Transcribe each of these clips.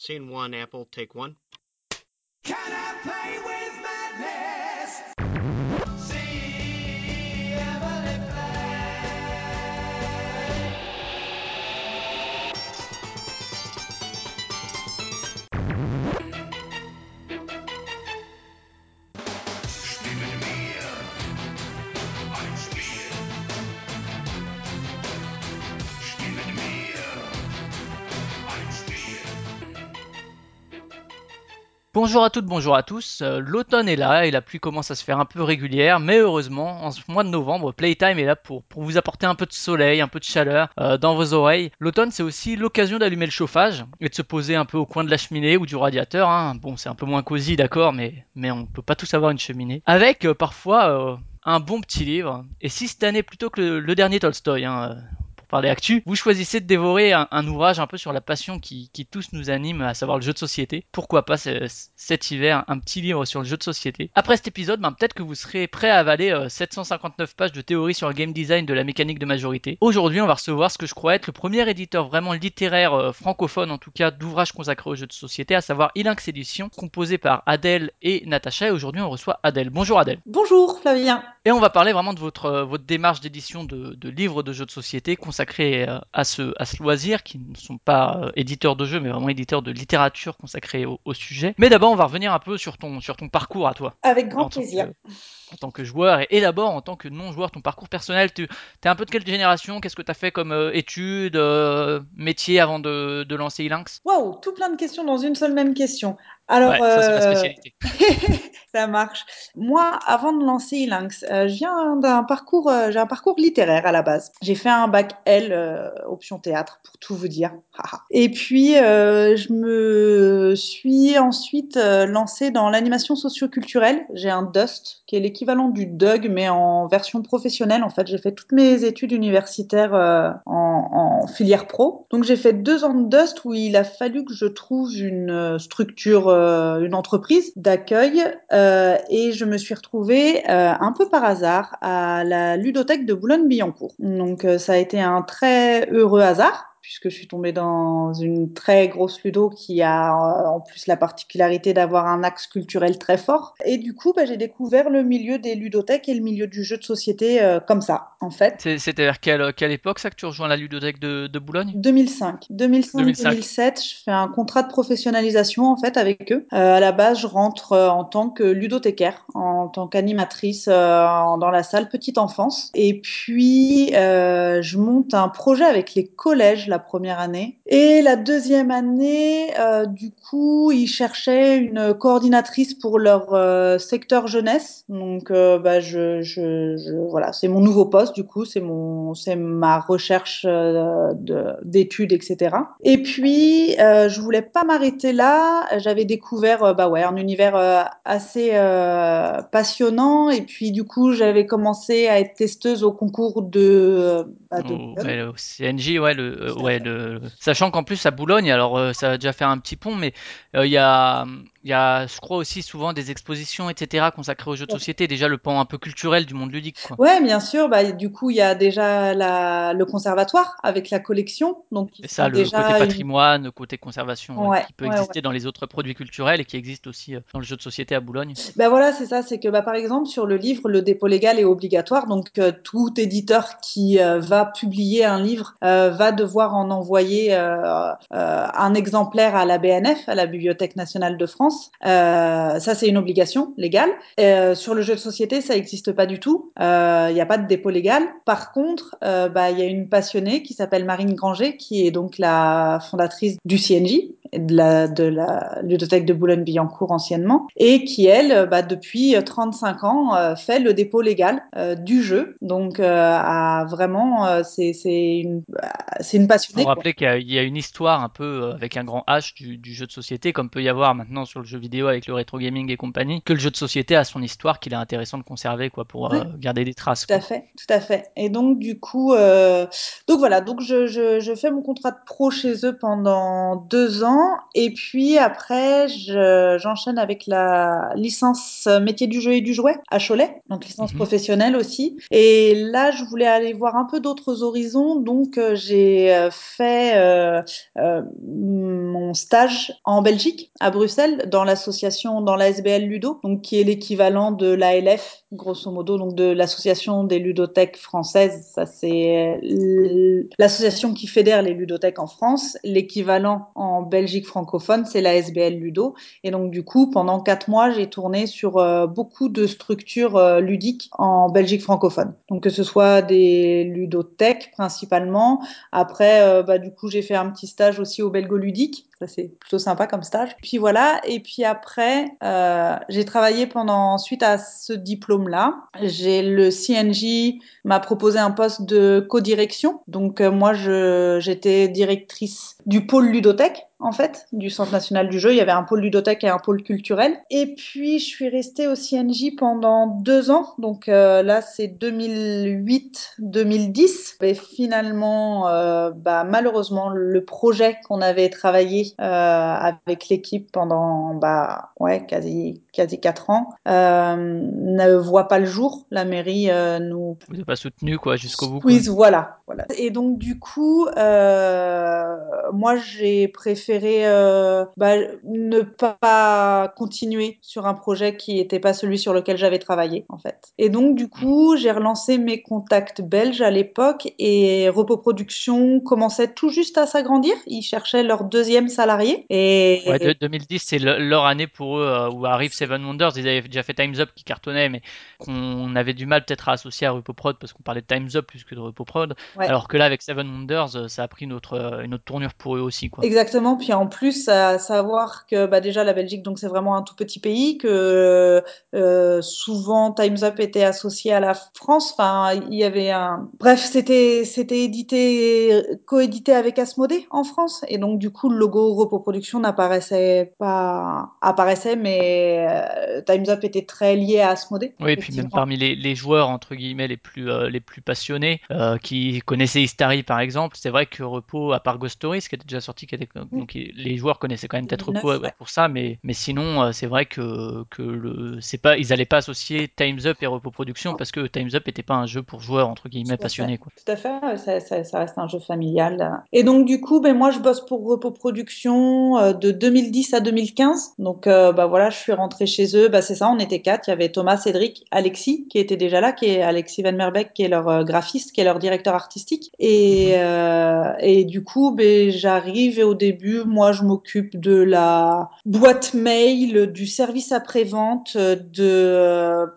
Scene one, Apple, take one. Can I play Bonjour à toutes, bonjour à tous. Euh, L'automne est là et la pluie commence à se faire un peu régulière, mais heureusement, en ce mois de novembre, Playtime est là pour, vous apporter un peu de soleil, un peu de chaleur euh, dans vos oreilles. L'automne, c'est aussi l'occasion d'allumer le chauffage et de se poser un peu au coin de la cheminée ou du radiateur. hein. Bon, c'est un peu moins cosy, d'accord, mais, mais on peut pas tous avoir une cheminée. Avec euh, parfois un bon petit livre. Et si cette année, plutôt que le, dernier Tolstoy, hein, parler actu, vous choisissez de dévorer un, un ouvrage un peu sur la passion qui, qui tous nous anime, à savoir le jeu de société. Pourquoi pas ce- cet hiver un petit livre sur le jeu de société. Après cet épisode, ben, peut-être que vous serez prêt à avaler euh, 759 pages de théorie sur le game design de la mécanique de majorité. Aujourd'hui, on va recevoir ce que je crois être le premier éditeur vraiment littéraire euh, francophone, en tout cas d'ouvrages consacrés aux jeux de société, à savoir Ilinx Édition, composé par Adèle et Natacha. Et aujourd'hui, on reçoit Adèle. Bonjour Adèle. Bonjour Flavien. Et on va parler vraiment de votre, euh, votre démarche d'édition de, de livres de jeux de société consacrés euh, à ce, à ce loisir, qui ne sont pas euh, éditeurs de jeux, mais vraiment éditeurs de littérature consacrée au, au sujet. Mais d'abord, on va revenir un peu sur ton, sur ton parcours à toi. Avec grand plaisir. que- en tant que joueur et, d'abord en tant que non-joueur, ton parcours personnel, tu es un peu de quelle génération? Qu'est-ce que tu as fait comme euh, études, euh, métier avant de, de lancer Ilinx? Waouh, tout plein de questions dans une seule même question. Alors, Ouais, ça c'est ma euh, spécialité. ça marche. Moi, avant de lancer Ilinx, euh, je viens d'un parcours, j'ai un parcours littéraire à la base. J'ai fait un bac L, option théâtre, pour tout vous dire. Et puis, je me suis ensuite lancée dans l'animation socioculturelle. J'ai un DUST, qui est l'équivalent du DUG, mais en version professionnelle. En fait, j'ai fait toutes mes études universitaires euh, en, filière pro. Donc, j'ai fait deux ans de DUST où il a fallu que je trouve une euh, structure, euh, une entreprise d'accueil. et je me suis retrouvée un peu par hasard à la ludothèque de Boulogne-Billancourt. Donc, ça a été un très heureux hasard puisque je suis tombée dans une très grosse ludo qui a euh, en plus la particularité d'avoir un axe culturel très fort. Et du coup, bah, j'ai découvert le milieu des ludothèques et le milieu du jeu de société euh, comme ça, en fait. C'était vers quelle, quelle époque ça que tu rejoins la ludothèque de, de Boulogne? 2005. 2005-2007, je fais un contrat de professionnalisation en fait avec eux. Euh, à la base, je rentre en tant que ludothécaire, en tant qu'animatrice euh, dans la salle petite enfance. Et puis, je monte un projet avec les collèges la première année. Et la deuxième année, euh, du coup, ils cherchaient une coordinatrice pour leur euh, secteur jeunesse. Donc, euh, bah, je, je, je- voilà, c'est mon nouveau poste. Du coup, c'est mon, c'est ma recherche de- d'études, etc. Et puis, je voulais pas m'arrêter là. J'avais découvert, bah ouais, un univers assez passionnant. Et puis, du coup, j'avais commencé à être testeuse au concours de, bah, de ouais, au CNJ, ouais, le, fait. sachant qu'en plus à Boulogne, alors euh, ça va déjà faire un petit pont, mais euh, il y a, il y a, je crois aussi souvent des expositions, etc., consacrées aux jeux de société, déjà le pan un peu culturel du monde ludique, quoi. Ouais, bien sûr. Bah, du coup, il y a déjà la, le conservatoire avec la collection. Donc, ça, le côté déjà patrimoine, le côté conservation, ouais, qui peut ouais, ouais. exister dans les autres produits culturels et qui existe aussi euh, dans le jeu de société à Boulogne. Ben voilà, c'est ça, c'est que bah, par exemple sur le livre, le dépôt légal est obligatoire, donc euh, tout éditeur qui euh, va publier un livre euh, va devoir en envoyer un exemplaire à la BNF, à la Bibliothèque nationale de France. Euh, ça, c'est une obligation légale. Euh, sur le jeu de société, ça n'existe pas du tout. Il n'y a pas de dépôt légal. Par contre, euh, bah, il y a une passionnée qui s'appelle Marine Granger, qui est donc la fondatrice du CNJ, de la, de la ludothèque de Boulogne-Billancourt anciennement, et qui, elle, bah, depuis 35 ans, euh, fait le dépôt légal euh, du jeu. Donc, euh, a vraiment, euh, c'est une, une passionnée. quoi. rappeler qu'il y a- il y a une histoire un peu euh, avec un grand H du, du jeu de société, comme peut y avoir maintenant sur le jeu vidéo avec le rétro gaming et compagnie, que le jeu de société a son histoire qu'il est intéressant de conserver, quoi, pour euh, garder des traces. Tout à fait, tout à fait. Et donc du coup, euh, donc voilà, donc je, je, je fais mon contrat de pro chez eux pendant deux ans. Et puis après, je- j'enchaîne avec la licence métier du jeu et du jouet à Cholet, donc licence Mhm. professionnelle aussi. Et là, je voulais aller voir un peu d'autres horizons, donc euh, j'ai fait mon stage en Belgique, à Bruxelles, dans l'association, dans la SBL Ludo, donc qui est l'équivalent de l'ALF, grosso modo, donc de l'association des ludothèques françaises. Ça, c'est euh, l'association qui fédère les ludothèques en France. L'équivalent en Belgique francophone, c'est la SBL Ludo. Et donc, du coup, pendant quatre mois, j'ai tourné sur euh, beaucoup de structures euh, ludiques en Belgique francophone. Donc, que ce soit des ludothèques principalement. Après, bah, du coup, j'ai fait un petit stage aussi au Belgo Ludique. Ça, c'est plutôt sympa comme stage. Puis voilà. Et puis après, euh, j'ai travaillé pendant, suite à ce diplôme-là, j'ai le CNJ m'a proposé un poste de co-direction. Donc, euh, moi, j'étais directrice du pôle ludothèque en fait, du Centre national du jeu. Il y avait un pôle ludothèque et un pôle culturel. Et puis, je suis restée au CNJ pendant deux ans. Donc euh, là, c'est 2008-2010. Et finalement, euh, bah, malheureusement, le projet qu'on avait travaillé euh, avec l'équipe pendant bah, ouais, quasi, quasi quatre ans ne voit pas le jour. La mairie nous Vous n'avez pas soutenu quoi jusqu'au bout. quoi. Squeeze, voilà, voilà. Et donc du coup, moi j'ai préféré euh, bah, ne pas continuer sur un projet qui n'était pas celui sur lequel j'avais travaillé en fait. Et donc du coup, j'ai relancé mes contacts belges à l'époque et Repos Production commençait tout juste à s'agrandir. Ils cherchaient leur deuxième salarié et Ouais, de- 2010, c'est le- leur année pour eux euh, où arrive Seven Wonders. Ils avaient déjà fait Time's Up qui cartonnait, mais qu'on avait du mal peut-être à associer à Repoprod parce qu'on parlait de Time's Up plus que de Repoprod. Ouais. Alors que là, avec Seven Wonders, euh, ça a pris une autre, une autre tournure pour eux aussi. Quoi. Exactement. Puis en plus, à savoir que bah, déjà la Belgique, donc c'est vraiment un tout petit pays, que euh, souvent Times Up était associé à la France. Enfin, il y avait un. Bref, c'était c'était édité, coédité avec Asmodée en France, et donc du coup le logo Repos Production n'apparaissait pas, apparaissait, mais euh, Times Up était très lié à Asmodée. Oui, et puis même parmi les, les joueurs entre guillemets les plus euh, les plus passionnés qui connaissaient Istari par exemple, c'est vrai que Repo à part Ghost Stories qui était déjà sorti, qui était donc les joueurs connaissaient quand même peut-être 2009, Repo ouais, pour ça, mais mais sinon euh, c'est vrai que que le c'est pas ils allaient pas associer Times Up et Repo Production parce que Times Up était pas un jeu pour joueurs entre guillemets Tout passionnés quoi. Tout à fait, ça, ça- ça reste un jeu familial. Et donc du coup, ben moi je bosse pour Repos Production euh, de 2010 à 2015. Donc euh, bah voilà, je suis rentrée chez eux. Bah c'est ça, on était quatre. Il y avait Thomas, Cédric, Alexis qui était déjà là, qui est Alexis Van Merbeek, qui est leur graphiste, qui est leur directeur artistique. Et Mhm. euh, et du coup, ben j'arrive et au début, moi je m'occupe de la boîte mail, du service après-vente, de euh, de-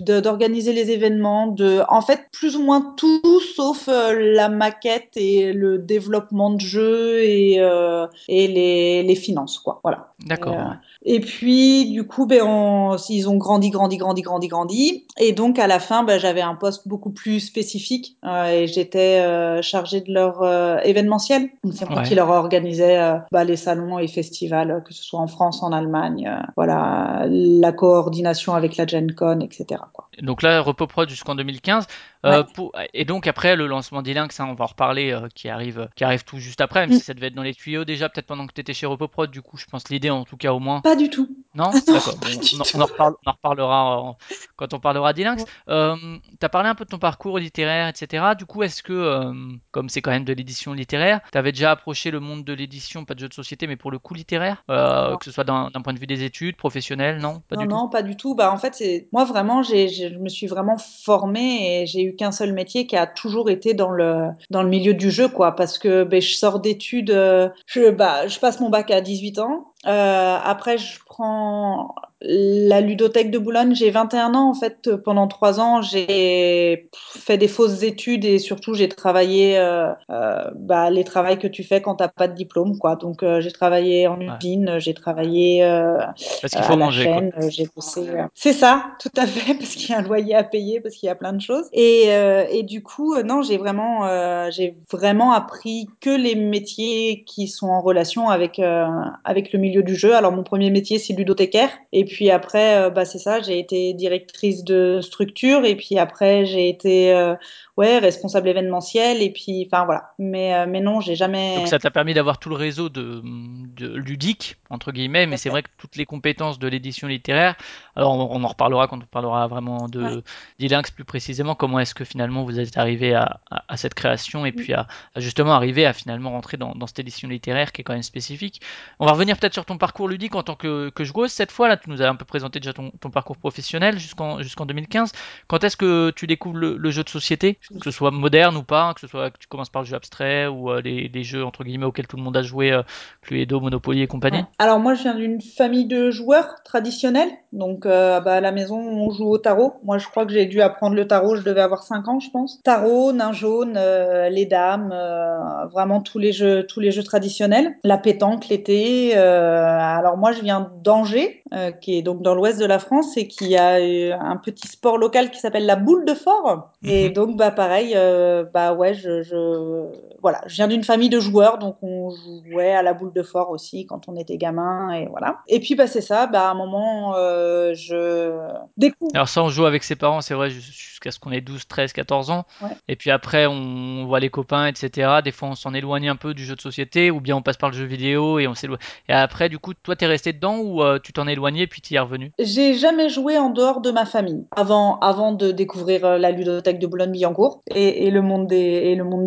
d'organiser les événements, de en fait plus ou moins tout sauf euh, la maquette et le développement de jeu et, euh, et les, les finances quoi. Voilà. D'accord. Et, euh, et puis, du coup, ben, on- ils ont grandi, grandi, grandi, grandi, grandi. Et donc, à la fin, ben, j'avais un poste beaucoup plus spécifique euh, et j'étais euh, chargée de leur euh, événementiel. Donc, c'est moi Ouais. qui leur organisais bah, les salons et festivals, que ce soit en France, en Allemagne. euh, voilà, la coordination avec la Gen Con, etc. Quoi. Donc là, Repoprod jusqu'en 2015. Euh, pour- et donc après le lancement d'Ilinx, hein, on va en reparler, euh, qui arrive, qui arrive tout juste après, même Mm. si ça devait être dans les tuyaux déjà, peut-être pendant que tu étais chez Repoprod. Du coup, je pense l'idée, en tout cas au moins. Pas du tout. Non, Ah non, d'accord. on, en- tout. on en reparle- on en reparlera quand on parlera d'Ilinx. Ouais. Euh, tu as parlé un peu de ton parcours littéraire, etc. Du coup, est-ce que, euh, comme c'est quand même de l'édition littéraire, tu avais déjà approché le monde de l'édition, pas de jeux de société, mais pour le coup littéraire, euh, que ce soit d'un point de vue des études, professionnel, non, pas Non, du tout. non, pas du tout. Bah, en fait, c'est moi vraiment, j'ai, je me suis vraiment formée et j'ai eu qu'un seul métier qui a toujours été dans le dans le milieu du jeu, quoi. Parce que ben, je sors d'études, euh, je bah, je passe mon bac à 18 ans. Euh, après, je prends la ludothèque de Boulogne. J'ai 21 ans en fait. Pendant trois ans, j'ai fait des fausses études et surtout j'ai travaillé euh, euh, bah, les travails que tu fais quand t'as pas de diplôme, quoi. Donc euh, j'ai travaillé en Ouais. usine, j'ai travaillé euh, Parce qu'il faut manger, j'ai bossé. C'est ça, tout à fait, parce qu'il y a un loyer à payer, parce qu'il y a plein de choses. Et, euh, et du coup, non, j'ai vraiment, euh, j'ai vraiment appris que les métiers qui sont en relation avec, euh, avec le milieu du jeu. Alors, mon premier métier, c'est ludothécaire. Et puis après, euh, bah, c'est ça, j'ai été directrice de structure et puis après, j'ai été euh, ouais, responsable événementiel et puis, enfin voilà. Mais, euh, mais non, j'ai jamais. Donc ça t'a permis d'avoir tout le réseau de, de ludique, entre guillemets, mais c'est vrai que toutes les compétences de l'édition littéraire, alors on, on en reparlera quand on parlera vraiment de Ouais. d'Ilinx plus précisément, comment est-ce que finalement vous êtes arrivé à, à, à cette création et Mm. puis à, à justement arriver à finalement rentrer dans, dans cette édition littéraire qui est quand même spécifique. On va revenir peut-être sur ton parcours ludique en tant que, que joueuse cette fois, là tu nous as un peu présenté déjà ton, ton parcours professionnel jusqu'en jusqu'en 2015. Quand est-ce que tu découvres le, le jeu de société, que ce soit moderne ou pas, que ce soit que tu commences par le jeu abstrait ou euh, les, jeux entre guillemets auxquels tout le monde a joué, euh, Cluedo, Monopoly et compagnie. Alors moi, je viens d'une famille de joueurs traditionnels. Donc euh, bah, à la maison, on joue au tarot. Moi, je crois que j'ai dû apprendre le tarot, je devais avoir 5 ans, je pense. Tarot, nain jaune, euh, les dames, euh, vraiment tous les jeux, tous les jeux traditionnels. La pétanque l'été. alors moi, je viens d'Angers, euh, qui est donc dans l'ouest de la France et qui a euh, un petit sport local qui s'appelle la boule de fort. Et Mhm. donc bah pareil, euh, bah ouais, je, je voilà, je viens d'une famille de joueurs, donc on jouait à la boule de fort aussi quand on était gamin et voilà. Et puis bah c'est ça, bah à un moment euh, je découvre. Alors ça, on joue avec ses parents, c'est vrai, jus- jusqu'à ce qu'on ait 12, 13, 14 ans. Ouais. Et puis après, on voit les copains, etc. Des fois, on s'en éloigne un peu du jeu de société, ou bien on passe par le jeu vidéo et on s'éloigne. Et après, du coup, toi, t'es resté dedans ou tu t'en es éloigné puis t'y es revenu? J'ai jamais joué en dehors de ma famille avant, avant de découvrir euh, la ludothèque de Boulogne-Billancourt et, et le monde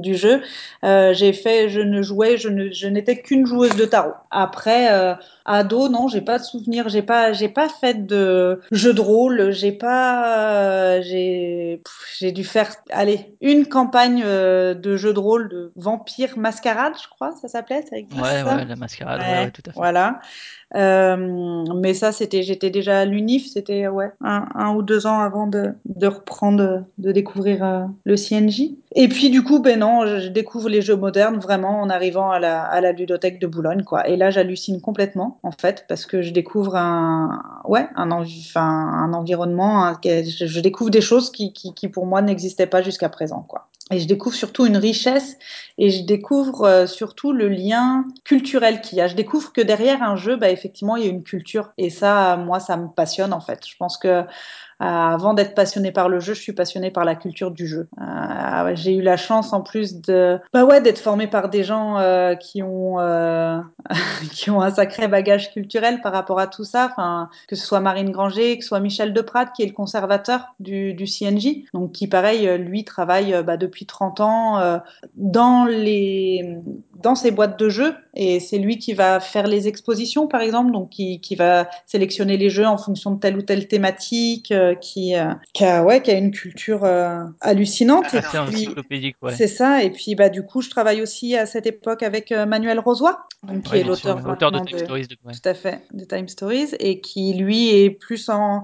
du jeu. Euh, j'ai fait, je ne jouais, je n'étais qu'une joueuse de tarot. Après, euh, ado, non, j'ai pas de souvenir, j'ai pas, j'ai pas fait de jeu de rôle, j'ai pas, euh, j'ai, j'ai dû faire, allez, une campagne euh, de jeu de rôle de vampire mascarade, je crois, ça s'appelait, ça existe Ouais, ça? ouais, la mascarade, ouais, tout à fait. voilà. Euh, mais ça, c'était, j'étais déjà à l'UNIF, c'était ouais, un, un ou deux ans avant de, de reprendre, de découvrir euh, le CNJ. Et puis du coup, ben non, je, je découvre les jeux modernes vraiment en arrivant à la, à la ludothèque de Boulogne, quoi. Et là, j'hallucine complètement, en fait, parce que je découvre un, ouais, un, un environnement, je, découvre des choses qui, qui, pour moi n'existaient pas jusqu'à présent, quoi. Et je découvre surtout une richesse et je découvre euh, surtout le lien culturel qu'il y a. Je découvre que derrière un jeu, bah, effectivement, il y a une culture. Et ça, moi, ça me passionne en fait. Je pense que avant d'être passionnée par le jeu, je suis passionnée par la culture du jeu. Euh, j'ai eu la chance en plus de, bah ouais, d'être formée par des gens euh, qui ont euh, qui ont un sacré bagage culturel par rapport à tout ça. Enfin, que ce soit Marine Granger, que ce soit Michel Deprade, qui est le conservateur du, CNJ, donc qui pareil, euh, lui travaille euh, bah, depuis 30 ans euh, dans les dans ces boîtes de jeux et c'est lui qui va faire les expositions par exemple donc qui, qui va sélectionner les jeux en fonction de telle ou telle thématique euh, qui, euh, qui a ouais qui a une culture euh, hallucinante. Ouais. c'est ça et puis bah du coup je travaille aussi à cette époque avec euh, Manuel Rosoy donc qui Ouais, est l'auteur de Time de Stories, de... tout à fait de Time Stories et qui lui est plus en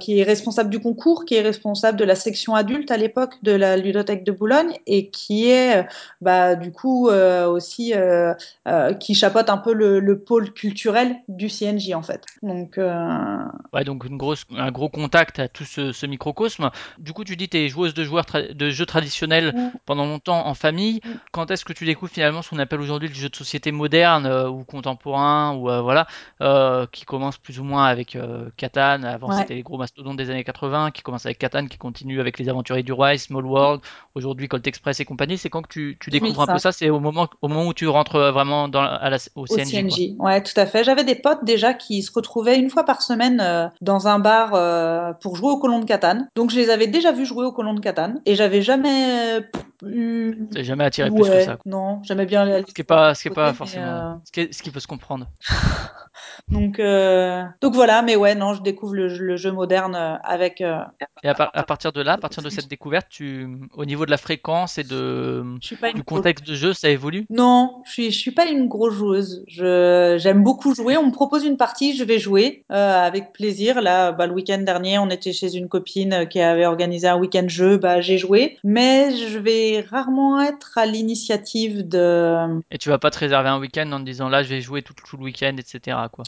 qui est responsable du concours qui est responsable de la section adulte à l'époque de la ludothèque de Boulogne et qui est bah du coup aussi euh, euh, qui chapeaute un peu le, le, pôle culturel du CNJ en fait. Donc euh... ouais, donc une grosse, un gros contact à tout ce, ce microcosme. Du coup, tu dis tu es joueuse de joueurs de jeux traditionnels Mm. pendant longtemps en famille. Mm. Quand est-ce que tu découvres finalement ce qu'on appelle aujourd'hui le jeu de société moderne euh, ou contemporain ou euh, voilà euh, qui commence plus ou moins avec Catan. Avant ouais. c'était les gros mastodontes des années 80, qui commence avec Catan, qui continue avec les Aventuriers du Roi, Small World, aujourd'hui Colt Express et compagnie. C'est quand que tu, tu découvres 2005. un peu ça? C'est au moment, au moment où tu rentres vraiment dans, à la, au, Au CNJ, CNJ, ouais, tout à fait. J'avais des potes déjà qui se retrouvaient une fois par semaine euh, dans un bar euh, pour jouer au colon de Catane. Donc je les avais déjà vus jouer au colon de Catane et j'avais jamais eu. Jamais attiré ouais, plus que ça. Quoi. Non, j'aimais bien. Ce qui est pas, ce qui est pas forcément, euh... ce, qui est, ce qui peut se comprendre. donc, euh... donc voilà, mais ouais, non, je découvre le, le jeu moderne euh, avec. euh, Et à, par, à, partir de là, à partir de cette découverte, tu, au niveau de la fréquence et de, du contexte de jeu, ça évolue? Non, je suis, je suis pas une grosse joueuse. Je, j'aime beaucoup jouer. On me propose une partie, je vais jouer euh, avec plaisir. Là, bah, le week-end dernier, on était chez une copine qui avait organisé un week-end jeu. Bah, j'ai joué, mais je vais rarement être à l'initiative de. Et tu vas pas te réserver un week-end en te disant là, je vais jouer tout, tout le week-end, etc. Quoi?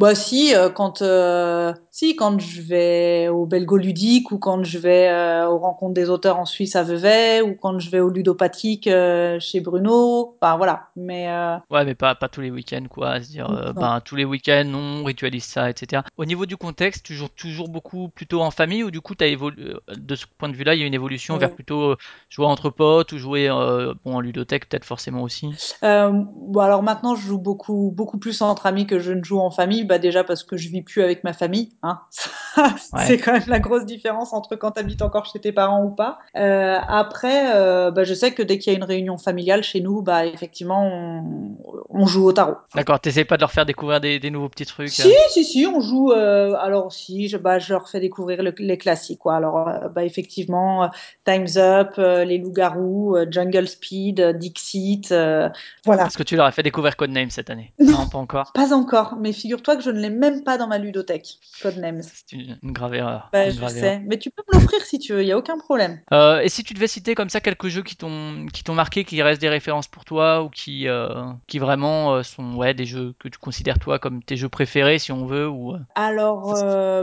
Bah si, euh, quand euh, si quand je vais au Belgo-Ludique ou quand je vais euh, aux rencontres des auteurs en Suisse à Vevey ou quand je vais au ludopathique chez Bruno, enfin voilà. Mais Ouais, mais pas, pas tous les week-ends, quoi. à se dire, ben, tous les week-ends, on ritualise ça, etc. Au niveau du contexte, tu joues toujours beaucoup plutôt en famille ou du coup, t'as évolué, de ce point de vue-là, il y a une évolution vers plutôt jouer entre potes ou jouer bon, en ludothèque, peut-être forcément aussi? Bon, alors maintenant, je joue beaucoup, beaucoup plus entre amis que je ne joue en famille. Bah déjà parce que je vis plus avec ma famille. Hein. c'est quand même la grosse différence entre quand tu habites encore chez tes parents ou pas. Euh, après, euh, bah, je sais que dès qu'il y a une réunion familiale chez nous, bah effectivement, on, on joue au tarot. D'accord, t'essayes pas de leur faire découvrir des, des nouveaux petits trucs. Si, euh. si, si, on joue. euh, alors, si, je, bah, je leur fais découvrir le- les classiques. Quoi. Alors, bah, effectivement, Time's Up, Les Loups-Garous, Jungle Speed, Dixit. voilà. Est-ce que tu leur as fait découvrir Codename cette année? Non. pas encore. Pas encore, mais figure-toi que je ne l'ai même pas dans ma ludothèque, Codenames. C'est une, une grave erreur. Bah, une je grave erreur. sais, mais tu peux me l'offrir si tu veux, il n'y a aucun problème. Euh, et si tu devais citer comme ça quelques jeux qui t'ont qui t'ont marqué, qui restent des références pour toi ou qui euh, qui vraiment euh, sont ouais des jeux que tu considères toi comme tes jeux préférés si on veut ou Alors,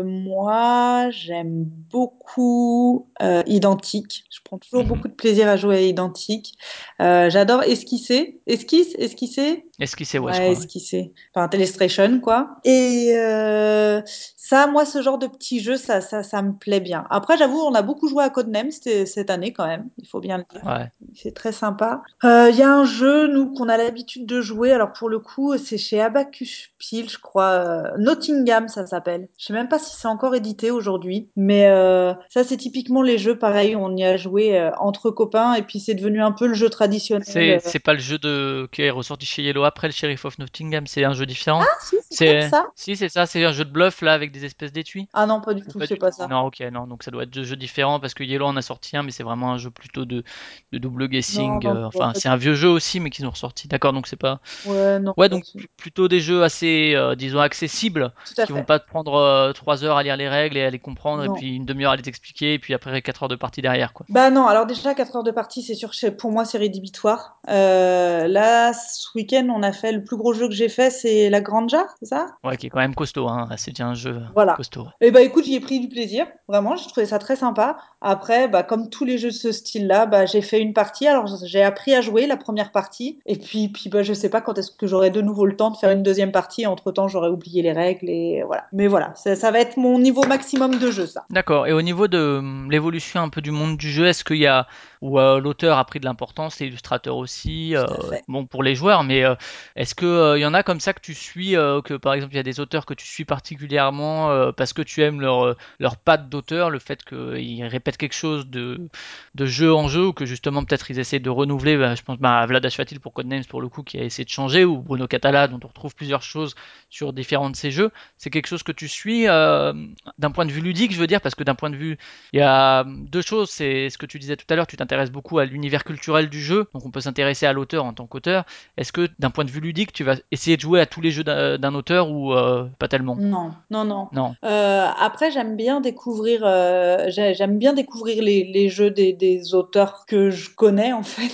moi, j'aime beaucoup Identique. Je prends toujours Mhm. beaucoup de plaisir à jouer à Identique. J'adore esquisser. Esquisse, esquisser. esquisser ouais, Ouais, je crois. ouais. esquisser. Enfin, Telestration, quoi. Et euh, ça, moi, ce genre de petit jeu, ça, ça, ça me plaît bien. Après, j'avoue, on a beaucoup joué à Codenames cette, année, quand même. Il faut bien le dire. Ouais. C'est très sympa. Euh, Il y a un jeu, nous, qu'on a l'habitude de jouer. Alors, pour le coup, c'est chez Abacus je crois. Euh, Nottingham, ça s'appelle. Je sais même pas si c'est encore édité aujourd'hui. Mais euh, ça, c'est typiquement les jeux, pareil, on y a joué entre copains. Et puis, c'est devenu un peu le jeu traditionnel. C'est c'est pas le jeu de qui est ressorti chez Yellow après le Sheriff of Nottingham, c'est un jeu différent. Ah, si, C'est ça. si c'est ça, c'est un jeu de bluff là avec des espèces d'étuis? Ah non, pas du Ou tout, c'est pas ça. Non, ok, non, donc ça doit être deux jeux différents parce que Yellow en a sorti un, mais c'est vraiment un jeu plutôt de, de double guessing. non, euh, enfin, c'est un vieux jeu aussi, mais qu'ils ont ressorti. D'accord, donc c'est pas. Ouais, non, Ouais, pas donc plutôt des jeux assez, euh, disons, accessibles, qui vont fait. pas te prendre euh, trois heures à lire les règles et à les comprendre, et puis une demi-heure à les expliquer, et puis après quatre heures de partie derrière, quoi. Bah non, alors déjà 4 heures de partie, c'est sûr, pour moi c'est rédhibitoire. Euh, là, ce week-end, on a fait le plus gros jeu que j'ai fait, c'est la Granja, c'est ça? Ouais, qui est quand même costaud, hein. C'est déjà un jeu Voilà. costaud. Et bah écoute, j'y ai pris du plaisir, vraiment, j'ai trouvé ça très sympa. Après, bah comme tous les jeux de ce style-là, bah j'ai fait une partie, alors j'ai appris à jouer la première partie, et puis puis bah je sais pas quand est-ce que j'aurai de nouveau le temps de faire une deuxième partie. Entre-temps, j'aurais oublié les règles et voilà. Mais voilà, ça, ça va être mon niveau maximum de jeu, ça. D'accord. Et au niveau de hum, l'évolution un peu du monde du jeu, est-ce qu'il y a où euh, l'auteur a pris de l'importance, l'illustrateur aussi, euh, bon pour les joueurs, mais euh, est-ce que euh, il y en a comme ça que tu suis, que par exemple il y a des auteurs que tu suis particulièrement euh, parce que tu aimes leur euh, leur patte d'auteur, le fait qu'ils répètent quelque chose de de jeu en jeu ou que justement peut-être ils essaient de renouveler. bah, je pense bah, à Vlad Ashfatil pour Codenames pour le coup qui a essayé de changer ou Bruno Catala dont on retrouve plusieurs choses sur différents de ces jeux. C'est quelque chose que tu suis euh, d'un point de vue ludique, je veux dire, parce que d'un point de vue, il y a deux choses. C'est ce que tu disais tout à l'heure, tu t'intéresses beaucoup à l'univers culturel du jeu, donc on peut s'intéresser à l'auteur en tant qu'auteur. Est-ce que d'un point de vue ludique, tu vas essayer de jouer à tous les jeux d'un auteur ou pas tellement? Non, non, non. Euh, après, j'aime bien découvrir, euh, j'ai- j'aime bien découvrir les, jeux des, auteurs que je connais en fait.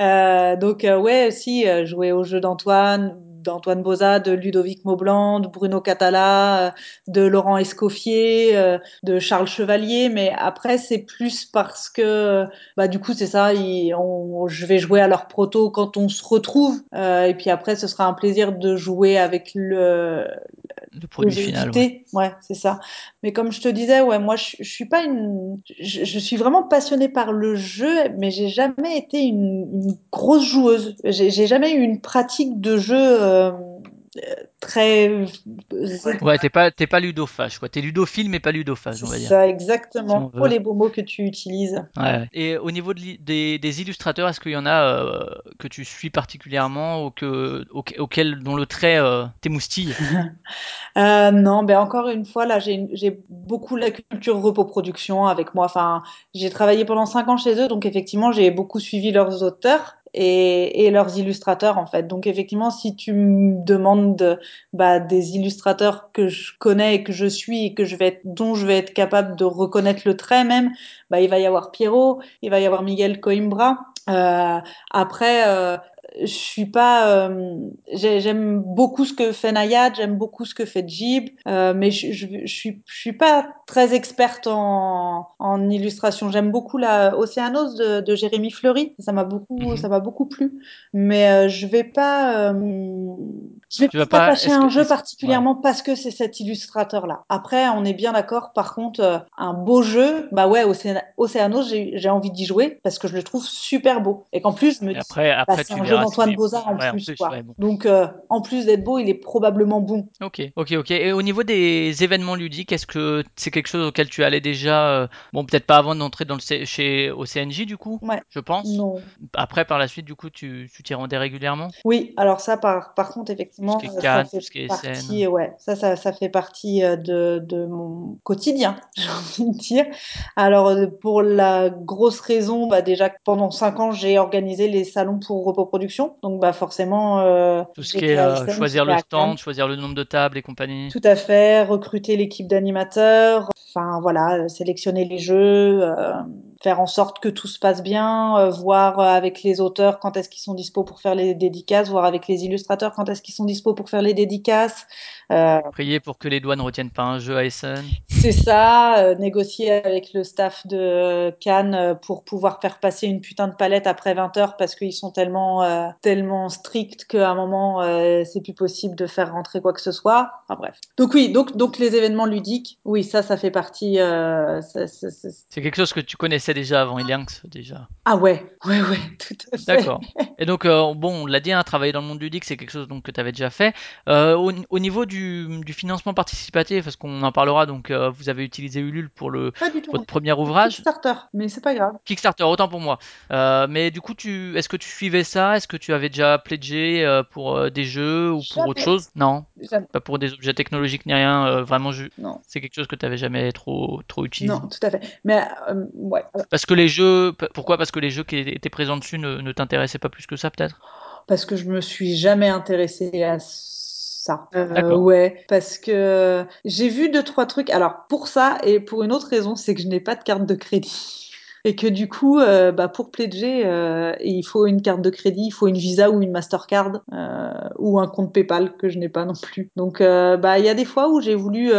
Euh, donc ouais, si jouer aux jeux d'Antoine, d'Antoine Boza, de Ludovic Maublanc, de Bruno Catala, euh, de Laurent Escoffier, euh, de Charles Chevalier. Mais après, c'est plus parce que bah du coup c'est ça, on- je vais jouer à leur proto quand on se retrouve. Euh, et puis après, ce sera un plaisir de jouer avec le Le produit final. ouais. c'est ça. Mais comme je te disais, ouais, moi, je, je suis pas une, je, je suis vraiment passionnée par le jeu, mais j'ai jamais été une, une grosse joueuse. J'ai j'ai jamais eu une pratique de jeu euh, très. Ouais, t'es pas, t'es pas ludophage, quoi. T'es ludophile, mais pas ludophage, on va dire. ça, exactement. Oh, les beaux mots que tu utilises. Ouais. Et au niveau de des, des illustrateurs, est-ce qu'il y en a euh, que tu suis particulièrement ou que, auquel, auquel- dont le trait euh, t'émoustille? Euh, non, ben encore une fois, là, j'ai beaucoup la culture repoproduction avec moi. Enfin, j'ai travaillé pendant cinq ans chez eux, donc effectivement, j'ai beaucoup suivi leurs auteurs et, et leurs illustrateurs, en fait. Donc, effectivement, si tu me demandes de- bah, des illustrateurs que je connais et que je suis et que je vais être, dont je vais être capable de reconnaître le trait même, bah, il va y avoir Pierrot, il va y avoir Miguel Coimbra. Euh, après, euh, je suis pas. euh, j'ai- j'aime beaucoup ce que fait Nayad, j'aime beaucoup ce que fait Jib, euh, mais je, je, je suis, je suis pas très experte en, en illustration. J'aime beaucoup la Océanos de, de Jérémy Fleury, ça m'a beaucoup, Mhm. ça m'a beaucoup plu, mais euh, je vais pas. euh, je vais Tu pas pas- un que- jeu particulièrement parce que c'est cet illustrateur-là. Après, on est bien d'accord. Par contre, un beau jeu, bah ouais, Océan- Océanos, j'ai j'ai envie d'y jouer parce que je le trouve super beau et qu'en plus, je me Et dis, après, bah, après c'est tu un jeu verras est Bozard en Ouais, plus, quoi. ouais, bon. Donc, euh, en plus d'être beau, il est probablement bon. Ok, ok, ok. Et au niveau des événements ludiques, est-ce que c'est quelque chose auquel tu allais déjà, euh, bon, peut-être pas avant d'entrer dans le C- chez au CNJ du coup, Ouais. je pense. Non. Après, par la suite, du coup, tu tu t'y rendais régulièrement? Oui, alors ça, par, par contre, effectivement, ce qui est euh, ça Cannes, fait tout ce qui est partie, Essen. ouais, ça, ça, ça fait partie de, de mon quotidien, j'ai envie de dire. Alors, pour la grosse raison, bah, déjà, pendant cinq ans, j'ai organisé les salons pour Donc, bah, forcément, euh, Tout ce qui est euh, choisir le stand, choisir le nombre de tables et compagnie. Tout à fait, recruter l'équipe d'animateurs, enfin voilà, euh, sélectionner les jeux, euh, faire en sorte que tout se passe bien, euh, voir avec les auteurs quand est-ce qu'ils sont dispo pour faire les dédicaces, voir avec les illustrateurs quand est-ce qu'ils sont dispo pour faire les dédicaces. Euh, Prier pour que les douanes retiennent pas un jeu à Essen. c'est ça, négocier avec le staff de Cannes pour pouvoir faire passer une putain de palette après 20 heures parce qu'ils sont tellement, tellement stricts qu'à un moment, c'est plus possible de faire rentrer quoi que ce soit. Enfin bref. Donc oui, donc, donc les événements ludiques, oui, ça, ça fait partie. Euh, C'est quelque chose que tu connaissais déjà avant Ilianx, déjà. Ah ouais, ouais, ouais, tout à fait. D'accord. Et donc, euh, bon, on l'a dit, hein, travailler dans le monde ludique, c'est quelque chose donc, que tu avais déjà fait. Euh, au, au niveau du, du financement participatif, parce qu'on en parlera, donc euh, vous avez utilisé Ulule pour le, Pas du tout. votre premier ouvrage. Kickstarter, mais c'est pas grave. Kickstarter, autant pour moi. Euh, mais du coup, tu, est-ce que tu suivais ça? Est-ce que tu avais déjà pledgé euh, pour euh, des jeux ou pour autre chose? Non, Jamais. pas pour des objets technologiques ni rien. euh, vraiment, Non, c'est quelque chose que tu avais jamais trop, trop utilisé. non, tout à fait. Mais euh, ouais, Parce que les jeux, pourquoi? Parce que les jeux qui étaient présents dessus ne, ne t'intéressaient pas plus que ça, peut-être? Parce que je me suis jamais intéressée à ça. Euh, ouais, parce que j'ai vu deux trois trucs. Alors pour ça et pour une autre raison, c'est que je n'ai pas de carte de crédit. Et que du coup, euh, bah, pour pledger, euh, il faut une carte de crédit, il faut une Visa ou une Mastercard euh, ou un compte PayPal que je n'ai pas non plus. Donc, bah, il y a des fois où j'ai voulu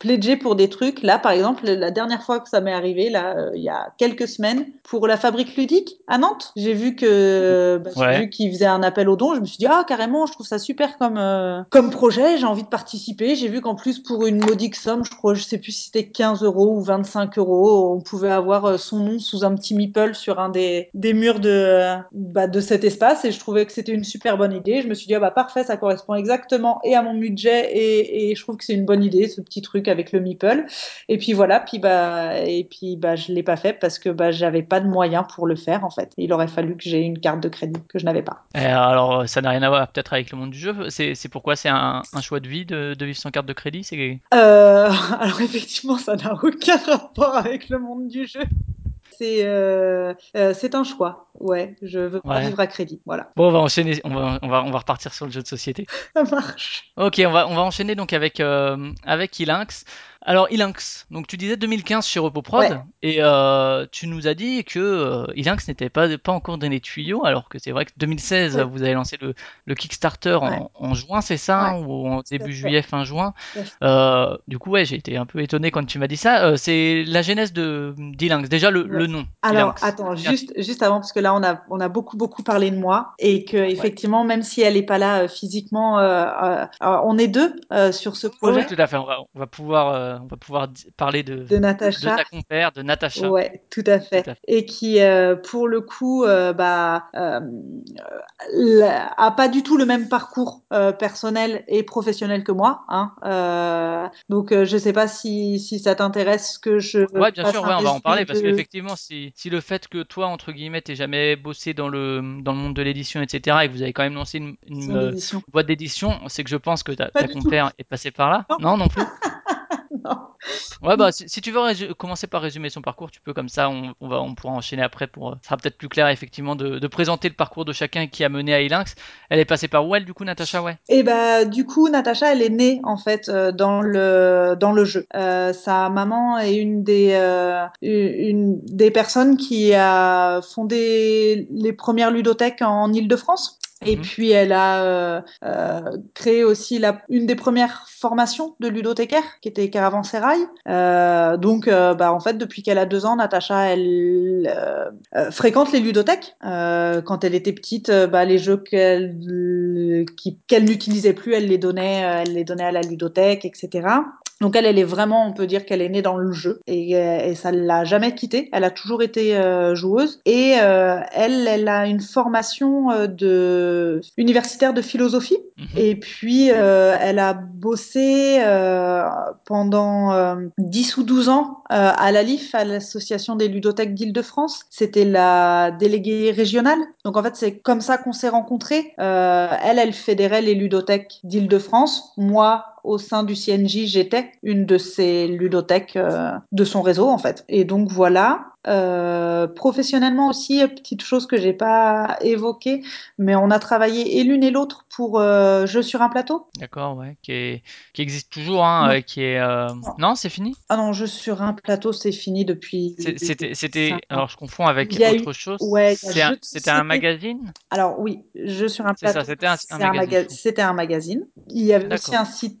pledger pour des trucs. Là, par exemple, la dernière fois que ça m'est arrivé, là, il y a quelques semaines, pour la fabrique ludique à Nantes, j'ai vu que bah, Ouais. vu qu'ils faisaient un appel aux dons. Je me suis dit ah carrément, je trouve ça super comme comme projet. J'ai envie de participer. J'ai vu qu'en plus pour une modique somme, je crois, je sais plus si c'était 15 euros ou 25 euros, on pouvait avoir son nom sous un petit meeple sur un des, des murs de, bah, de cet espace et je trouvais que c'était une super bonne idée. Je me suis dit, ah bah parfait, ça correspond exactement et à mon budget et, et je trouve que c'est une bonne idée, ce petit truc avec le meeple. Et puis voilà, puis bah, et puis bah, je l'ai pas fait parce que bah, j'avais pas de moyens pour le faire en fait. Il aurait fallu que j'ai une carte de crédit que je n'avais pas. Et alors, ça n'a rien à voir peut-être avec le monde du jeu. C'est c'est pourquoi c'est un, un choix de vie de, de vivre sans carte de crédit? C'est Euh, alors effectivement, ça n'a aucun rapport avec le monde du jeu. C'est euh, euh, c'est un choix. Ouais, je veux pas Ouais. vivre à crédit. Voilà, Bon, on va enchaîner. On va, on va, on va repartir sur le jeu de société. ça marche. Ok, on va, on va enchaîner donc avec, euh, avec Ilinx. Alors, Ilinx, donc tu disais 2015 chez RepoProd, Ouais. et euh, tu nous as dit que euh, Ilinx n'était pas, pas encore dans les tuyaux, alors que c'est vrai que 2016, Oui. vous avez lancé le, le Kickstarter Ouais. en, en juin, c'est ça Ou en début juillet, fin juin? Euh, Du coup, ouais, j'ai été un peu étonné quand tu m'as dit ça. C'est la genèse de d'Ilinx. Déjà, le, le nom. Alors, Ilinx. attends, juste, juste avant, parce que là, on a, on a beaucoup, beaucoup parlé de moi, et que, effectivement, même si elle n'est pas là physiquement, on est deux sur ce projet oui, tout à fait. On va, on va pouvoir, on va pouvoir parler de, de de Natacha. ta compère, de Natacha. Ouais, tout à fait. Tout à fait. Et qui, euh, pour le coup, euh, bah, euh, la- a pas du tout le même parcours euh, personnel et professionnel que moi. Hein. Euh, donc, euh, je sais pas si, si ça t'intéresse que je Ouais, bien sûr, ouais, on va en parler parce de... qu'effectivement, si, si le fait que toi, entre guillemets, t'aies jamais bossé dans le, dans le monde de l'édition, etc., et que vous avez quand même lancé une, euh, boîte d'édition, c'est que je pense que ta, tout. compère est passée par là. Non. Non, non plus. Ouais, bah, si, tu veux commencer par résumer son parcours, tu peux comme ça, on, va, on pourra enchaîner après pour, euh, ça sera peut-être plus clair, effectivement, de, présenter le parcours de chacun qui a mené à Ilinx. Elle est passée par où, elle, du coup, Natacha, ouais? Et bah du coup Natacha elle est née en fait euh, dans le dans le jeu. Euh, sa maman est une des euh, une des personnes qui a fondé les premières ludothèques en Île-de-France. Et Mhm. puis elle a euh, euh, créé aussi la, une des premières formations de ludothécaire, qui était Caravansérail. Euh, donc, bah, en fait, depuis qu'elle a deux ans, Natacha, elle fréquente les ludothèques. Quand elle était petite, bah, les jeux qu'elle qui- n'utilisait plus, elle les donnait, elle les donnait à la ludothèque, etc. Donc elle, elle est vraiment, on peut dire qu'elle est née dans le jeu et, et ça l'a jamais quittée. Elle a toujours été joueuse et elle, elle a une formation euh, de universitaire de philosophie Mhm. et puis euh, elle a bossé euh, pendant euh, 10 ou 12 ans euh, à l'ALIF, à l'association des ludothèques d'Île-de-France. C'était la déléguée régionale. Donc en fait, c'est comme ça qu'on s'est rencontrés. Euh, elle, elle fédérait les ludothèques d'Île-de-France. Moi, au sein du CNJ, j'étais une de ces ludothèques euh, de son réseau en fait. Et donc voilà. Euh, professionnellement aussi, petite chose que j'ai pas évoquée, mais on a travaillé et l'une et l'autre pour euh, Jeux sur un plateau. D'accord, ouais, qui, est- qui existe toujours, hein, Non. euh, qui est. euh, Non. Non, c'est fini? Ah non, Jeux sur un plateau, c'est fini depuis. C'était. Alors, je confonds avec Il y a eu- autre chose. ouais, un- de C'était un magazine? Alors oui, Jeux sur un plateau. c'était un- un maga- un magazine. Il y avait aussi un site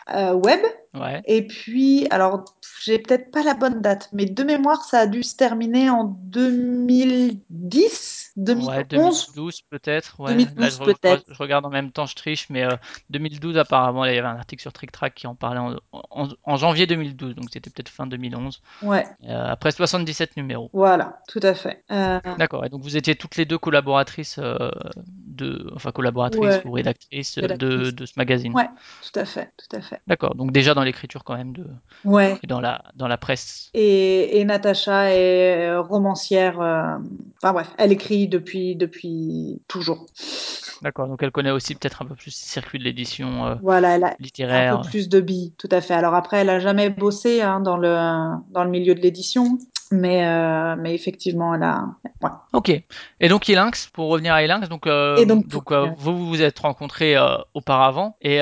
euh, web. Ouais. Et puis, alors, j'ai peut-être pas la bonne date, mais de mémoire, ça a dû se terminer en 2010, 2011. Ouais, 2012 peut-être. Ouais. 2012 Là, je, re- je peut-être. re- je regarde en même temps, je triche, mais euh, 2012 apparemment, il y avait un article sur Trick Track qui en parlait en, en- en janvier 2012, donc c'était peut-être fin 2011. Ouais, Euh, après 77 numéros. voilà, tout à fait. Euh, D'accord. Et donc vous étiez toutes les deux collaboratrices euh, de, enfin collaboratrices Ouais. ou rédactrices euh, de, de ce magazine. Ouais. tout à fait, tout à fait. D'accord. Donc déjà dans l'écriture quand même de, Ouais. et dans la dans la presse. Et, et Natacha est euh, romancière. euh, Enfin bref, elle écrit depuis, depuis toujours. D'accord. Donc elle connaît aussi peut-être un peu plus le circuit de l'édition euh, Voilà, elle a un littéraire. peu plus de billes, tout à fait. Alors après, elle a jamais bossé hein, dans, le, dans le milieu de l'édition, mais, euh, mais effectivement, a. Ouais. Ok. Et donc Elinx, pour revenir à Elinx, donc, euh, Et donc, donc pour- euh, vous vous êtes rencontrés auparavant. Et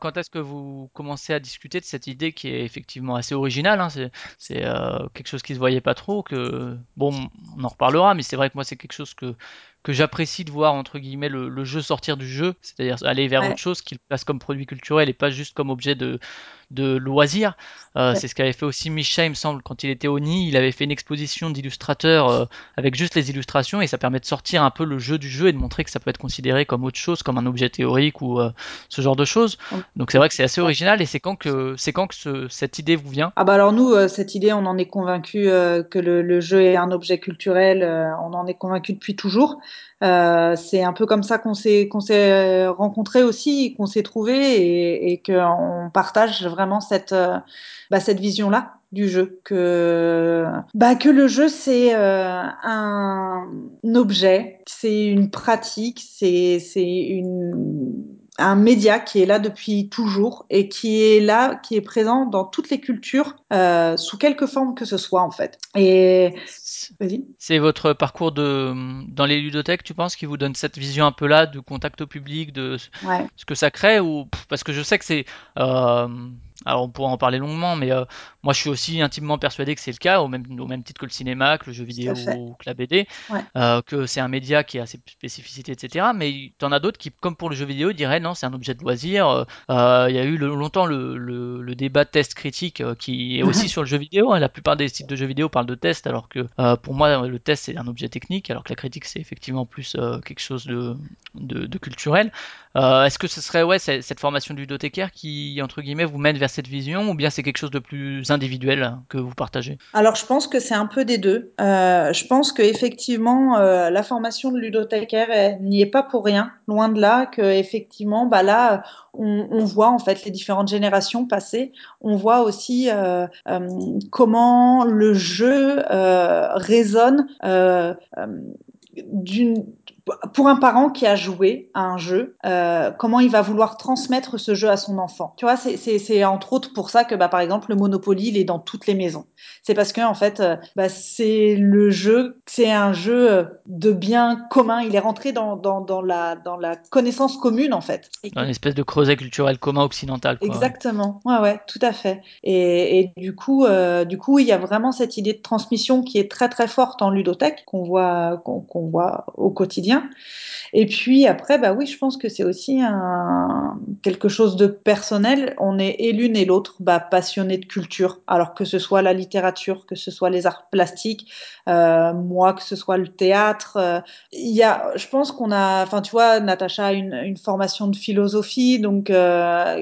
quand est-ce que vous commencez à discuter de cette idée qui est effectivement assez originale hein, C'est c'est, quelque chose qui se voyait pas trop. Que bon, on en reparlera, mais c'est vrai que moi c'est quelque chose que que j'apprécie de voir entre guillemets le, le jeu sortir du jeu, c'est-à-dire aller vers Ouais. autre chose qu'il place comme produit culturel et pas juste comme objet de de loisir. Euh, Ouais. C'est ce qu'avait fait aussi Micha, il me semble, quand il était au NI. Il avait fait une exposition d'illustrateurs euh, avec juste les illustrations et ça permet de sortir un peu le jeu du jeu et de montrer que ça peut être considéré comme autre chose, comme un objet théorique ou euh, ce genre de choses. Donc c'est vrai que c'est assez original et c'est quand que c'est quand que ce- cette idée vous vient? Ah bah alors nous, cette idée, on en est convaincu que le, le jeu est un objet culturel. on en est convaincu depuis toujours. Euh, c'est un peu comme ça qu'on s'est qu'on s'est rencontrés aussi, qu'on s'est trouvés et, et qu'on partage vraiment cette euh, bah, cette vision-là du jeu que bah que le jeu c'est euh, un objet, c'est une pratique, c'est c'est une un média qui est là depuis toujours et qui est là, qui est présent dans toutes les cultures, euh, sous quelque forme que ce soit en fait. Et vas-y. C'est votre parcours de dans les ludothèques, tu penses, qui vous donne cette vision un peu là de contact au public, de Ouais. ce que ça crée ou parce que je sais que c'est euh, alors on pourra en parler longuement, mais euh, moi je suis aussi intimement persuadé que c'est le cas, au même, au même titre que le cinéma, que le jeu vidéo ou que la BD, Ouais. euh, que c'est un média qui a ses spécificités, etc. Mais t'en as d'autres qui, comme pour le jeu vidéo, diraient non, c'est un objet de loisir. Euh, euh, Il y a eu le- longtemps le, le, le débat test critique qui est aussi sur le jeu vidéo. hein. La plupart des sites de jeux vidéo parlent de test, alors que pour moi le test c'est un objet technique, alors que la critique c'est effectivement plus quelque chose de, de, de culturel. Euh, Est-ce que ce serait ouais cette formation du ludothécaire qui entre guillemets vous mène vers cette vision ou bien c'est quelque chose de plus individuel que vous partagez? Alors, je pense que c'est un peu des deux. Euh, je pense que effectivement, euh, la formation de ludothécaire n'y est pas pour rien, loin de là. Que effectivement, bah là, on, on voit en fait les différentes générations passer. On voit aussi euh, euh, comment le jeu euh, résonne d'une pour un parent qui a joué à un jeu, euh, comment il va vouloir transmettre ce jeu à son enfant. Tu vois, c'est- entre autres pour ça que, bah, par exemple, le Monopoly, il est dans toutes les maisons. C'est parce que en fait, euh, bah, c'est le jeu, c'est un jeu euh, de bien commun. Il est rentré dans, dans, dans, la, dans la connaissance commune, en fait. Et Dans une espèce de creuset culturel commun occidental quoi. Exactement, ouais, ouais, tout à fait. Et, et du coup, euh, du coup, il y a vraiment cette idée de transmission qui est très très forte en ludothèque qu'on voit, qu'on qu'on voit au quotidien. Quotidien. Et puis après, bah oui, je pense que c'est aussi un, quelque chose de personnel. On est et l'une et l'autre bah, passionnés de culture, alors que ce soit la littérature, que ce soit les arts plastiques, euh, moi, que ce soit le théâtre. euh, y a, je pense qu'on a, enfin, tu vois, Natacha a une, une formation de philosophie, donc euh,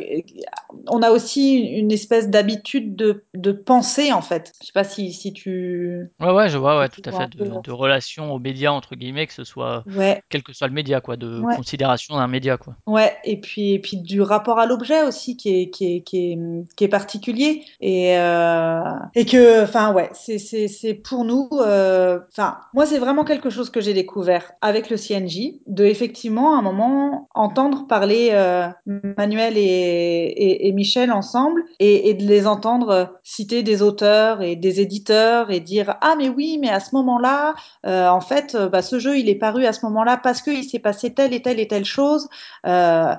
on a aussi une espèce d'habitude de, de penser, en fait. Je sais pas si, si tu. Ouais, ouais, je vois, ouais, tout à fait, de, de relation aux médias, entre guillemets, que ce soit, Ouais, quel que soit le média, quoi, de ouais. considération d'un média, quoi. Ouais, et puis, et puis du rapport à l'objet aussi qui est, qui est, qui est, qui est particulier. Et, euh, et que, enfin, ouais, c'est, c'est, c'est pour nous, euh, enfin, moi, c'est vraiment quelque chose que j'ai découvert avec le CNJ, de effectivement, à un moment, entendre parler euh, Manuel et, et, et Michel ensemble et, et de les entendre citer des auteurs et des éditeurs et dire Ah, mais oui, mais à ce moment-là, en fait, bah, ce jeu, il est paru à ce moment-là parce qu'il s'est passé telle et telle et telle chose. Euh,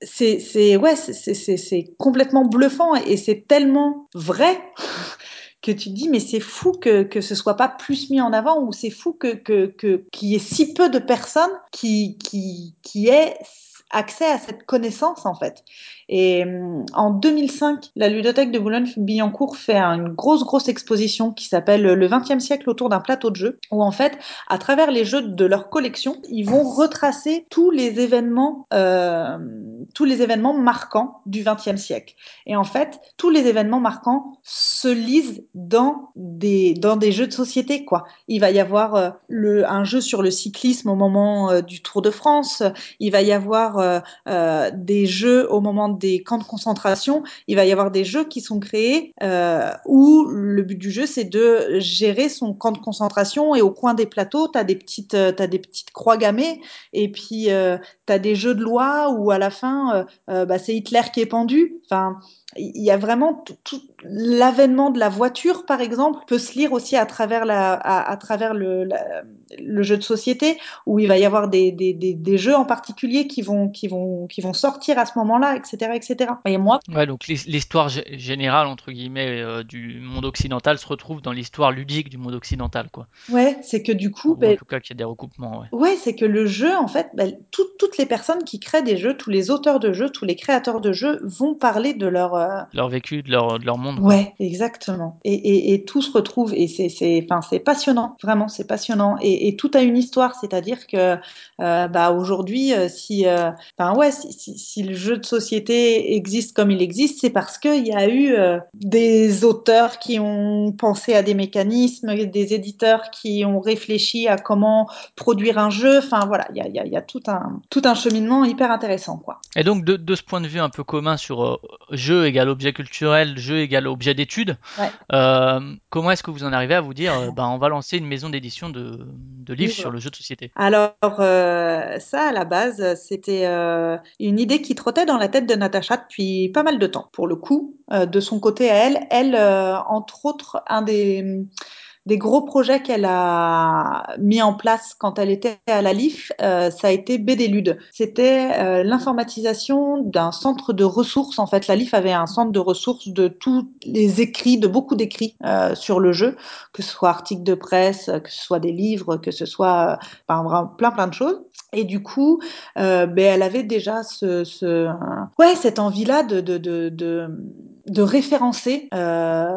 c'est c'est ouais, c'est- complètement bluffant et c'est tellement vrai que tu te dis mais c'est fou que, que ce soit pas plus mis en avant ou c'est fou que que que qu'il y ait si peu de personnes qui qui qui aient accès à cette connaissance en fait. Et hum, en 2005, la ludothèque de Boulogne-Billancourt fait une grosse grosse exposition qui s'appelle Le 20e siècle autour d'un plateau de jeux où en fait à travers les jeux de leur collection, ils vont retracer tous les événements, euh, tous les événements marquants du XXe siècle. Et en fait, tous les événements marquants se lisent dans des, dans des jeux de société. Quoi. Il va y avoir euh, le, un jeu sur le cyclisme au moment euh, du Tour de France, il va y avoir euh, des jeux au moment des camps de concentration, il va y avoir des jeux qui sont créés euh, où le but du jeu, c'est de gérer son camp de concentration et au coin des plateaux, tu as des petites, euh, t'as des petites croix gammées et puis euh, tu as des jeux de loi où à la fin, euh, bah, c'est Hitler qui est pendu. Enfin, il y a vraiment tout, l'avènement de la voiture, par exemple, peut se lire aussi à travers, la, à, à travers le, la, le jeu de société, où il va y avoir des, des, des, des jeux en particulier qui vont, qui, vont, qui vont sortir à ce moment-là, etc., etc. Et moi, Ouais, donc l'his- l'histoire gé- générale, entre guillemets, euh, du monde occidental se retrouve dans l'histoire ludique du monde occidental, quoi. ouais, c'est que du coup, Ou en ben, tout cas qu'il y a des recoupements, ouais. Ouais, c'est que le jeu, en fait, ben, tout- toutes les personnes qui créent des jeux, tous les auteurs de jeux, tous les créateurs de jeux vont parler de leur, euh, Leur vécu, de leur, de leur monde, quoi. Ouais, exactement. Et, et, et tout se retrouve et c'est c'est enfin c'est passionnant, vraiment c'est passionnant et, et tout a une histoire, c'est-à-dire que euh, bah aujourd'hui euh, si euh, enfin ouais si, si, si le jeu de société existe comme il existe, c'est parce qu'il y a eu des auteurs qui ont pensé à des mécanismes, des éditeurs qui ont réfléchi à comment produire un jeu. Enfin voilà, il y a, il y a, il y a tout un tout un cheminement hyper intéressant quoi. Et donc, de, de ce point de vue un peu commun sur euh, jeu égale objet culturel, jeu égale objet d'étude, Ouais. euh, comment est-ce que vous en arrivez à vous dire, euh, bah, on va lancer une maison d'édition de, de livres Livres. sur le jeu de société Alors, euh, ça, à la base, c'était euh, une idée qui trottait dans la tête de Natacha depuis pas mal de temps. Pour le coup, euh, de son côté à elle, elle, entre autres, un des, des gros projets qu'elle a mis en place quand elle était à la LIF, euh, ça a été BDLUD. C'était euh, l'informatisation d'un centre de ressources. En fait, la LIF avait un centre de ressources de tous les écrits, de beaucoup d'écrits euh, sur le jeu, que ce soit articles de presse, que ce soit des livres, que ce soit vraiment plein plein de choses. Et du coup, euh, ben, elle avait déjà ce, ce ouais, cette envie-là de, de, de, de, de référencer euh,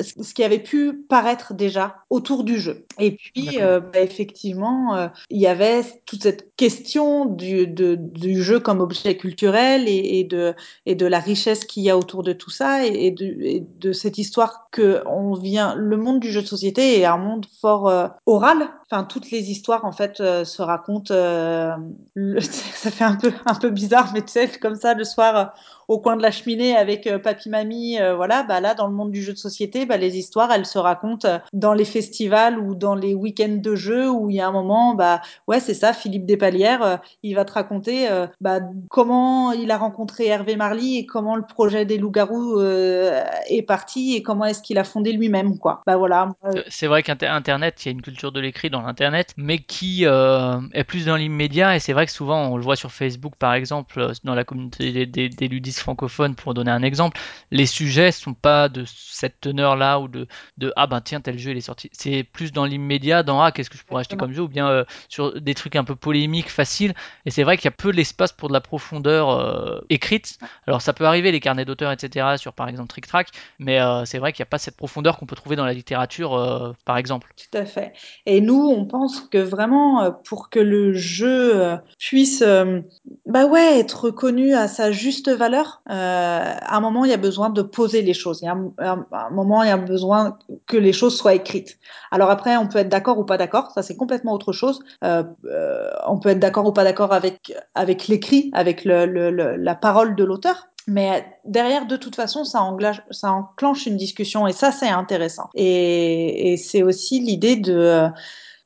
ce qui avait pu paraître déjà autour du jeu. Et puis, euh, bah, effectivement, euh, il y avait toute cette question du, de, du jeu comme objet culturel et, et, de, et de la richesse qu'il y a autour de tout ça et, et, de, et de cette histoire que on vient. Le monde du jeu de société est un monde fort euh, oral. Enfin, toutes les histoires en fait euh, se racontent. euh, le- ça fait un peu un peu bizarre, mais tu sais, comme ça le soir. Au coin de la cheminée avec euh, papy mamie euh, voilà bah là dans le monde du jeu de société bah les histoires elles se racontent euh, dans les festivals ou dans les week-ends de jeux où il y a un moment bah ouais c'est ça Philippe Despalières il va te raconter bah, comment il a rencontré Hervé Marly et comment le projet des loups-garous est parti et comment est-ce qu'il a fondé lui-même quoi bah voilà C'est vrai qu'Internet, il y a une culture de l'écrit dans l'Internet, mais qui est plus dans l'immédiat. Et c'est vrai que souvent, on le voit sur Facebook, par exemple, dans la communauté des, des ludistes francophones, pour donner un exemple, les sujets sont pas de cette teneur-là ou de, de ah ben tiens tel jeu il est sorti. C'est plus dans l'immédiat, dans ah qu'est-ce que je pourrais acheter comme jeu ou bien euh, sur des trucs un peu polémiques, faciles. Et c'est vrai qu'il y a peu l'espace pour de la profondeur euh, écrite. Alors ça peut arriver les carnets d'auteurs etc sur par exemple Trick Track, mais euh, c'est vrai qu'il n'y a pas cette profondeur qu'on peut trouver dans la littérature par exemple. Tout à fait. Et nous, on pense que vraiment, pour que le jeu puisse, bah ouais, être reconnu à sa juste valeur, euh, à un moment, il y a besoin de poser les choses. Il y a un, un- un moment, il y a besoin que les choses soient écrites. Alors après, on peut être d'accord ou pas d'accord. Ça, c'est complètement autre chose. Euh, euh, on peut être d'accord ou pas d'accord avec avec l'écrit, avec la parole de l'auteur. Mais derrière, de toute façon, ça, enclenche une discussion et ça, c'est intéressant. Et c'est aussi l'idée de...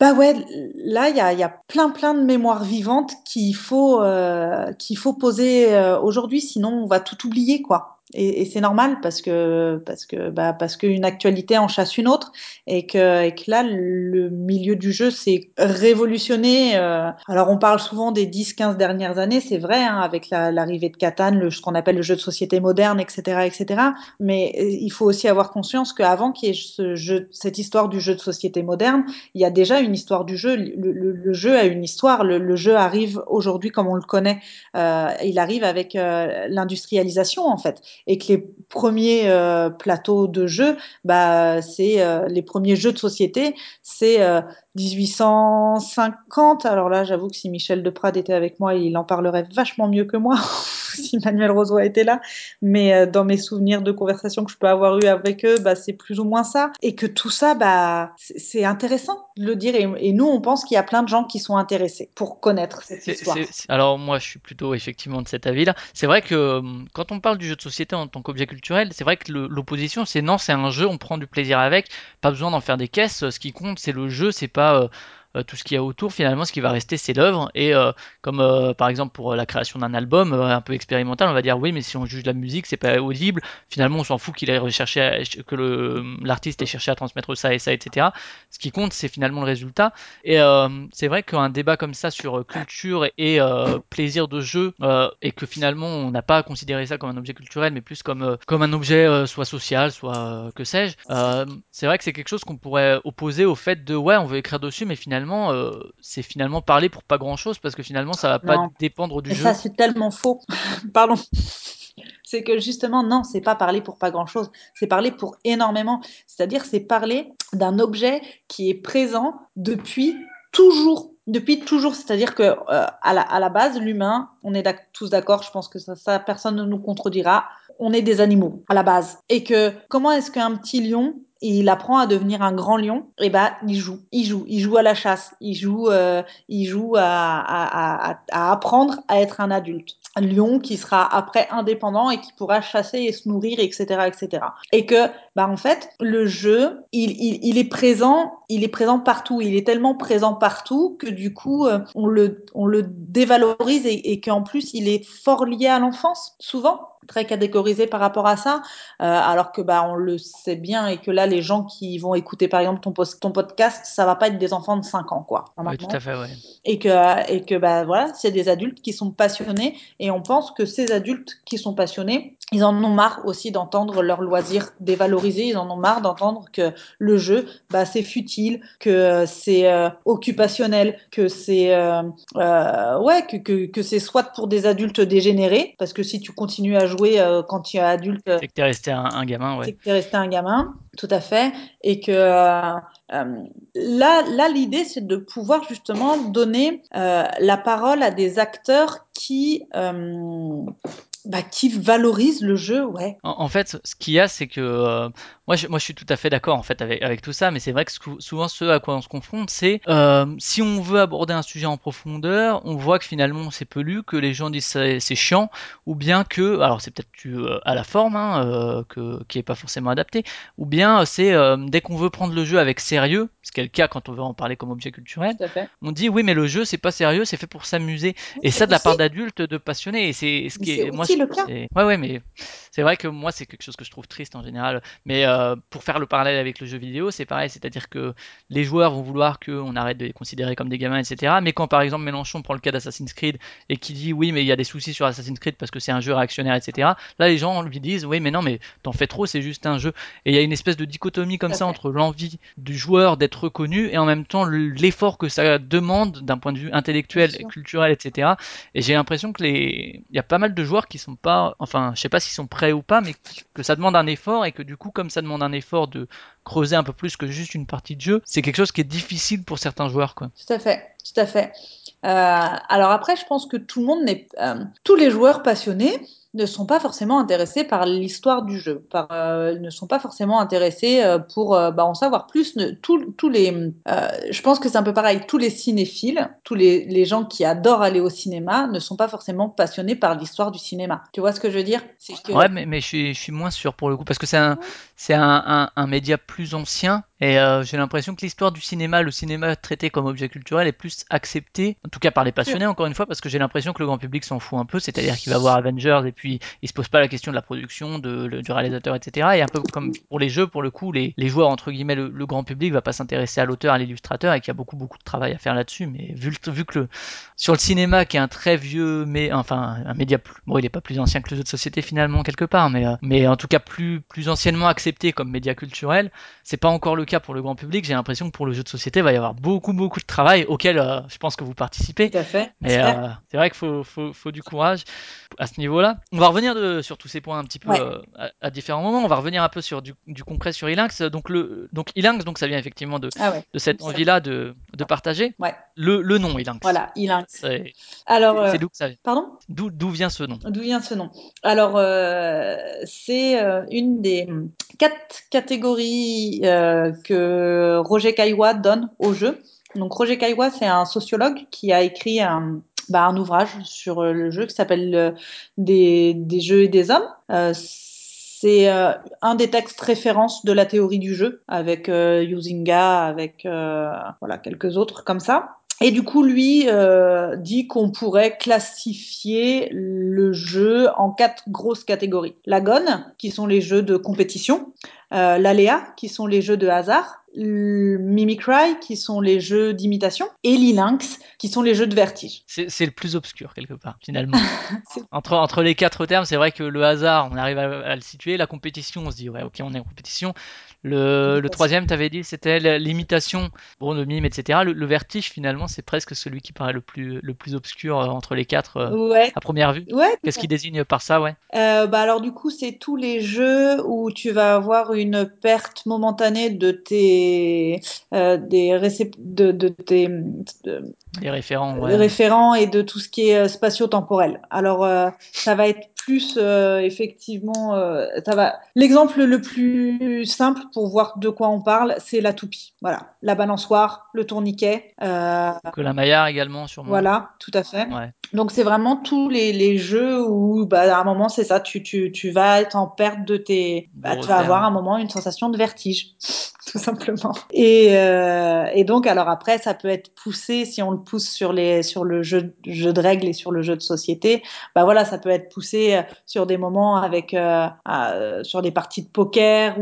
bah ouais, là, il y a, y a plein, plein de mémoires vivantes qu'il faut, euh, qu'il faut poser euh, aujourd'hui, sinon on va tout oublier, quoi. Et, et c'est normal parce que parce que bah, parce qu'une actualité en chasse une autre et que, et que là le milieu du jeu s'est révolutionné. euh. Alors on parle souvent des 10-15 dernières années, c'est vrai, hein, avec la- l'arrivée de Catane, le, ce qu'on appelle le jeu de société moderne, etc., etc. Mais euh, il faut aussi avoir conscience qu'avant qu'il y ait ce jeu, cette histoire du jeu de société moderne, il y a déjà une histoire du jeu. Le, le- le jeu a une histoire. Le, le jeu arrive aujourd'hui comme on le connaît. Euh, il arrive avec euh, l'industrialisation en fait, et que les premiers euh, plateaux de jeux, bah, c'est euh, les premiers jeux de société, c'est euh, 1850. Alors là, j'avoue que si Michel Deprade était avec moi, il en parlerait vachement mieux que moi. si Manuel Rosoy était là, mais euh, dans mes souvenirs de conversations que je peux avoir eu avec eux, bah, c'est plus ou moins ça. Et que tout ça, bah, c'est intéressant de le dire. Et, et nous, on pense qu'il y a plein de gens qui sont intéressés pour connaître cette histoire. Alors moi je suis plutôt effectivement de cet avis-là. C'est vrai que hum, quand on parle du jeu de société en tant qu'objet culturel, c'est vrai que l'opposition c'est non, c'est un jeu, on prend du plaisir avec, pas besoin d'en faire des caisses. Ce qui compte c'est le jeu, c'est pas euh, euh, tout ce qu'il y a autour. Finalement, ce qui va rester c'est l'œuvre. Et euh, comme euh, par exemple pour euh, la création d'un album euh, un peu expérimental, on va dire oui, mais si on juge la musique, c'est pas audible. Finalement, on s'en fout qu'il ait recherché que l'artiste ait cherché à transmettre ça et ça, etc. Ce qui compte c'est finalement le résultat. Et euh, c'est vrai qu'un débat comme ça sur euh, culture et euh, plaisir de jeu, euh, et que finalement on n'a pas à considérer ça comme un objet culturel, mais plus comme, euh, comme un objet euh, soit social, soit euh, que sais-je, euh, c'est vrai que c'est quelque chose qu'on pourrait opposer au fait de ouais, on veut écrire dessus, mais finalement euh, c'est finalement parler pour pas grand-chose, parce que finalement ça va pas Non. dépendre du Et jeu. ça, c'est tellement faux. Pardon. C'est que justement, non, c'est pas parler pour pas grand-chose, c'est parler pour énormément. C'est-à-dire, c'est parler d'un objet qui est présent depuis toujours. Depuis toujours, c'est-à-dire que euh, à, la, à la base, l'humain, on est tous d'accord, je pense que ça, ça, personne ne nous contredira, on est des animaux à la base. Et que comment est-ce qu'un petit lion, il apprend à devenir un grand lion Et ben, il joue, il joue, il joue à la chasse, il joue, euh, il joue à, à, à, à apprendre à être un adulte. Un lion qui sera après indépendant et qui pourra chasser et se nourrir, etc., etc. Et que, bah en fait, le jeu, il, il, il est présent, il est présent partout. Il est tellement présent partout que du coup, euh, on le, on le dévalorise et, et qu'en plus, il est fort lié à l'enfance, souvent très catégorisé par rapport à ça, euh, alors que bah on le sait bien et que là les gens qui vont écouter par exemple ton, podcast, ça va pas être des enfants de 5 ans quoi. Oui, tout à fait, ouais. Et que et que bah voilà, c'est des adultes qui sont passionnés et on pense que ces adultes qui sont passionnés, ils en ont marre aussi d'entendre leur loisir dévalorisé, ils en ont marre d'entendre que le jeu bah c'est futile, que c'est euh, occupationnel, que c'est euh, euh, ouais que, que, que c'est soit pour des adultes dégénérés parce que si tu continues à jouer euh, quand tu es adulte, C'est que t'es resté un, un gamin, c'est ouais. que tu es resté un gamin, tout à fait, et que euh, euh, là, là l'idée c'est de pouvoir justement donner euh, la parole à des acteurs qui euh, bah, qui valorisent le jeu, ouais. En, en fait, ce qu'il y a, c'est que euh, moi, je, moi, je suis tout à fait d'accord en fait avec, avec tout ça, mais c'est vrai que sou- souvent, ce à quoi on se confronte, c'est euh, si on veut aborder un sujet en profondeur, on voit que finalement c'est peu lu, que les gens disent c'est c'est chiant, ou bien que, alors c'est peut-être euh, à la forme, hein, euh, que, qui est pas forcément adaptée, ou bien c'est euh, dès qu'on veut prendre le jeu avec sérieux, ce qui est le cas quand on veut en parler comme objet culturel, on dit oui, mais le jeu c'est pas sérieux, c'est fait pour s'amuser, et ça de la part d'adultes, de passionnés, et c'est ce qui est, moi, le cas. ouais, ouais, mais C'est vrai que moi, c'est quelque chose que je trouve triste en général. Mais euh, pour faire le parallèle avec le jeu vidéo, c'est pareil. C'est-à-dire que les joueurs vont vouloir qu'on arrête de les considérer comme des gamins, etc. Mais quand par exemple Mélenchon prend le cas d'Assassin's Creed et qui dit oui, mais il y a des soucis sur Assassin's Creed parce que c'est un jeu réactionnaire, etc. Là, les gens lui disent oui, mais non, mais t'en fais trop, c'est juste un jeu. Et il y a une espèce de dichotomie comme ça entre l'envie du joueur d'être reconnu et en même temps l'effort que ça demande d'un point de vue intellectuel, culturel, etc. Et j'ai l'impression que les, il y a pas mal de joueurs qui sont pas, enfin, je sais pas s'ils sont prêts ou pas, mais que ça demande un effort et que du coup, comme ça demande un effort de creuser un peu plus que juste une partie de jeu, c'est quelque chose qui est difficile pour certains joueurs, quoi. Tout à fait, tout à fait. Euh, alors après, je pense que tout le monde n'est, euh, tous les joueurs passionnés ne sont pas forcément intéressés par l'histoire du jeu, par, euh, ne sont pas forcément intéressés euh, pour euh, bah, en savoir plus. Ne- les, je pense que c'est un peu pareil. Tous les cinéphiles, tous les, les gens qui adorent aller au cinéma, ne sont pas forcément passionnés par l'histoire du cinéma. Tu vois ce que je veux dire? Que Ouais, mais, mais je, suis, je suis moins sûr pour le coup, parce que c'est un, c'est un, un, un média plus ancien, et euh, j'ai l'impression que l'histoire du cinéma, le cinéma traité comme objet culturel, est plus accepté, en tout cas par les passionnés, encore une fois, parce que j'ai l'impression que le grand public s'en fout un peu, c'est-à-dire qu'il va voir Avengers, et puis il se pose pas la question de la production, de, le- du réalisateur, etc. Et un peu comme pour les jeux, pour le coup, les, les joueurs, entre guillemets, le, le grand public va pas s'intéresser à l'auteur, à l'illustrateur, et qu'il y a beaucoup, beaucoup de travail à faire là-dessus, mais vu, le- vu que le, sur le cinéma, qui est un très vieux, mais enfin un média plus, bon, il est pas plus ancien que les autres sociétés finalement quelque part, mais euh, mais en tout cas plus plus anciennement accepté comme média culturel. C'est pas encore le cas pour le grand public. J'ai l'impression que pour le jeu de société, il va y avoir beaucoup beaucoup de travail auquel euh, je pense que vous participez. tout à fait. Euh, c'est vrai qu'il faut, faut, faut du courage à ce niveau-là. On va revenir de, sur tous ces points un petit peu Ouais. euh, à, à différents moments. On va revenir un peu sur du, du concret sur Ilinx. Donc, le, donc Ilinx, donc ça vient effectivement de, Ah ouais. de cette envie-là de, de partager. Ouais. Le, le nom Ilinx. Voilà, Ilinx. C'est Alors, d'où ça vient pardon? D'où d'où vient ce nom? D'où vient ce nom? Alors, c'est une des quatre catégories euh, que Roger Caillois donne au jeu. Donc, Roger Caillois, c'est un sociologue qui a écrit un, bah, un ouvrage sur euh, le jeu qui s'appelle euh, des, des jeux et des hommes. Euh, c'est euh, un des textes références de la théorie du jeu, avec euh, Huizinga, avec euh, voilà, quelques autres comme ça. Et du coup, lui euh, dit qu'on pourrait classifier le jeu en quatre grosses catégories. La gonne, qui sont les jeux de compétition, euh, l'aléa, qui sont les jeux de hasard, le Mimicry, qui sont les jeux d'imitation, et l'Ilinx, qui sont les jeux de vertige. C'est le plus obscur quelque part, finalement. Entre, entre les quatre termes, c'est vrai que le hasard, on arrive à, à le situer. La compétition, on se dit, ouais, ok, on est en compétition. Le, troisième, t'avais dit, c'était l'imitation, bon, le mime, etc. Le, le vertige, finalement, c'est presque celui qui paraît le plus, le plus obscur euh, entre les quatre euh, Ouais. à première vue. Ouais, Qu'est-ce qui désigne par ça, ouais? Euh, bah alors du coup, c'est tous les jeux où tu vas avoir une perte momentanée de tes des récep- de, de tes de- Les référents, des ouais. référents et de tout ce qui est euh, spatio-temporel. Alors euh, ça va être plus euh, effectivement euh, ça va l'exemple le plus simple pour voir de quoi on parle, c'est la toupie. Voilà, la balançoire, le tourniquet, euh, Que la Maillard également, sûrement. voilà, tout à fait. Ouais. Donc c'est vraiment tous les, les jeux où bah, à un moment c'est ça, tu, tu, tu vas être en perte de tes... Bah, tu vas avoir terme. un moment une sensation de vertige, tout simplement. Et, euh, et donc alors après ça peut être poussé, si on le pousse sur, les, sur le jeu, jeu de règles et sur le jeu de société, bah voilà, ça peut être poussé euh, sur des moments avec... euh, euh, sur des parties de poker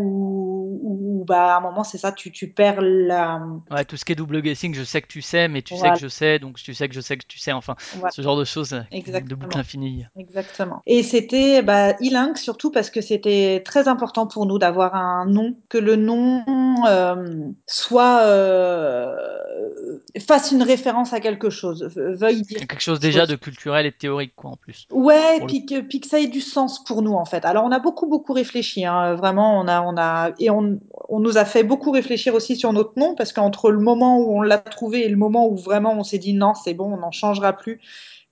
où, où bah, à un moment c'est ça, tu, tu perds la... Ouais, tout ce qui est double guessing, je sais que tu sais, mais tu sais que je sais, donc tu sais que je sais que tu sais, enfin, Voilà. ce genre de choses, euh, de boucle infinie. Exactement. Et c'était bah, Ilinx surtout parce que c'était très important pour nous d'avoir un nom, que le nom euh, soit euh, fasse une référence à quelque chose, ve- veuille dire Quelque chose déjà de culturel et de théorique, quoi, en plus. Ouais, le- puis que, puis que ça ait du sens pour nous en fait. Alors on a beaucoup beaucoup réfléchi, hein, vraiment, on a on a et on, on nous a fait beaucoup réfléchir aussi sur notre nom parce qu'entre le moment où on l'a trouvé et le moment où vraiment on s'est dit non c'est bon, on n'en changera plus,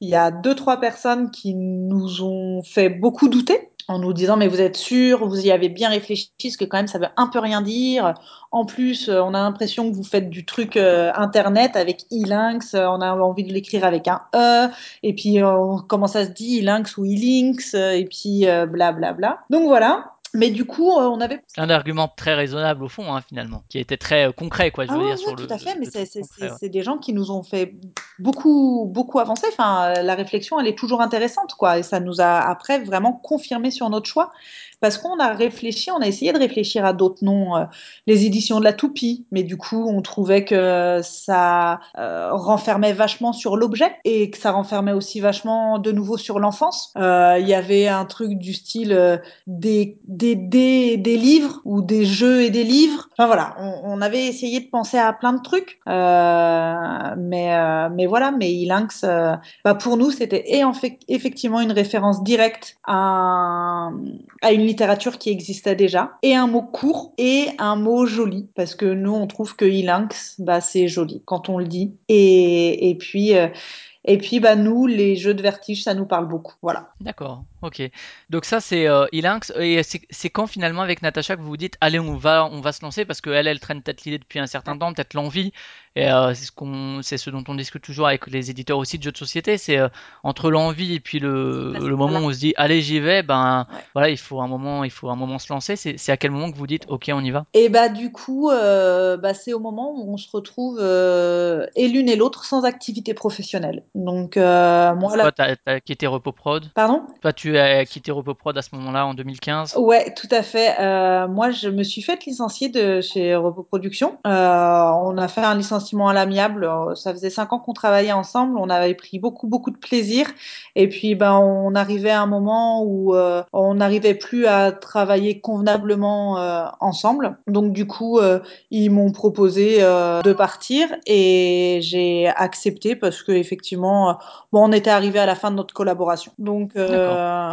il y a deux trois personnes qui nous ont fait beaucoup douter en nous disant mais vous êtes sûr, vous y avez bien réfléchi, parce que quand même ça veut un peu rien dire. En plus, euh, on a l'impression que vous faites du truc euh, internet avec e-links, euh, on a envie de l'écrire avec un e. Et puis, euh, comment ça se dit, Ilinx ou euh, et puis blablabla. Bla, bla. Donc voilà. Mais du coup, euh, on avait Un argument très raisonnable au fond, hein, finalement, qui était très euh, concret, quoi. Je Ah veux ouais, dire ouais, sur tout le, à fait, mais le c'est des gens qui nous ont fait beaucoup, beaucoup avancer. Enfin, euh, la réflexion, elle est toujours intéressante, quoi. Et ça nous a après vraiment confirmé sur notre choix. Parce qu'on a réfléchi, on a essayé de réfléchir à d'autres noms, euh, les éditions de la Toupie, mais du coup, on trouvait que ça euh, renfermait vachement sur l'objet et que ça renfermait aussi vachement de nouveau sur l'enfance. Euh, Il y avait un truc du style des, des, des, des livres ou des jeux et des livres. Enfin voilà, on, avait essayé de penser à plein de trucs, mais, mais voilà, mais Ilinx, bah pour nous, c'était effectivement une référence directe à, à une littérature qui existait déjà, et un mot court et un mot joli, parce que nous, on trouve que Ilinx, bah, c'est joli quand on le dit. Et, et puis, euh, et puis bah, nous, les jeux de vertige, ça nous parle beaucoup. Voilà. D'accord, ok. Donc ça c'est euh, Ilinx. Et c'est c'est quand finalement avec Natacha que vous vous dites allez on va on va se lancer? Parce qu'elle elle traîne peut-être l'idée depuis un certain temps, peut-être l'envie. Et euh, c'est ce qu'on c'est ce dont on discute toujours avec les éditeurs aussi de jeux de société, c'est euh, entre l'envie et puis le, le moment où on se dit allez j'y vais, ben Ouais. voilà il faut un moment il faut un moment se lancer. C'est c'est à quel moment que vous dites ok on y va? Et bah du coup, euh, bah, c'est au moment où on se retrouve euh, et l'une et l'autre sans activité professionnelle. Donc euh, moi là, Toi t'as as quitté Repoprod. pardon? Toi tu as quitté Repoprod à ce moment-là en 2015. Ouais, tout à fait. Euh, moi, je me suis faite licencier de chez Reproduction. Euh, on a fait un licenciement à l'amiable. Euh, Ça faisait cinq ans qu'on travaillait ensemble. On avait pris beaucoup, beaucoup de plaisir. Et puis, ben, on arrivait à un moment où euh, on n'arrivait plus à travailler convenablement ensemble. Donc, du coup, ils m'ont proposé de partir et j'ai accepté parce que effectivement, bon, on était arrivé à la fin de notre collaboration. Donc, euh,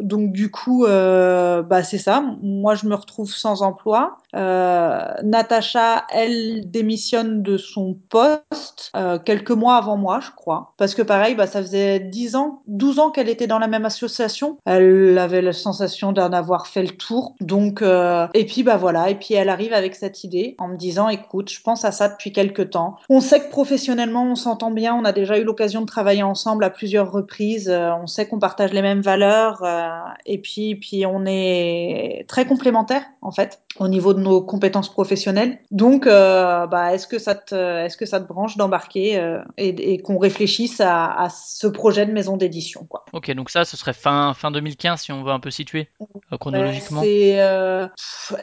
donc du coup, euh, bah c'est ça. Moi, je me retrouve sans emploi. Euh, Natacha, elle démissionne de son poste euh, quelques mois avant moi, je crois, parce que pareil, bah ça faisait 10 ans, 12 ans qu'elle était dans la même association. Elle avait la sensation d'en avoir fait le tour. Donc, euh, et puis bah voilà, et puis elle arrive avec cette idée en me disant, écoute, je pense à ça depuis quelques temps. On sait que professionnellement, on s'entend bien. On a déjà eu l'occasion de travailler ensemble à plusieurs reprises. Euh, on sait qu'on partage les mêmes valeurs. Euh, et puis, puis on est très complémentaires en fait au niveau de nos compétences professionnelles. Donc, euh, bah, est-ce que ça te, est-ce que ça te branche d'embarquer euh, et, et qu'on réfléchisse à, à ce projet de maison d'édition, quoi? Ok donc ça ce serait fin fin 2015 si on veut un peu situer chronologiquement. c'est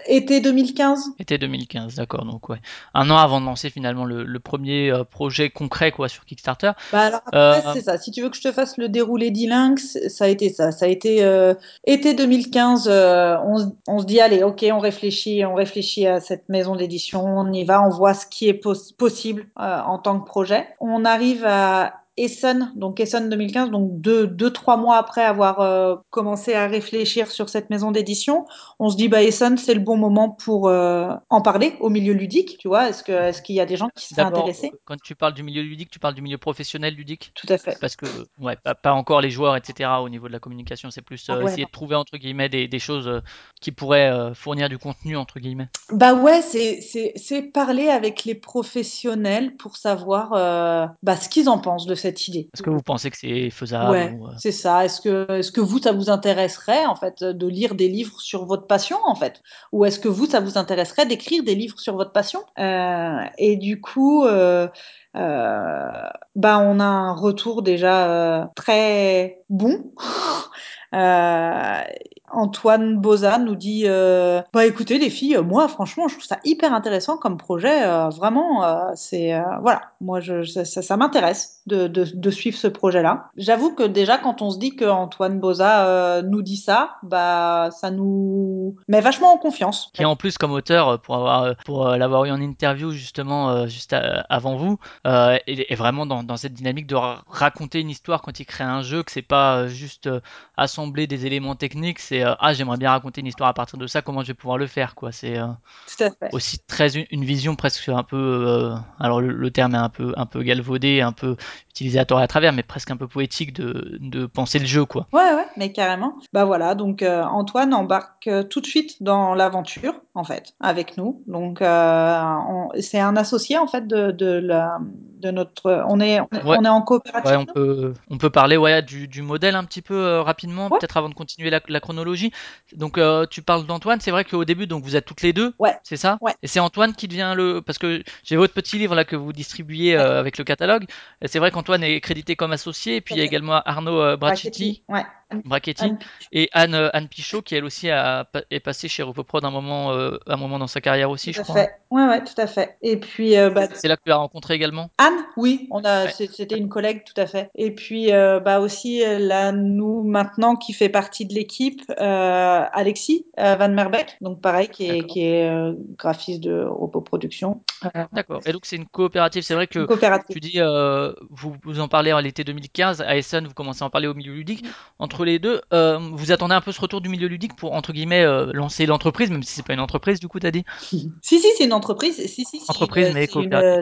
été 2015. Été 2015, d'accord. Donc ouais, un an avant de lancer finalement le, le premier projet concret quoi sur Kickstarter. Bah alors après, Euh, c'est ça. Si tu veux que je te fasse le déroulé d'Ilinx, ça a été ça. Ça a été euh, été 2015. euh, on, on se dit allez, ok, on réfléchit, on réfléchit à cette maison d'édition. On y va, on voit ce qui est pos- possible euh, en tant que projet. On arrive à Essen, donc Essen 2015, donc deux, deux trois mois après avoir euh, commencé à réfléchir sur cette maison d'édition, on se dit bah Essen, c'est le bon moment pour euh, en parler au milieu ludique. Tu vois, est-ce que est-ce qu'il y a des gens qui seraient intéressés? euh, quand tu parles du milieu ludique, tu parles du milieu professionnel ludique? Tout à fait. Parce que, ouais, pas, pas encore les joueurs, etc. au niveau de la communication, c'est plus euh, ouais, essayer de trouver, entre guillemets, des, des choses qui pourraient fournir du contenu, entre guillemets. Bah ouais, c'est c'est c'est parler avec les professionnels pour savoir bah, ce qu'ils en pensent de cette idée. Est-ce que vous pensez que c'est faisable Ouais, ou, euh, c'est ça. Est-ce que est-ce que vous ça vous intéresserait en fait de lire des livres sur votre passion en fait, ou est-ce que vous ça vous intéresserait d'écrire des livres sur votre passion? Euh, Et du coup, euh, euh, bah on a un retour déjà très bon. Euh, Antoine Boza nous dit euh, bah écoutez les filles euh, moi franchement je trouve ça hyper intéressant comme projet euh, vraiment c'est voilà. Moi je, ça, m'intéresse de, de, suivre ce projet là j'avoue que déjà quand on se dit que Antoine Boza nous dit ça bah ça nous met vachement en confiance. Qui en plus comme auteur, pour avoir pour l'avoir eu en interview justement juste avant vous, est, vraiment dans, dans cette dynamique de ra- raconter une histoire quand il crée un jeu, que c'est pas juste assembler des éléments techniques, c'est euh, ah j'aimerais bien raconter une histoire à partir de ça, comment je vais pouvoir le faire quoi. C'est euh, aussi très une, une vision presque un peu, euh, alors le, le terme est un peu un peu galvaudé, un peu utilisé à tort et à travers, mais presque un peu poétique de, de penser le jeu quoi. Ouais, ouais, mais carrément. Bah voilà, donc Antoine embarque tout de suite dans l'aventure, en fait, avec nous. Donc on- c'est un associé, en fait, de, de, la, de notre... On est, on est, Ouais. on est en Ouais, coopérative, on peut, on peut parler ouais, du, du modèle un petit peu rapidement, Ouais. peut-être avant de continuer la, la chronologie. Donc euh, tu parles d'Antoine, c'est vrai qu'au début donc vous êtes toutes les deux, Ouais. c'est ça Ouais. Et c'est Antoine qui devient le parce que j'ai votre petit livre là que vous distribuez euh, avec le catalogue. C'est vrai qu'Antoine est crédité comme associé et puis il y a également Arnaud euh, Bracchetti, Ouais. Bracchetti Anne- et Anne euh, Anne Pichot qui elle aussi a, est passée chez Repoprod un moment euh, un moment dans sa carrière aussi, Tout je à crois. fait. Ouais, ouais, tout à fait. Et puis, euh, bah, C'est là que tu l'as rencontré également? Anne, oui, on a, Ouais. c'était une collègue, tout à fait. Et puis, euh, bah aussi, là, nous, maintenant, qui fait partie de l'équipe, Alexis Van Merbeek, donc pareil, qui est, qui est graphiste de Repo Production. Euh, D'accord. Et donc c'est une coopérative. C'est vrai que tu dis, vous, vous en parlez en l'été 2015, à Essen, vous commencez à en parler au milieu ludique. Entre les deux, euh, vous attendez un peu ce retour du milieu ludique pour, entre guillemets, euh, lancer l'entreprise, même si c'est pas une entreprise, du coup, t'as dit? Si, si, c'est une entreprise. Si, si, Entreprise, une, mais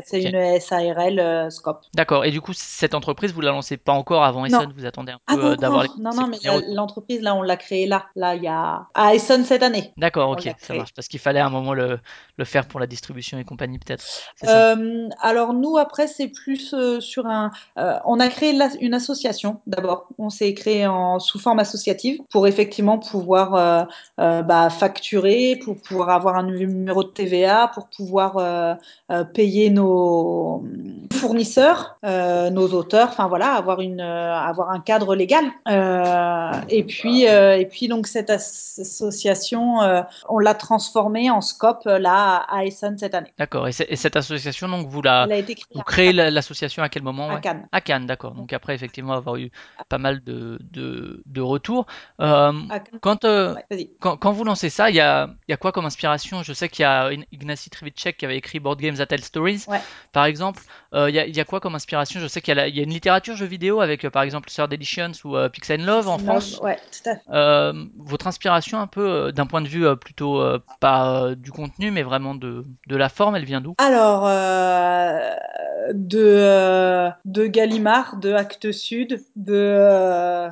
c'est une, SARL euh, Scope. D'accord. Et du coup, cette entreprise, vous la lancez pas encore avant Non. Essen, vous attendez un Ah peu euh, d'avoir les non, non, mais l'entreprise, là, on l'a créée là. Là, il y a à Essen cette année. D'accord, ok, ça marche. Parce qu'il fallait à un moment le, le faire pour la distribution et compagnie, peut-être. Euh, alors nous après c'est plus euh, sur un. euh, on a créé la- une association d'abord. On s'est créé en sous forme associative pour effectivement pouvoir euh, euh, bah, facturer, pour pouvoir avoir un numéro de TVA, pour pouvoir euh, payer nos fournisseurs, nos auteurs. Enfin voilà, avoir une avoir un cadre légal. Et puis et puis donc cette as- association, on l'a transformée en scope là à Essen cette année. D'accord. Et, cette association, donc, vous la, créée vous créez l'association à quel moment À ouais Cannes. À Cannes, d'accord. Donc après, effectivement, avoir eu pas mal de, de, de retours. Euh, quand, euh, Ouais, quand, quand vous lancez ça, il y a, y a quoi comme inspiration? Je sais qu'il y a Ign- Ignacy Trivicek qui avait écrit Board Games That Tell Stories, Ouais. par exemple. Euh, il, y a, il y a quoi comme inspiration? Je sais qu'il y, y a une littérature jeu vidéo avec, euh, par exemple, Third Editions ou euh, Pixel Love en Love, France. Ouais, tout à fait. Votre inspiration un peu d'un point de vue plutôt pas du contenu mais vraiment de, de la forme, elle vient d'où? Alors, de, de Gallimard, de Actes Sud, de,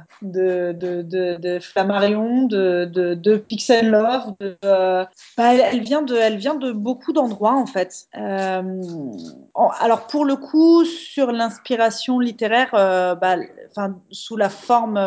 de, de, de, de Flammarion, de, Pixel Love. Euh, bah, elle, elle vient de, elle vient de beaucoup d'endroits, en fait. Euh, en- alors, pour le coup, sur l'inspiration littéraire, euh, bah, sous la forme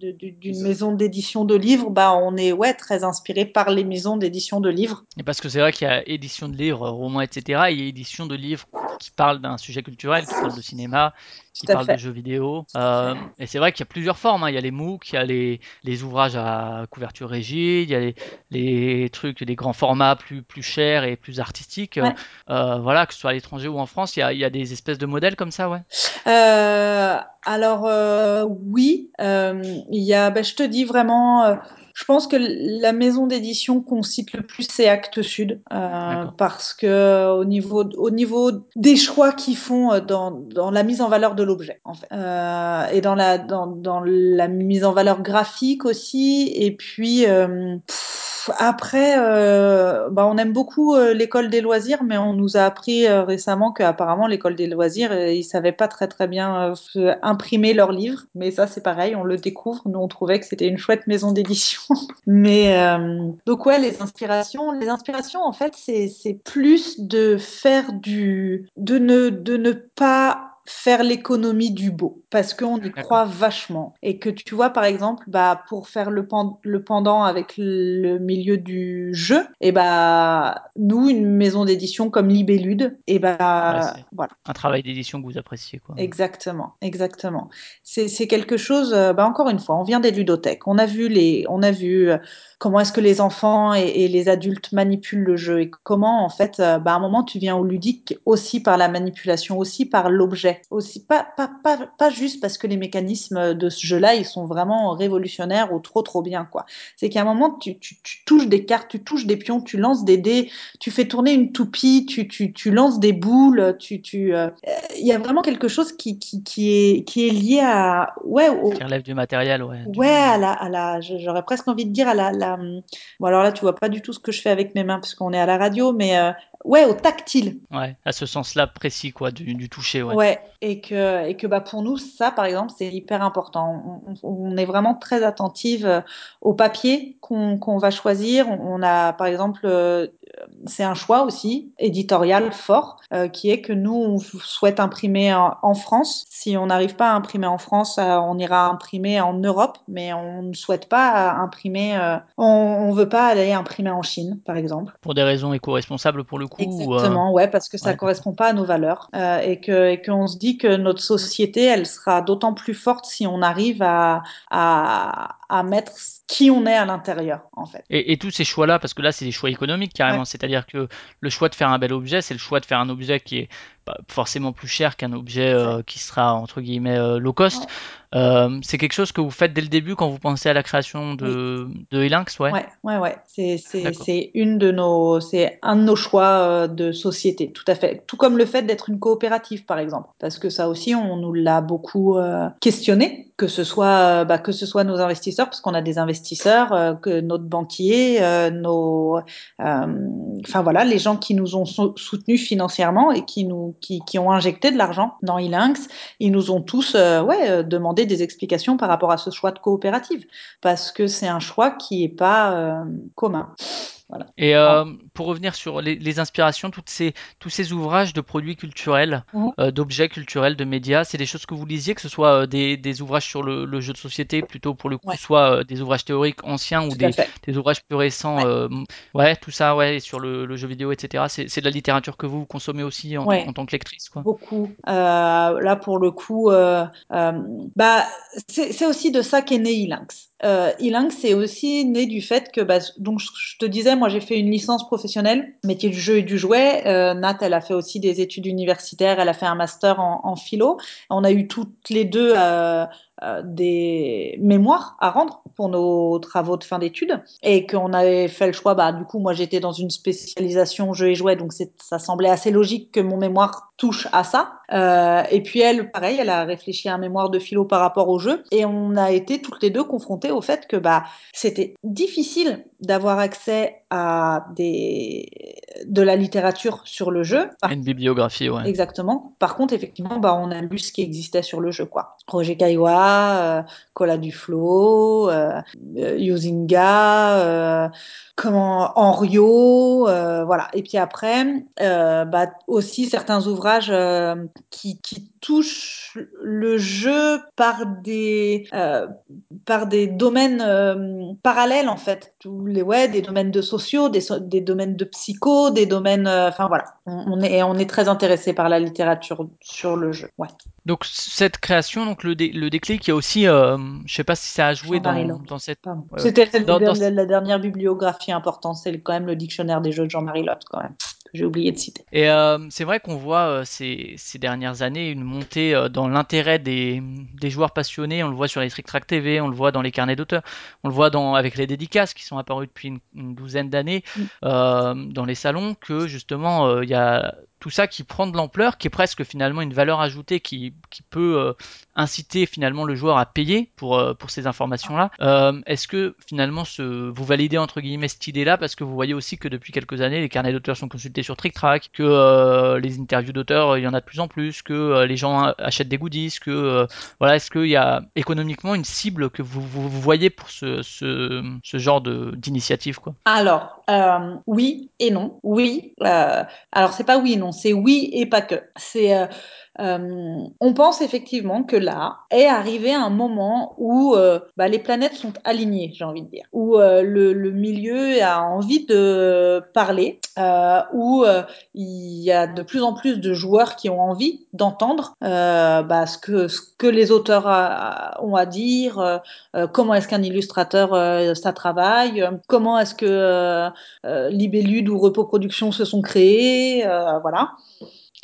d'une maison d'édition de livres, bah, on est ouais, très inspiré par les maisons d'édition de livres. Et parce que c'est vrai qu'il y a édition de livres, romans, etc. Et il y a édition de livres qui parlent d'un sujet culturel, qui parlent de cinéma, qui parlent de fait. jeux vidéo. Euh, et c'est vrai qu'il y a plusieurs formes. hein. Il y a les MOOC, il y a les, les ouvrages à couverture rigide, il y a les, les trucs, des grands formats plus, plus chers et plus artistiques. Ouais. Euh, voilà, que ce soit à l'étranger ou en France, il y a, il y a des espèces de modèles comme ça, ouais. Euh, alors oui, il y a, ben, je te dis vraiment, je pense que la maison d'édition qu'on cite le plus c'est Actes Sud, euh, parce que au niveau, au niveau des choix qu'ils font euh, dans, dans la mise en valeur de l'objet, en fait, Euh, et dans la, dans, dans la mise en valeur graphique aussi, et puis euh, pff, après, euh, bah, on aime beaucoup euh, l'école des loisirs, mais on nous a appris euh, récemment qu'apparemment l'école des loisirs, euh, ils savaient pas très très bien imprimer leurs livres. Mais ça, c'est pareil, on le découvre. Nous, on trouvait que c'était une chouette maison d'édition. mais donc ouais, les inspirations, les inspirations, en fait, c'est c'est plus de faire du, de ne de ne pas faire l'économie du beau parce qu'on y croit vachement et que tu vois par exemple bah pour faire le, le pendant avec le milieu du jeu et bah nous une maison d'édition comme Libellude et bah Ouais, c'est voilà un travail d'édition que vous appréciez, quoi. Exactement, exactement. C'est c'est quelque chose. euh, bah encore une fois, on vient des ludothèques. On a vu les, on a vu euh, comment est-ce que les enfants et, et les adultes manipulent le jeu et comment en fait, euh, bah, à un moment, tu viens au ludique aussi par la manipulation, aussi par l'objet, aussi pas pas pas pas juste parce que les mécanismes de ce jeu-là, ils sont vraiment révolutionnaires ou trop trop bien quoi. C'est qu'à un moment, tu, tu, tu touches des cartes, tu touches des pions, tu lances des dés, tu fais tourner une toupie, tu tu tu lances des boules, tu tu euh, il y a vraiment quelque chose qui, qui, qui, est, qui est lié à, ouais, au, Qui relève du matériel, ouais. ouais, à la, à la, j'aurais presque envie de dire à la, la, bon alors là tu vois pas du tout ce que je fais avec mes mains parce qu'on est à la radio, mais euh, ouais, au tactile. Ouais, à ce sens-là précis, quoi, du, du toucher, ouais. Ouais, et que, et que bah, pour nous, ça, par exemple, c'est hyper important. On, est vraiment très attentive euh, au papier qu'on va choisir. On, a, par exemple, euh, c'est un choix aussi éditorial fort euh, qui est que nous on souhaite imprimer en, en France. Si on n'arrive pas à imprimer en France, euh, on ira imprimer en Europe, mais on ne souhaite pas imprimer. euh, on, on veut pas aller imprimer en Chine, par exemple. Pour des raisons éco-responsables pour le coup euh, Exactement, ouais, parce que ça ouais. correspond pas à nos valeurs euh, et que et qu'on se dit que notre société, elle sera d'autant plus forte si on arrive à à, à mettre qui on est à l'intérieur, en fait. Et, et tous ces choix-là, parce que là, c'est des choix économiques carrément, Ouais. c'est-à-dire que le choix de faire un bel objet, c'est le choix de faire un objet qui est forcément plus cher qu'un objet euh, qui sera entre guillemets euh, low cost. Euh, c'est quelque chose que vous faites dès le début quand vous pensez à la création de, de Elinx, ouais. Ouais, ouais, ouais. C'est, c'est, c'est une de nos, c'est un de nos choix de société, tout à fait. Tout comme le fait d'être une coopérative, par exemple, parce que ça aussi, on nous l'a beaucoup questionné, que ce soit, bah, que ce soit nos investisseurs, parce qu'on a des investisseurs, euh, que notre banquier, euh, nos, euh, enfin voilà, les gens qui nous ont sou- soutenus financièrement et qui nous, qui, ont injecté de l'argent dans Elinx, ils nous ont tous, euh, ouais, euh, demandé des explications par rapport à ce choix de coopérative parce que c'est un choix qui est pas euh, commun. Voilà. Et euh, pour revenir sur les, les inspirations, toutes ces, tous ces ouvrages de produits culturels, Mhm. euh, d'objets culturels, de médias, c'est des choses que vous lisiez, que ce soit euh, des, des ouvrages sur le, le jeu de société, plutôt pour le coup, Ouais. soit des ouvrages théoriques anciens ou Tout des, des ouvrages plus récents, Ouais. euh, ouais, tout ça, ouais, sur le, le jeu vidéo, etc. C'est c'est de la littérature que vous consommez aussi en, Ouais. en tant que lectrice, quoi. Beaucoup. Là, pour le coup, bah, c'est c'est aussi de ça qu'est né Elinx. Euh, Elinx, c'est aussi né du fait que, bah, donc, je te disais, moi, j'ai fait une licence professionnelle, métier du jeu et du jouet. Euh, Nat, elle a fait aussi des études universitaires, elle a fait un master en, en philo. On a eu toutes les deux euh, des mémoires à rendre pour nos travaux de fin d'études et qu'on avait fait le choix, bah, du coup, moi, j'étais dans une spécialisation jeu et jouet, donc ça semblait assez logique que mon mémoire touche à ça. Euh, et puis elle, pareil, elle a réfléchi à un mémoire de philo par rapport au jeu. Et on a été toutes les deux confrontées au fait que bah, c'était difficile d'avoir accès à des... de la littérature sur le jeu. Par- Une bibliographie, ouais. Exactement. Par contre, effectivement, bah, on a lu ce qui existait sur le jeu. quoi. Roger Caillois, euh, Cola Duflo, euh, euh, Yuzinga, euh, comment Henriot, euh, voilà. Et puis après, euh, bah, aussi certains ouvrages euh, qui, qui touchent le jeu par des euh, par des domaines euh, parallèles en fait, les ouais, des domaines de sociaux, des, des domaines de psycho, des domaines, euh, enfin voilà. On, on est on est très intéressé par la littérature sur le jeu. Ouais. Donc cette création, donc le, dé- le déclic, il y a aussi, euh, je sais pas si ça a joué dans, dans cette... C'était la, la dernière bibliographie importante, c'est quand même le dictionnaire des jeux de Jean-Marie Lotte quand même. Que J'ai oublié de citer. Et euh, c'est vrai qu'on voit euh, ces, ces dernières années une montée euh, dans l'intérêt des, des joueurs passionnés. On le voit sur les Trick Track TV, on le voit dans les carnets d'auteurs, on le voit dans, avec les dédicaces qui sont apparues depuis une, une douzaine d'années Mm. dans les salons, que justement il y a tout ça qui prend de l'ampleur, qui est presque finalement une valeur ajoutée qui, peut euh, inciter finalement le joueur à payer pour, euh, pour ces informations-là. Euh, Est-ce que finalement vous validez entre guillemets cette idée-là? Parce que vous voyez aussi que depuis quelques années les carnets d'auteurs sont consultés sur TrickTrack, que les interviews d'auteurs il y en a de plus en plus, que les gens achètent des goodies, que voilà, est-ce qu'il y a économiquement une cible que vous, vous, voyez pour ce, ce, ce genre d'initiative quoi? Alors, oui et non. Oui. alors, c'est pas oui et non, c'est oui et pas que. C'est. Euh, on pense effectivement que là est arrivé un moment où euh, bah, les planètes sont alignées, j'ai envie de dire, où euh, le, milieu a envie de parler, où il y a de plus en plus de joueurs qui ont envie d'entendre bah, ce, que, les auteurs ont à dire, comment est-ce qu'un illustrateur ça travaille, comment est-ce que Libellude ou Repos Productions se sont créés, voilà.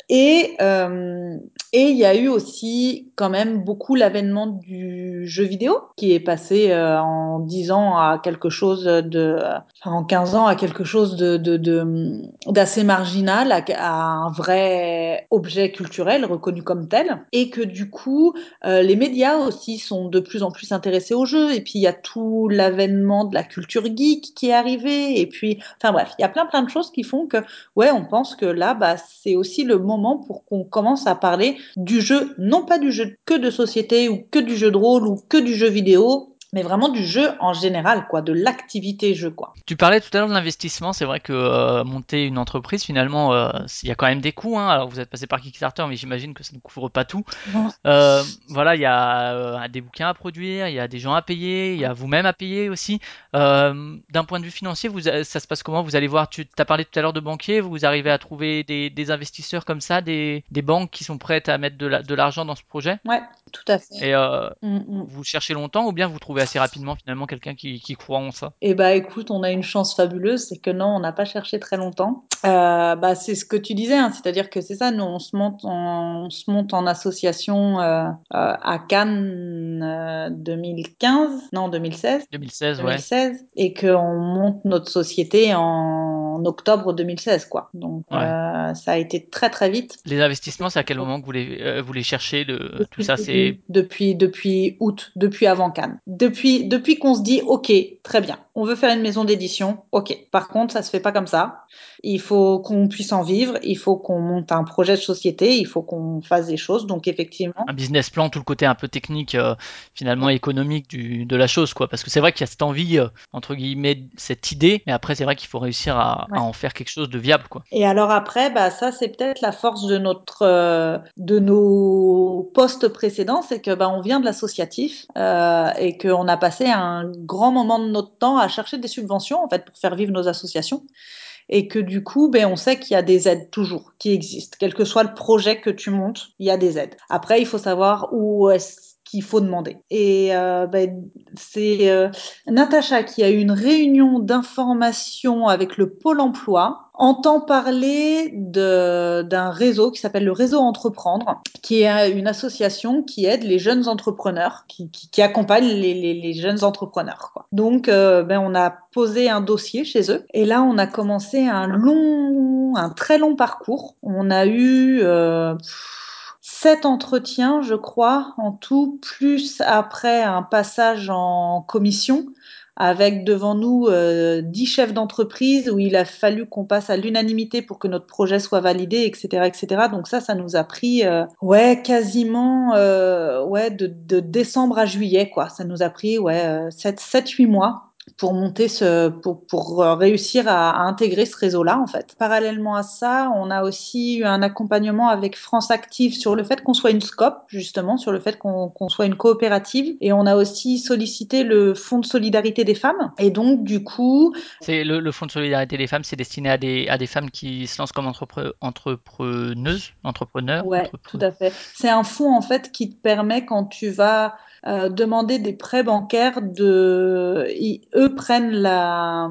Et euh, et il y a eu aussi quand même beaucoup l'avènement du jeu vidéo qui est passé euh, en 10 ans à quelque chose de, enfin en 15 ans à quelque chose de de- de- d'assez marginal, à, à un vrai objet culturel reconnu comme tel, et que du coup euh, les médias aussi sont de plus en plus intéressés au jeu. Et puis il y a tout l'avènement de la culture geek qui est arrivé. Et puis, enfin bref, il y a plein plein de choses qui font que ouais, on pense que là, bah, c'est aussi le moment pour qu'on commence à parler du jeu, non pas du jeu que de société ou que du jeu de rôle ou que du jeu vidéo, mais vraiment du jeu en général, quoi, de l'activité jeu, quoi. Tu parlais tout à l'heure de l'investissement, c'est vrai que euh, monter une entreprise, finalement, euh, il y a quand même des coûts. Hein. Alors vous êtes passé par Kickstarter, mais j'imagine que ça ne couvre pas tout. Euh, voilà, il y a des bouquins à produire, il y a des gens à payer, il y a vous-même à payer aussi. D'un point de vue financier, vous, ça se passe comment? Vous allez voir, tu as parlé tout à l'heure de banquiers, vous arrivez à trouver des, des investisseurs comme ça, des, des, banques qui sont prêtes à mettre de l'argent la, dans ce projet? Ouais, tout à fait. Et euh, mm -hmm. vous cherchez longtemps ou bien vous trouvez assez rapidement finalement quelqu'un qui, qui, croit en ça Eh bah écoute, on a une chance fabuleuse, c'est que non, on n'a pas cherché très longtemps. Euh, bah, c'est ce que tu disais, hein, c'est-à-dire que c'est ça, nous on se monte en, on se monte en association euh, à Cannes 2015, non 2016. 2016, 2016 ouais. Et qu'on monte notre société en octobre 2016, quoi. Donc ouais. euh, ça a été très très vite. Les investissements, c'est à quel moment que vous les, euh, vous les cherchez de, depuis, Tout ça, c'est depuis depuis août, depuis avant Cannes. Depuis depuis qu'on se dit, ok, très bien, on veut faire une maison d'édition, ok. Par contre, ça se fait pas comme ça. Il faut qu'on puisse en vivre, il faut qu'on monte un projet de société, il faut qu'on fasse des choses. Donc effectivement, un business plan, tout le côté un peu technique, euh, finalement économique du, de la chose, quoi. Parce que c'est vrai qu'il y a cette envie, euh, entre guillemets, cette idée, mais après c'est vrai qu'il faut réussir à, ouais. à, en faire quelque chose de viable, quoi. Et alors après, bah ça c'est peut-être la force de notre, euh, de nos postes précédents, c'est que bah on vient de l'associatif et qu'on a passé un grand moment de notre temps à chercher des subventions en fait pour faire vivre nos associations et que du coup, ben, on sait qu'il y a des aides toujours qui existent. Quel que soit le projet que tu montes, il y a des aides. Après, il faut savoir où est-ce qu'il faut demander. Et euh, ben, c'est euh, Natacha qui a eu une réunion d'information avec le Pôle emploi entend parler d'un réseau qui s'appelle le réseau Entreprendre, qui est une association qui aide les jeunes entrepreneurs, qui, qui, accompagne les, les, jeunes entrepreneurs. Quoi. Donc, euh, ben, on a posé un dossier chez eux, et là, on a commencé un long, un très long parcours. On a eu euh, sept entretiens, je crois, en tout, plus après un passage en commission avec devant nous euh, dix chefs d'entreprise où il a fallu qu'on passe à l'unanimité pour que notre projet soit validé, etc., etc. Donc ça, ça nous a pris euh, ouais quasiment euh, ouais de, décembre à juillet quoi. Ça nous a pris ouais 7 7 8 mois pour monter ce, pour, pour réussir à, à, intégrer ce réseau-là, en fait. Parallèlement à ça, on a aussi eu un accompagnement avec France Active sur le fait qu'on soit une SCOP, justement, sur le fait qu'on qu soit une coopérative. Et on a aussi sollicité le Fonds de solidarité des femmes. Et donc, du coup... C'est le, le, Fonds de solidarité des femmes, c'est destiné à des, à des femmes qui se lancent comme entrepre, entrepreneuses, entrepreneurs Ouais, entrepreneurs. tout à fait. C'est un fonds, en fait, qui te permet, quand tu vas euh, demander des prêts bancaires de ils, eux prennent la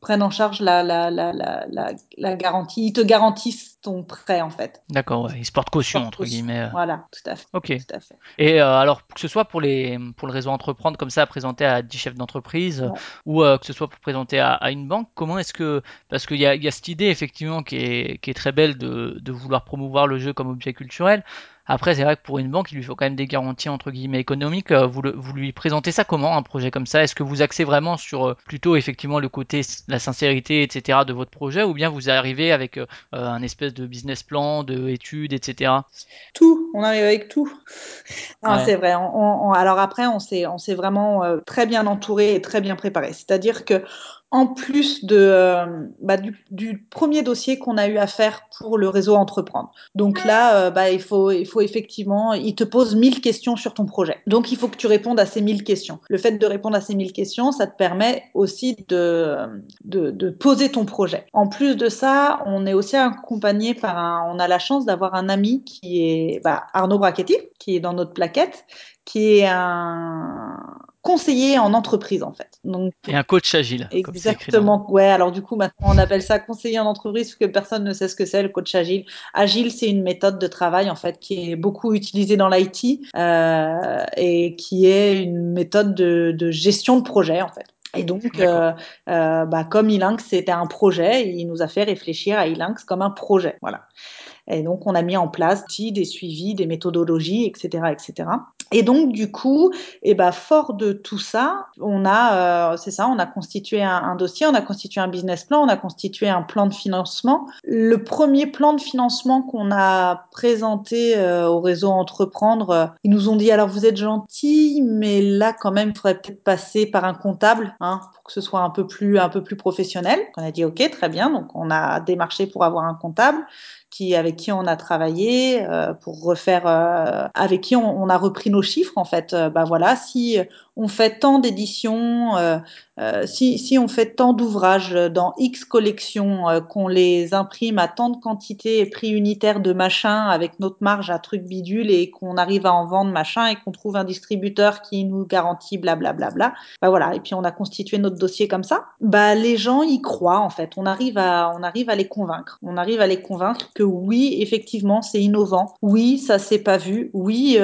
prennent en charge la, la, la, la, garantie ils te garantissent ton prêt en fait d'accord ouais. ils se portent caution entre caution. guillemets voilà tout à fait ok tout à fait. et euh, alors que ce soit pour les pour le réseau entreprendre comme ça présenté à 10 chefs d'entreprise Ouais. ou euh, que ce soit pour présenter à, à une banque comment est-ce que parce qu'il y a, y a cette idée effectivement qui est, qui est très belle de, de vouloir promouvoir le jeu comme objet culturel après, c'est vrai que pour une banque, il lui faut quand même des garanties entre guillemets économiques. Euh, Vous, le- vous lui présentez ça comment, un projet comme ça? Est-ce que vous axez vraiment sur euh, plutôt effectivement le côté, la sincérité, etc. de votre projet, ou bien vous arrivez avec euh, un espèce de business plan, de études, etc. Tout, on arrive avec tout. Ouais. c'est vrai. On- on- alors après, on s'est, on s'est vraiment euh, très bien entouré et très bien préparé. C'est-à-dire que en plus de, euh, bah, du, du premier dossier qu'on a eu à faire pour le réseau Entreprendre. Donc là, euh, bah, il, faut, il faut effectivement, il te pose 1000 questions sur ton projet. Donc il faut que tu répondes à ces 1000 questions. Le fait de répondre à ces 1000 questions, ça te permet aussi de, de, de poser ton projet. En plus de ça, on est aussi accompagné par un, on a la chance d'avoir un ami qui est bah, Arnaud Brachetti, qui est dans notre plaquette, qui est un conseiller en entreprise en fait. Donc Et un coach agile. dans- Exactement. Ouais, alors du coup, maintenant, on appelle ça conseiller en entreprise parce que personne ne sait ce que c'est, le coach agile. Agile, c'est une méthode de travail, en fait, qui est beaucoup utilisée dans l'IT euh, et qui est une méthode de, de gestion de projet, en fait. Et donc, euh, euh, bah, comme Ilinx, c'était un projet, il nous a fait réfléchir à Ilinx comme un projet. Voilà. Et donc, on a mis en place des suivis, des méthodologies, etc., etc. Et donc, du coup, et ben, fort de tout ça, on a, euh, c'est ça, on a constitué un, un, dossier, on a constitué un business plan, on a constitué un plan de financement. Le premier plan de financement qu'on a présenté euh, au réseau Entreprendre, euh, ils nous ont dit alors vous êtes gentils, mais là quand même, il faudrait peut-être passer par un comptable, hein, pour que ce soit un peu plus, un peu plus professionnel. On a dit ok, très bien, donc on a démarché pour avoir un comptable qui, avec qui on a travaillé euh, pour refaire, euh, avec qui on, on, a repris nos chiffres en fait. Euh, bah voilà, si on fait tant d'éditions, euh, euh, si, si, on fait tant d'ouvrages dans X collections, euh, qu'on les imprime à tant de quantités et prix unitaires de machin avec notre marge à truc bidule et qu'on arrive à en vendre machin et qu'on trouve un distributeur qui nous garantit blablabla, bla, bla, bah voilà. Et puis on a constitué notre dossier comme ça. Bah les gens y croient en fait. On arrive à, on arrive à les convaincre. On arrive à les convaincre que oui, effectivement, c'est innovant. Oui, ça s'est pas vu. Oui.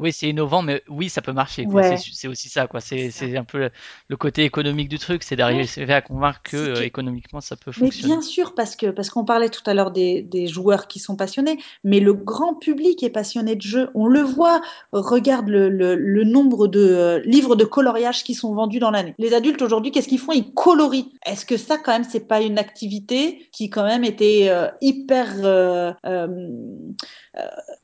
Oui, c'est innovant, mais oui, ça peut marcher. Ouais. C'est aussi ça, quoi. C'est un peu le, côté économique du truc, c'est d'arriver ouais. à convaincre que, que... Euh, économiquement ça peut fonctionner. Mais bien sûr, parce que parce qu'on parlait tout à l'heure des, des, joueurs qui sont passionnés, mais le grand public est passionné de jeux. On le voit. Regarde le, le, le nombre de euh, livres de coloriage qui sont vendus dans l'année. Les adultes aujourd'hui, qu'est-ce qu'ils font? Ils colorient. Est-ce que ça, quand même, c'est pas une activité qui quand même était euh, hyper euh,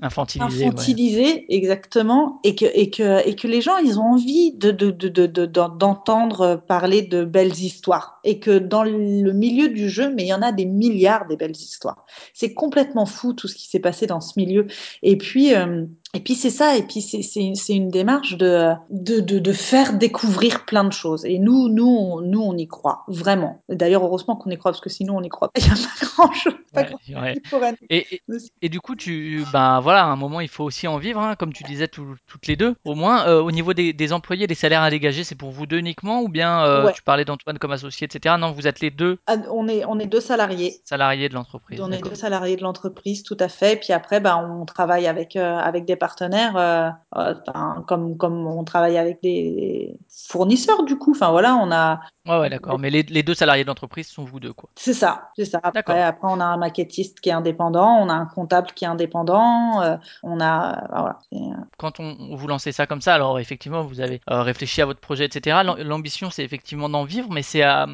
infantilisée ouais. exactement, et que et que et que les gens ils ont envie de de, de, de d'entendre parler de belles histoires et que dans le milieu du jeu, mais il y en a des milliards des belles histoires. C'est complètement fou tout ce qui s'est passé dans ce milieu. Et puis, euh, et puis c'est ça, et puis c'est une démarche de, de, de, de, faire découvrir plein de choses. Et nous, nous, on, nous, on y croit, vraiment. D'ailleurs, heureusement qu'on y croit, parce que sinon, on n'y croit pas. Il n'y a pas grand-chose. Ouais, ouais. et, et, et, du coup, tu, ben voilà, à un moment, il faut aussi en vivre, hein, comme tu disais tout, toutes les deux. Au moins, euh, au niveau des, des, employés, des salaires à dégager, c'est pour vous deux uniquement, ou bien euh, ouais. tu parlais d'Antoine comme associé, etc. Non, vous êtes les deux. Ah, on est, on est deux salariés. Salariés de l'entreprise. On est deux salariés de l'entreprise, tout à fait. Puis après, ben, on travaille avec, euh, avec des partenaires, euh, enfin, comme, comme on travaille avec des fournisseurs, du coup. Enfin, voilà, on a. Ouais, ouais, d'accord. Mais les, les, deux salariés de l'entreprise sont vous deux, quoi. C'est ça, c'est ça. Après, après, on a un maquettiste qui est indépendant, on a un comptable qui est indépendant, euh, on a. Voilà. Quand on, vous lancez ça comme ça, alors effectivement, vous avez euh, réfléchi à votre projet, etc. L'ambition, c'est effectivement d'en vivre, mais c'est à.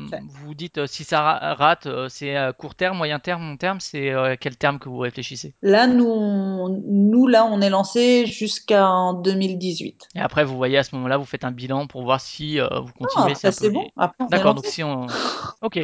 Vous dites, euh, si ça rate, c'est à court terme, moyen terme, long terme, c'est quel terme que vous réfléchissez? Là, nous, on, nous, là, on est lancé jusqu'en 2018. Et après, vous voyez, à ce moment-là, vous faites un bilan pour voir si vous continuez. Ah, c'est bon. D'accord, donc si on. Ok.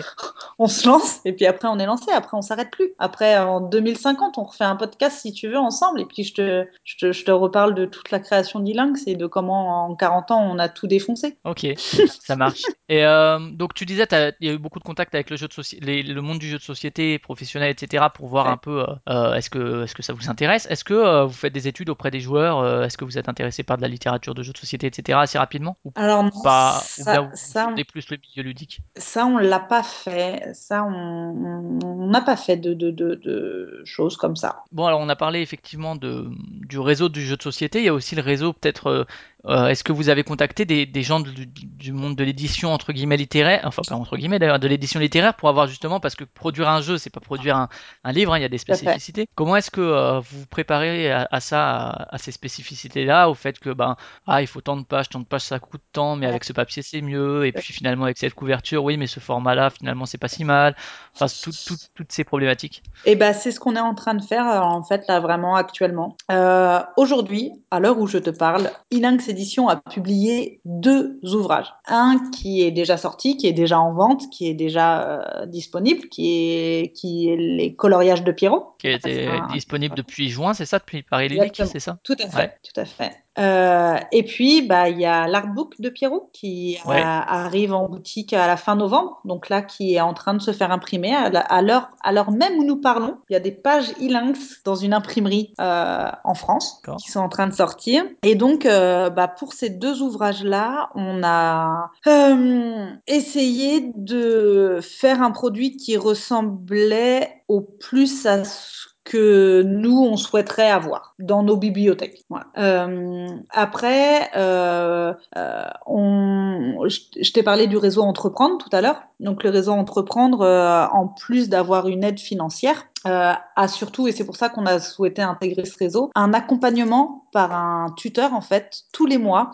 on se lance et puis après on est lancé. Après on s'arrête plus. Après en 2050 on refait un podcast si tu veux ensemble et puis je te, je te, je te reparle de toute la création d'Ilinx et de comment en 40 ans on a tout défoncé. Ok, ça marche. Et euh, donc tu disais il y a eu beaucoup de contacts avec le jeu de société, le monde du jeu de société professionnel, etc. pour voir ouais. un peu euh, est-ce que est-ce que ça vous intéresse? Est-ce que euh, vous faites des études auprès des joueurs euh, Est-ce que vous êtes intéressé par de la littérature de jeux de société, etc. assez rapidement ou Alors non, pas ça, ou ça, plus le milieu ludique? Ça on l'a pas fait. Ça on n'a pas fait de, de, de, de, choses comme ça. Bon, alors on a parlé effectivement de, du réseau du jeu de société. Il y a aussi le réseau, peut-être. Euh, Est-ce que vous avez contacté des, des gens du, du, monde de l'édition entre guillemets littéraire, enfin pas entre guillemets d'ailleurs, de l'édition littéraire pour avoir justement parce que produire un jeu, c'est pas produire un, un livre, hein, il y a des spécificités. Comment est-ce que euh, vous vous préparez à, à ça, à, à, ces spécificités-là, au fait que ben ah il faut tant de pages, tant de pages ça coûte tant, mais avec ce papier c'est mieux, et puis finalement avec cette couverture, oui, mais ce format-là finalement c'est pas si mal. Enfin, tout, tout, toutes ces problématiques. Et ben, c'est ce qu'on est en train de faire, en fait, là, vraiment, actuellement. Euh, Aujourd'hui, à l'heure où je te parle, Ilinx Édition a publié deux ouvrages. Un qui est déjà sorti, qui est déjà en vente, qui est déjà euh, disponible, qui est, qui est Les coloriages de Pierrot. Qui était enfin, disponible depuis juin, c'est ça, depuis Paris Lyrique, c'est ça? Tout à fait, ouais. tout à fait. Euh, et puis, bah, il y a l'artbook de Pierrot qui ouais. a, arrive en boutique à la fin novembre, donc là, qui est en train de se faire imprimer. À l'heure, à l'heure même où nous parlons, il y a des pages e-lynx dans une imprimerie euh, en France qui sont en train de sortir. Et donc, euh, bah, pour ces deux ouvrages-là, on a euh, essayé de faire un produit qui ressemblait au plus à ce que nous, on souhaiterait avoir dans nos bibliothèques. Euh, après, euh, euh, je, t'ai parlé du réseau Entreprendre tout à l'heure. Donc le réseau Entreprendre, en plus d'avoir une aide financière, a surtout, et c'est pour ça qu'on a souhaité intégrer ce réseau, un accompagnement par un tuteur en fait tous les mois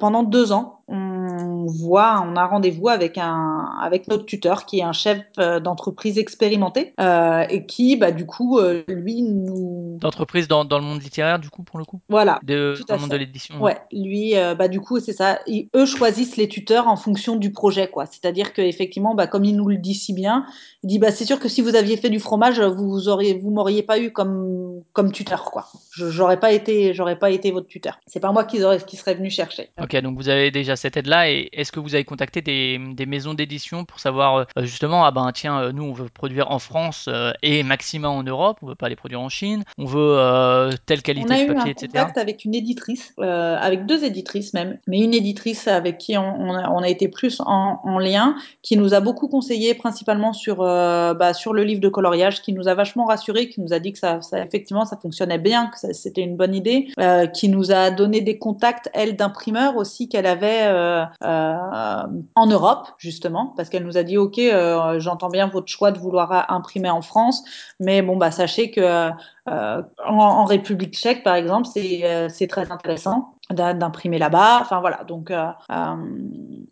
pendant deux ans. On voit, on a rendez-vous avec un, avec notre tuteur qui est un chef euh, d'entreprise expérimenté euh, et qui, bah, du coup, euh, lui nous, D'entreprise dans, dans le monde littéraire, du coup, pour le coup? Voilà, de, tout Dans le monde de l'édition Ouais, lui, euh, bah du coup, c'est ça. Ils- eux choisissent les tuteurs en fonction du projet, quoi. C'est-à-dire que effectivement, bah comme il nous le dit si bien, il dit bah c'est sûr que si vous aviez fait du fromage, vous auriez, vous m'auriez pas eu comme comme tuteur, quoi. J'aurais pas été, j'aurais pas été votre tuteur. C'est pas moi qui qui serait venu chercher. Ok, donc vous avez déjà cette aide-là, et est-ce que vous avez contacté des, des maisons d'édition pour savoir euh, justement, ah ben tiens, euh, nous on veut produire en France euh, et maximum en Europe, on veut pas les produire en Chine, on veut telle On qualité a de eu un papier, etc. contact avec une éditrice, avec deux éditrices même, mais une éditrice avec qui on, on a, on a été plus en, en lien, qui nous a beaucoup conseillé, principalement sur, bah, sur le livre de coloriage, qui nous a vachement rassuré, qui nous a dit que ça, ça effectivement ça fonctionnait bien, que c'était une bonne idée, euh, qui nous a donné des contacts, elle, d'imprimeurs aussi qu'elle avait euh, euh, en Europe, justement, parce qu'elle nous a dit, ok, euh, j'entends bien votre choix de vouloir imprimer en France, mais bon, bah sachez que en, en République tchèque, par exemple, c'est euh, très intéressant d'imprimer là-bas. Enfin voilà, donc euh, euh,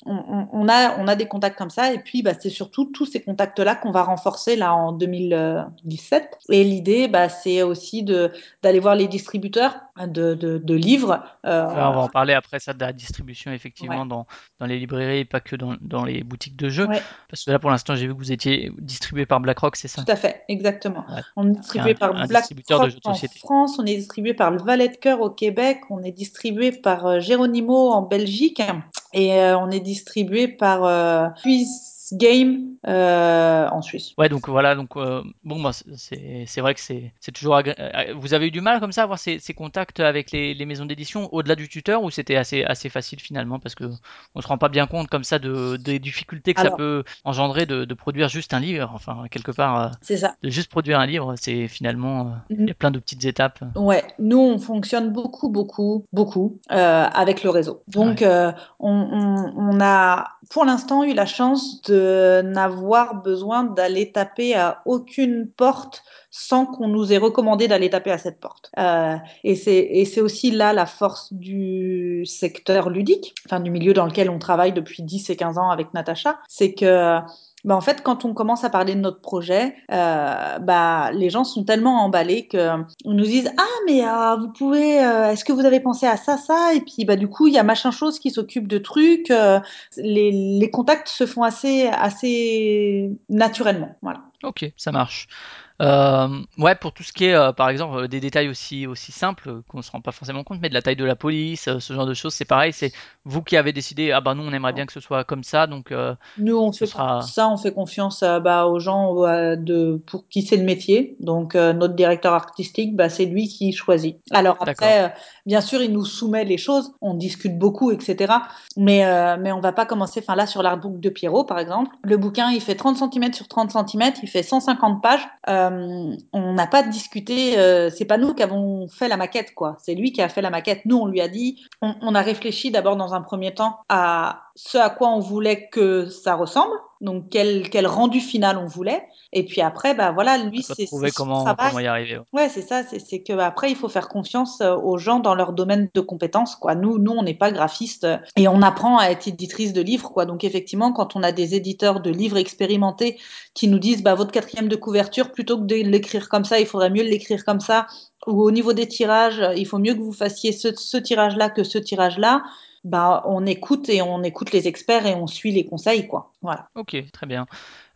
on, a, on a des contacts comme ça. Et puis, bah, c'est surtout tous ces contacts-là qu'on va renforcer là en 2017. Et l'idée, bah, c'est aussi d'aller voir les distributeurs de, de- de livres. euh, on va en parler après ça de la distribution ouais, effectivement dans, dans les librairies et pas que dans, dans les boutiques de jeux. ouais, Parce que là pour l'instant j'ai vu que vous étiez distribué par BlackRock, c'est ça? tout à fait, exactement. Ouais, On est distribué un, par un de jeux de en société. France, on est distribué par le Valet de Cœur au Québec, on est distribué par euh, Geronimo en Belgique et euh, on est distribué par euh, Game euh, en Suisse. Ouais, donc voilà, donc euh, bon, bah, c'est vrai que c'est toujours agré- euh, Vous avez eu du mal comme ça à avoir ces, ces contacts avec les, les maisons d'édition au-delà du tuteur ou c'était assez assez facile finalement parce que on se rend pas bien compte comme ça de des difficultés que ça peut engendrer de, de produire juste un livre. Enfin, quelque part, euh, c'est ça. de juste produire un livre, c'est finalement euh, il y a plein de petites étapes. Ouais, nous on fonctionne beaucoup, beaucoup, beaucoup avec le réseau. Donc Ouais, on, on- on a pour l'instant eu la chance de n'avoir besoin d'aller taper à aucune porte sans qu'on nous ait recommandé d'aller taper à cette porte. Euh, et c'est aussi là la force du secteur ludique, enfin du milieu dans lequel on travaille depuis 10 et 15 ans avec Natacha, c'est que bah en fait, quand on commence à parler de notre projet, euh, bah, les gens sont tellement emballés que on nous disent ah mais euh, vous pouvez euh, est-ce que vous avez pensé à ça ça? Et puis bah du coup il y a machin chose qui s'occupe de trucs euh, les, les contacts se font assez assez naturellement voilà ok, ça marche. Euh, ouais, pour tout ce qui est, euh, par exemple, euh, des détails aussi, aussi simples qu'on se rend pas forcément compte, mais de la taille de la police, euh, ce genre de choses, c'est pareil, c'est vous qui avez décidé, ah bah nous on aimerait bien que ce soit comme ça, donc Nous, on fait sera... ça, on fait confiance bah, aux gens de, pour qui c'est le métier. Donc, notre directeur artistique, bah, c'est lui qui choisit. Alors après, bien sûr, il nous soumet les choses, on discute beaucoup, etc. Mais, mais on va pas commencer, enfin là, sur l'artbook de Pierrot, par exemple, le bouquin, il fait 30 cm sur 30 cm, il fait 150 pages. Euh, on n'a pas discuté, euh, c'est pas nous qui avons fait la maquette, quoi. C'est lui qui a fait la maquette. Nous, on lui a dit, on a réfléchi d'abord dans un premier temps à ce à quoi on voulait que ça ressemble, donc quel, quel rendu final on voulait. Et puis après, bah voilà, lui, c'est trouver comment, comment y arriver. ouais. C'est ça, c'est c'est que après, il faut faire confiance euh, aux gens dans leur domaine de compétences, quoi. Nous, nous, on n'est pas graphiste euh, et on apprend à être éditrice de livres, quoi. Donc effectivement, quand on a des éditeurs de livres expérimentés qui nous disent, bah votre quatrième de couverture, plutôt que de l'écrire comme ça, il faudrait mieux l'écrire comme ça, ou au niveau des tirages, il faut mieux que vous fassiez ce, ce tirage-là que ce tirage-là. Bah, on écoute et on écoute les experts et on suit les conseils, quoi. Voilà. Ok, très bien.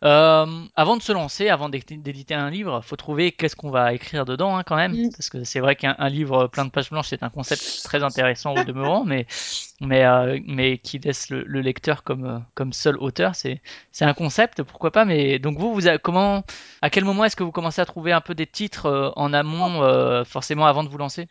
Euh, avant de se lancer, avant d'éditer un livre, faut trouver qu'est-ce qu'on va écrire dedans, hein, quand même, Mm. parce que c'est vrai qu'un un livre plein de pages blanches, c'est un concept très intéressant au demeurant, mais mais euh, mais qui laisse le, le lecteur comme comme seul auteur, c'est c'est un concept, pourquoi pas. Mais donc vous, vous comment, à quel moment est-ce que vous commencez à trouver un peu des titres euh, en amont, forcément avant de vous lancer?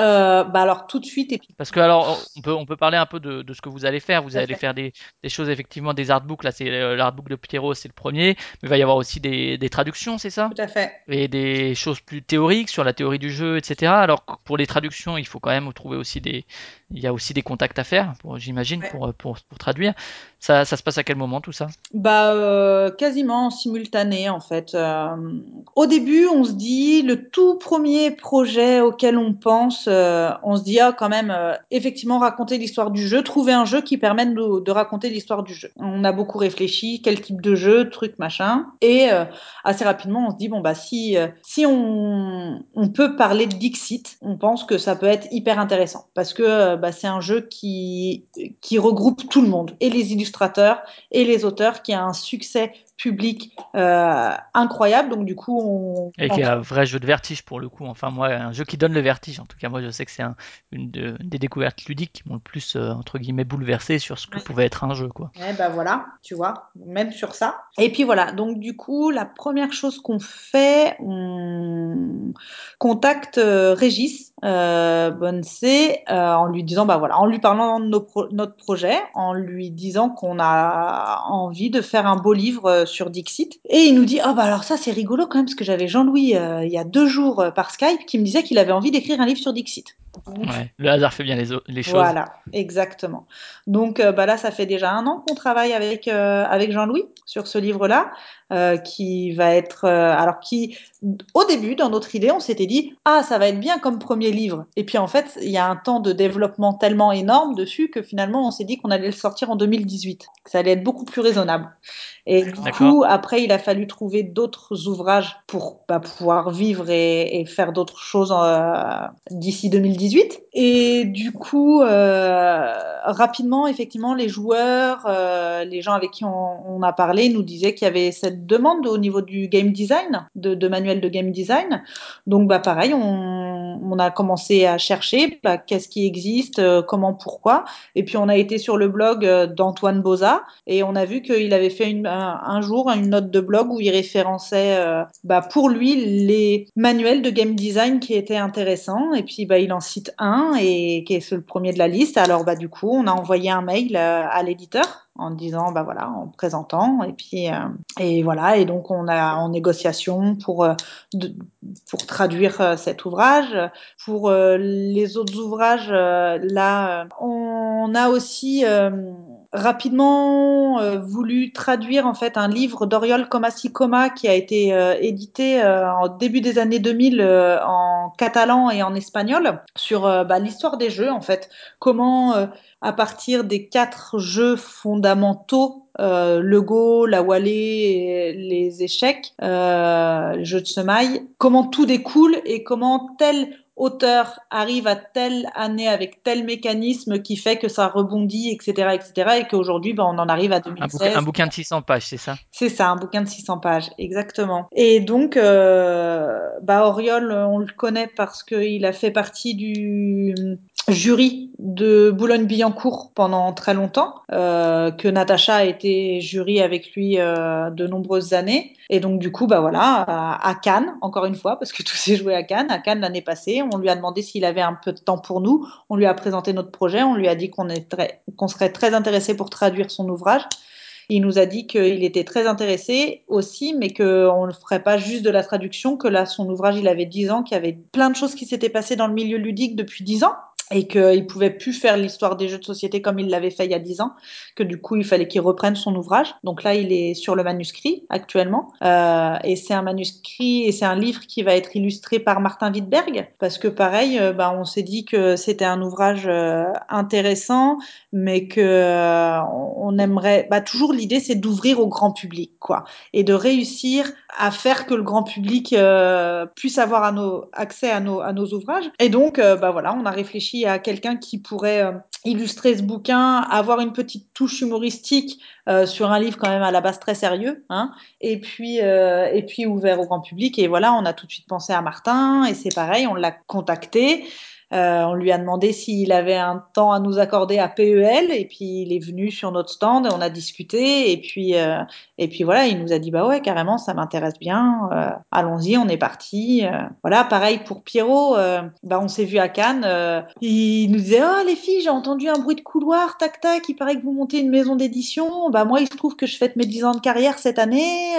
Euh, bah alors tout de suite et puis Parce que alors on peut on peut parler un peu de, de ce que vous allez faire. Vous allez faire des, des choses effectivement des artbooks. Là c'est euh, l'artbook de Pierrot, c'est le premier. Mais il va y avoir aussi des, des traductions, c'est ça? tout à fait. Et des choses plus théoriques sur la théorie du jeu, etc. Alors pour les traductions, il faut quand même trouver aussi des il y a aussi des contacts à faire, j'imagine, Ouais. pour, pour, pour traduire. Ça, ça se passe à quel moment tout ça? Bah, euh, quasiment en simultané en fait. Euh, au début, on se dit le tout premier projet auquel on pense, euh, on se dit ah quand même euh, effectivement raconter l'histoire du jeu, trouver un jeu qui permette de, de raconter l'histoire du jeu. On a beaucoup réfléchi, quel type de jeu, truc machin, et euh, assez rapidement on se dit bon bah si euh, si on on peut parler de Dixit, on pense que ça peut être hyper intéressant parce que euh, bah, c'est un jeu qui qui regroupe tout le monde et les illustrateurs et les auteurs qui a un succès public euh, incroyable. Donc du coup, on... Et qui est un vrai jeu de vertige pour le coup. Enfin, moi, un jeu qui donne le vertige. En tout cas, moi, je sais que c'est un, une, de- une des découvertes ludiques qui m'ont le plus, euh, entre guillemets, bouleversé sur ce que Ouais. pouvait être un jeu, quoi. Eh ben voilà, tu vois, même sur ça. Et puis voilà, donc du coup, la première chose qu'on fait, on contacte euh, Régis euh, Bonsé euh, en lui disant, bah voilà, en lui parlant de nos pro- notre projet, en lui disant qu'on a envie de faire un beau livre sur Dixit. Et il nous dit, ah bah alors ça c'est rigolo quand même, parce que j'avais Jean-Louis euh, il y a deux jours euh, par Skype qui me disait qu'il avait envie d'écrire un livre sur Dixit. Ouais, le hasard fait bien les, les choses. Voilà, exactement. Donc euh, bah là, ça fait déjà un an qu'on travaille avec, avec Jean-Louis sur ce livre-là, euh, qui va être... euh, alors qui, au début, dans notre idée, on s'était dit, ah, ça va être bien comme premier livre. Et puis en fait, il y a un temps de développement tellement énorme dessus que finalement, on s'est dit qu'on allait le sortir en 2018, que ça allait être beaucoup plus raisonnable. Et du coup, après, il a fallu trouver d'autres ouvrages pour bah, pouvoir vivre et, et faire d'autres choses euh, d'ici 2018. Et du coup, rapidement, effectivement, les joueurs, les gens avec qui on, on a parlé nous disaient qu'il y avait cette demande au niveau du game design, de, de manuel de game design. Donc, bah, pareil, on, a commencé à chercher bah, qu'est-ce qui existe, euh, comment, pourquoi. Et puis, on a été sur le blog euh, d'Antoine Boza et on a vu qu'il avait fait un, jour une note de blog où il référençait euh, bah, pour lui les manuels de game design qui étaient intéressants. Et puis, bah, il en cite un et qui est le premier de la liste. Alors, bah, du coup, on a envoyé un mail à l'éditeur en disant, bah voilà, en présentant. Et puis, euh, et voilà. Et donc, on a en négociation pour, euh, pour traduire euh, cet ouvrage. Pour les autres ouvrages, là, on a aussi rapidement voulu traduire en fait un livre d'Oriol Comasicoma qui a été édité en début des années 2000 euh, en catalan et en espagnol sur euh, bah, l'histoire des jeux en fait. Comment euh, à partir des quatre jeux fondamentaux euh, le Go, la Wallée, les échecs, euh, les jeux de semaille, comment tout découle et comment tel auteur arrive à telle année avec tel mécanisme qui fait que ça rebondit, etc., etc., et qu'aujourd'hui, ben, on en arrive à Un 2016. bouquin, un bouquin de 600 pages, c'est ça? C'est ça, un bouquin de 600 pages, exactement. Et donc, euh, bah, Auriol, on le connaît parce qu'il a fait partie du jury de Boulogne-Billancourt pendant très longtemps, euh, que Natacha a été jury avec lui euh, de nombreuses années. Et donc, du coup, bah voilà, à, Cannes, encore une fois, parce que tout s'est joué à Cannes, à Cannes l'année passée, on lui a demandé s'il avait un peu de temps pour nous, on lui a présenté notre projet, on lui a dit qu'on qu'on serait très intéressé pour traduire son ouvrage. Il nous a dit qu'il était très intéressé aussi, mais qu'on ne ferait pas juste de la traduction, que là, son ouvrage, il avait 10 ans, qu'il y avait plein de choses qui s'étaient passées dans le milieu ludique depuis 10 ans et qu'il pouvait plus faire l'histoire des jeux de société comme il l'avait fait il y a 10 ans, que du coup, il fallait qu'il reprenne son ouvrage. Donc là, il est sur le manuscrit actuellement. Euh, et c'est un manuscrit et c'est un livre qui va être illustré par Martin Wittberg, parce que pareil, euh, bah, on s'est dit que c'était un ouvrage euh, intéressant, mais que on aimerait... Bah, toujours l'idée, c'est d'ouvrir au grand public, quoi, et de réussir à faire que le grand public puisse avoir accès à nos, ouvrages. Et donc, bah voilà, on a réfléchi à quelqu'un qui pourrait euh, illustrer ce bouquin, avoir une petite touche humoristique euh, sur un livre quand même à la base très sérieux, hein, et puis euh, et puis ouvert au grand public. Et voilà, on a tout de suite pensé à Martin, et c'est pareil, on l'a contacté. Euh, on lui a demandé s'il avait un temps à nous accorder à PEL et puis il est venu sur notre stand, on a discuté et puis euh, et puis voilà, il nous a dit bah ouais carrément ça m'intéresse bien, euh, allons-y, on est parti. Voilà, pareil pour Pierrot, bah on s'est vu à Cannes, il nous disait oh les filles j'ai entendu un bruit de couloir, tac tac, il paraît que vous montez une maison d'édition, bah moi il se trouve que je fête mes 10 ans de carrière cette année,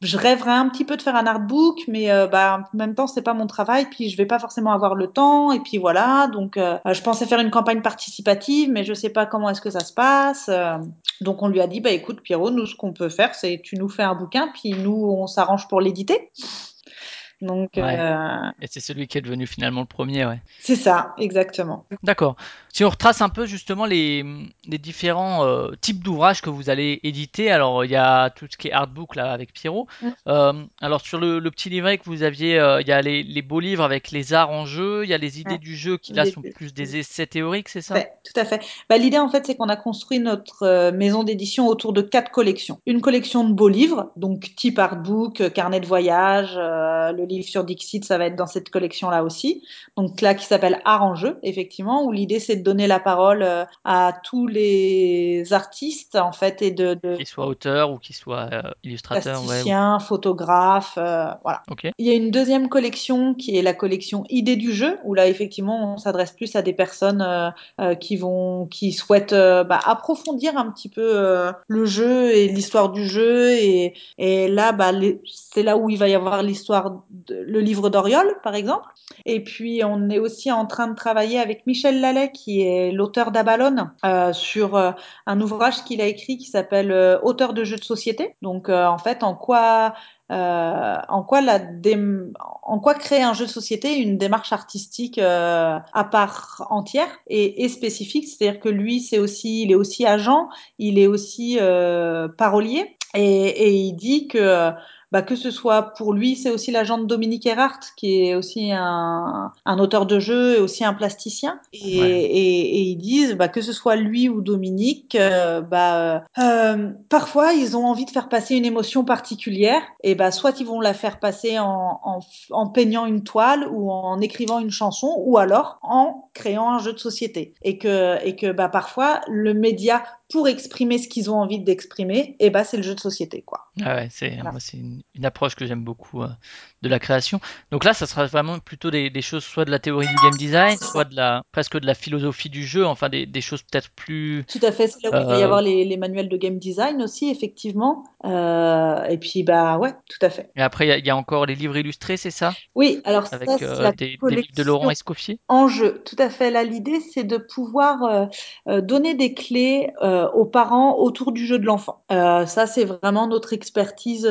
je rêverais un petit peu de faire un artbook mais bah en même temps c'est pas mon travail puis je vais pas forcément avoir le temps et puis voilà, donc euh, je pensais faire une campagne participative, mais je sais pas comment est-ce que ça se passe. Euh, donc on lui a dit, bah écoute Pierrot, nous ce qu'on peut faire, c'est tu nous fais un bouquin, puis nous on s'arrange pour l'éditer. Donc Ouais. euh, Et c'est celui qui est devenu finalement le premier, ouais. c'est ça, exactement. D'accord. Si on retrace un peu justement les, les différents euh, types d'ouvrages que vous allez éditer, alors il y a tout ce qui est artbook là avec Pierrot. Mm. Euh, alors sur le, le petit livret que vous aviez, il y a les, les beaux livres avec les arts en jeu, il y a les idées Ouais. du jeu qui là Les- sont plus des essais théoriques, c'est ça? Ouais, tout à fait. Bah, l'idée, en fait, c'est qu'on a construit notre maison d'édition autour de quatre collections. Une collection de beaux livres, donc type artbook, carnet de voyage, le livre sur Dixit, ça va être dans cette collection-là aussi. Donc là, qui s'appelle Art en jeu, effectivement, où l'idée, c'est de donner la parole euh, à tous les artistes, en fait, et de, de Qu'ils soient auteurs ou qu'ils soient euh, illustrateurs, ouais. ou- plasticiens, photographes, euh, voilà. Il y a une deuxième collection qui est la collection Idées du jeu, où là, effectivement, on s'adresse plus à des personnes euh, qui vont, qui souhaitent bah, approfondir un petit peu le jeu et l'histoire du jeu. Et, et là, bah, les- c'est là où il va y avoir l'histoire, le livre d'Oriol, par exemple. Et puis, on est aussi en train de travailler avec Michel Lallet, qui est l'auteur d'Abalone, euh, sur euh, un ouvrage qu'il a écrit qui s'appelle euh, Auteur de jeux de société. Donc, en fait, en quoi créer un jeu de société une démarche artistique à part entière et, spécifique c'est-à-dire que lui c'est aussi il est aussi agent il est aussi parolier et il dit que bah, que ce soit pour lui, c'est aussi l'agent de Dominique Erhardt, qui est aussi un, un auteur de jeu et aussi un plasticien. Et, Ouais. et, et ils disent bah, que ce soit lui ou Dominique, euh, bah, euh, parfois ils ont envie de faire passer une émotion particulière, et bah, soit ils vont la faire passer en, en, en peignant une toile ou en écrivant une chanson, ou alors en créant un jeu de société. Et que, et que bah, parfois le média pour exprimer ce qu'ils ont envie d'exprimer, et bah, c'est le jeu de société. Quoi. Ah ouais, c'est Voilà. une approche que j'aime beaucoup euh, de la création. Donc là, ça sera vraiment plutôt des, des choses soit de la théorie du game design, soit de la presque de la philosophie du jeu, enfin des, des choses peut-être plus Tout à fait, c'est là où il va y euh, avoir les, les manuels de game design aussi, effectivement. Euh, et puis, bah ouais, tout à fait. Et après, il y a- il y, a encore les livres illustrés, c'est ça? Oui, alors ça, Avec c'est euh, la des, des livres de Laurent Escoffier en jeu. Tout à fait. Là, l'idée, c'est de pouvoir euh, donner des clés aux parents autour du jeu de l'enfant. Ça, c'est vraiment notre expertise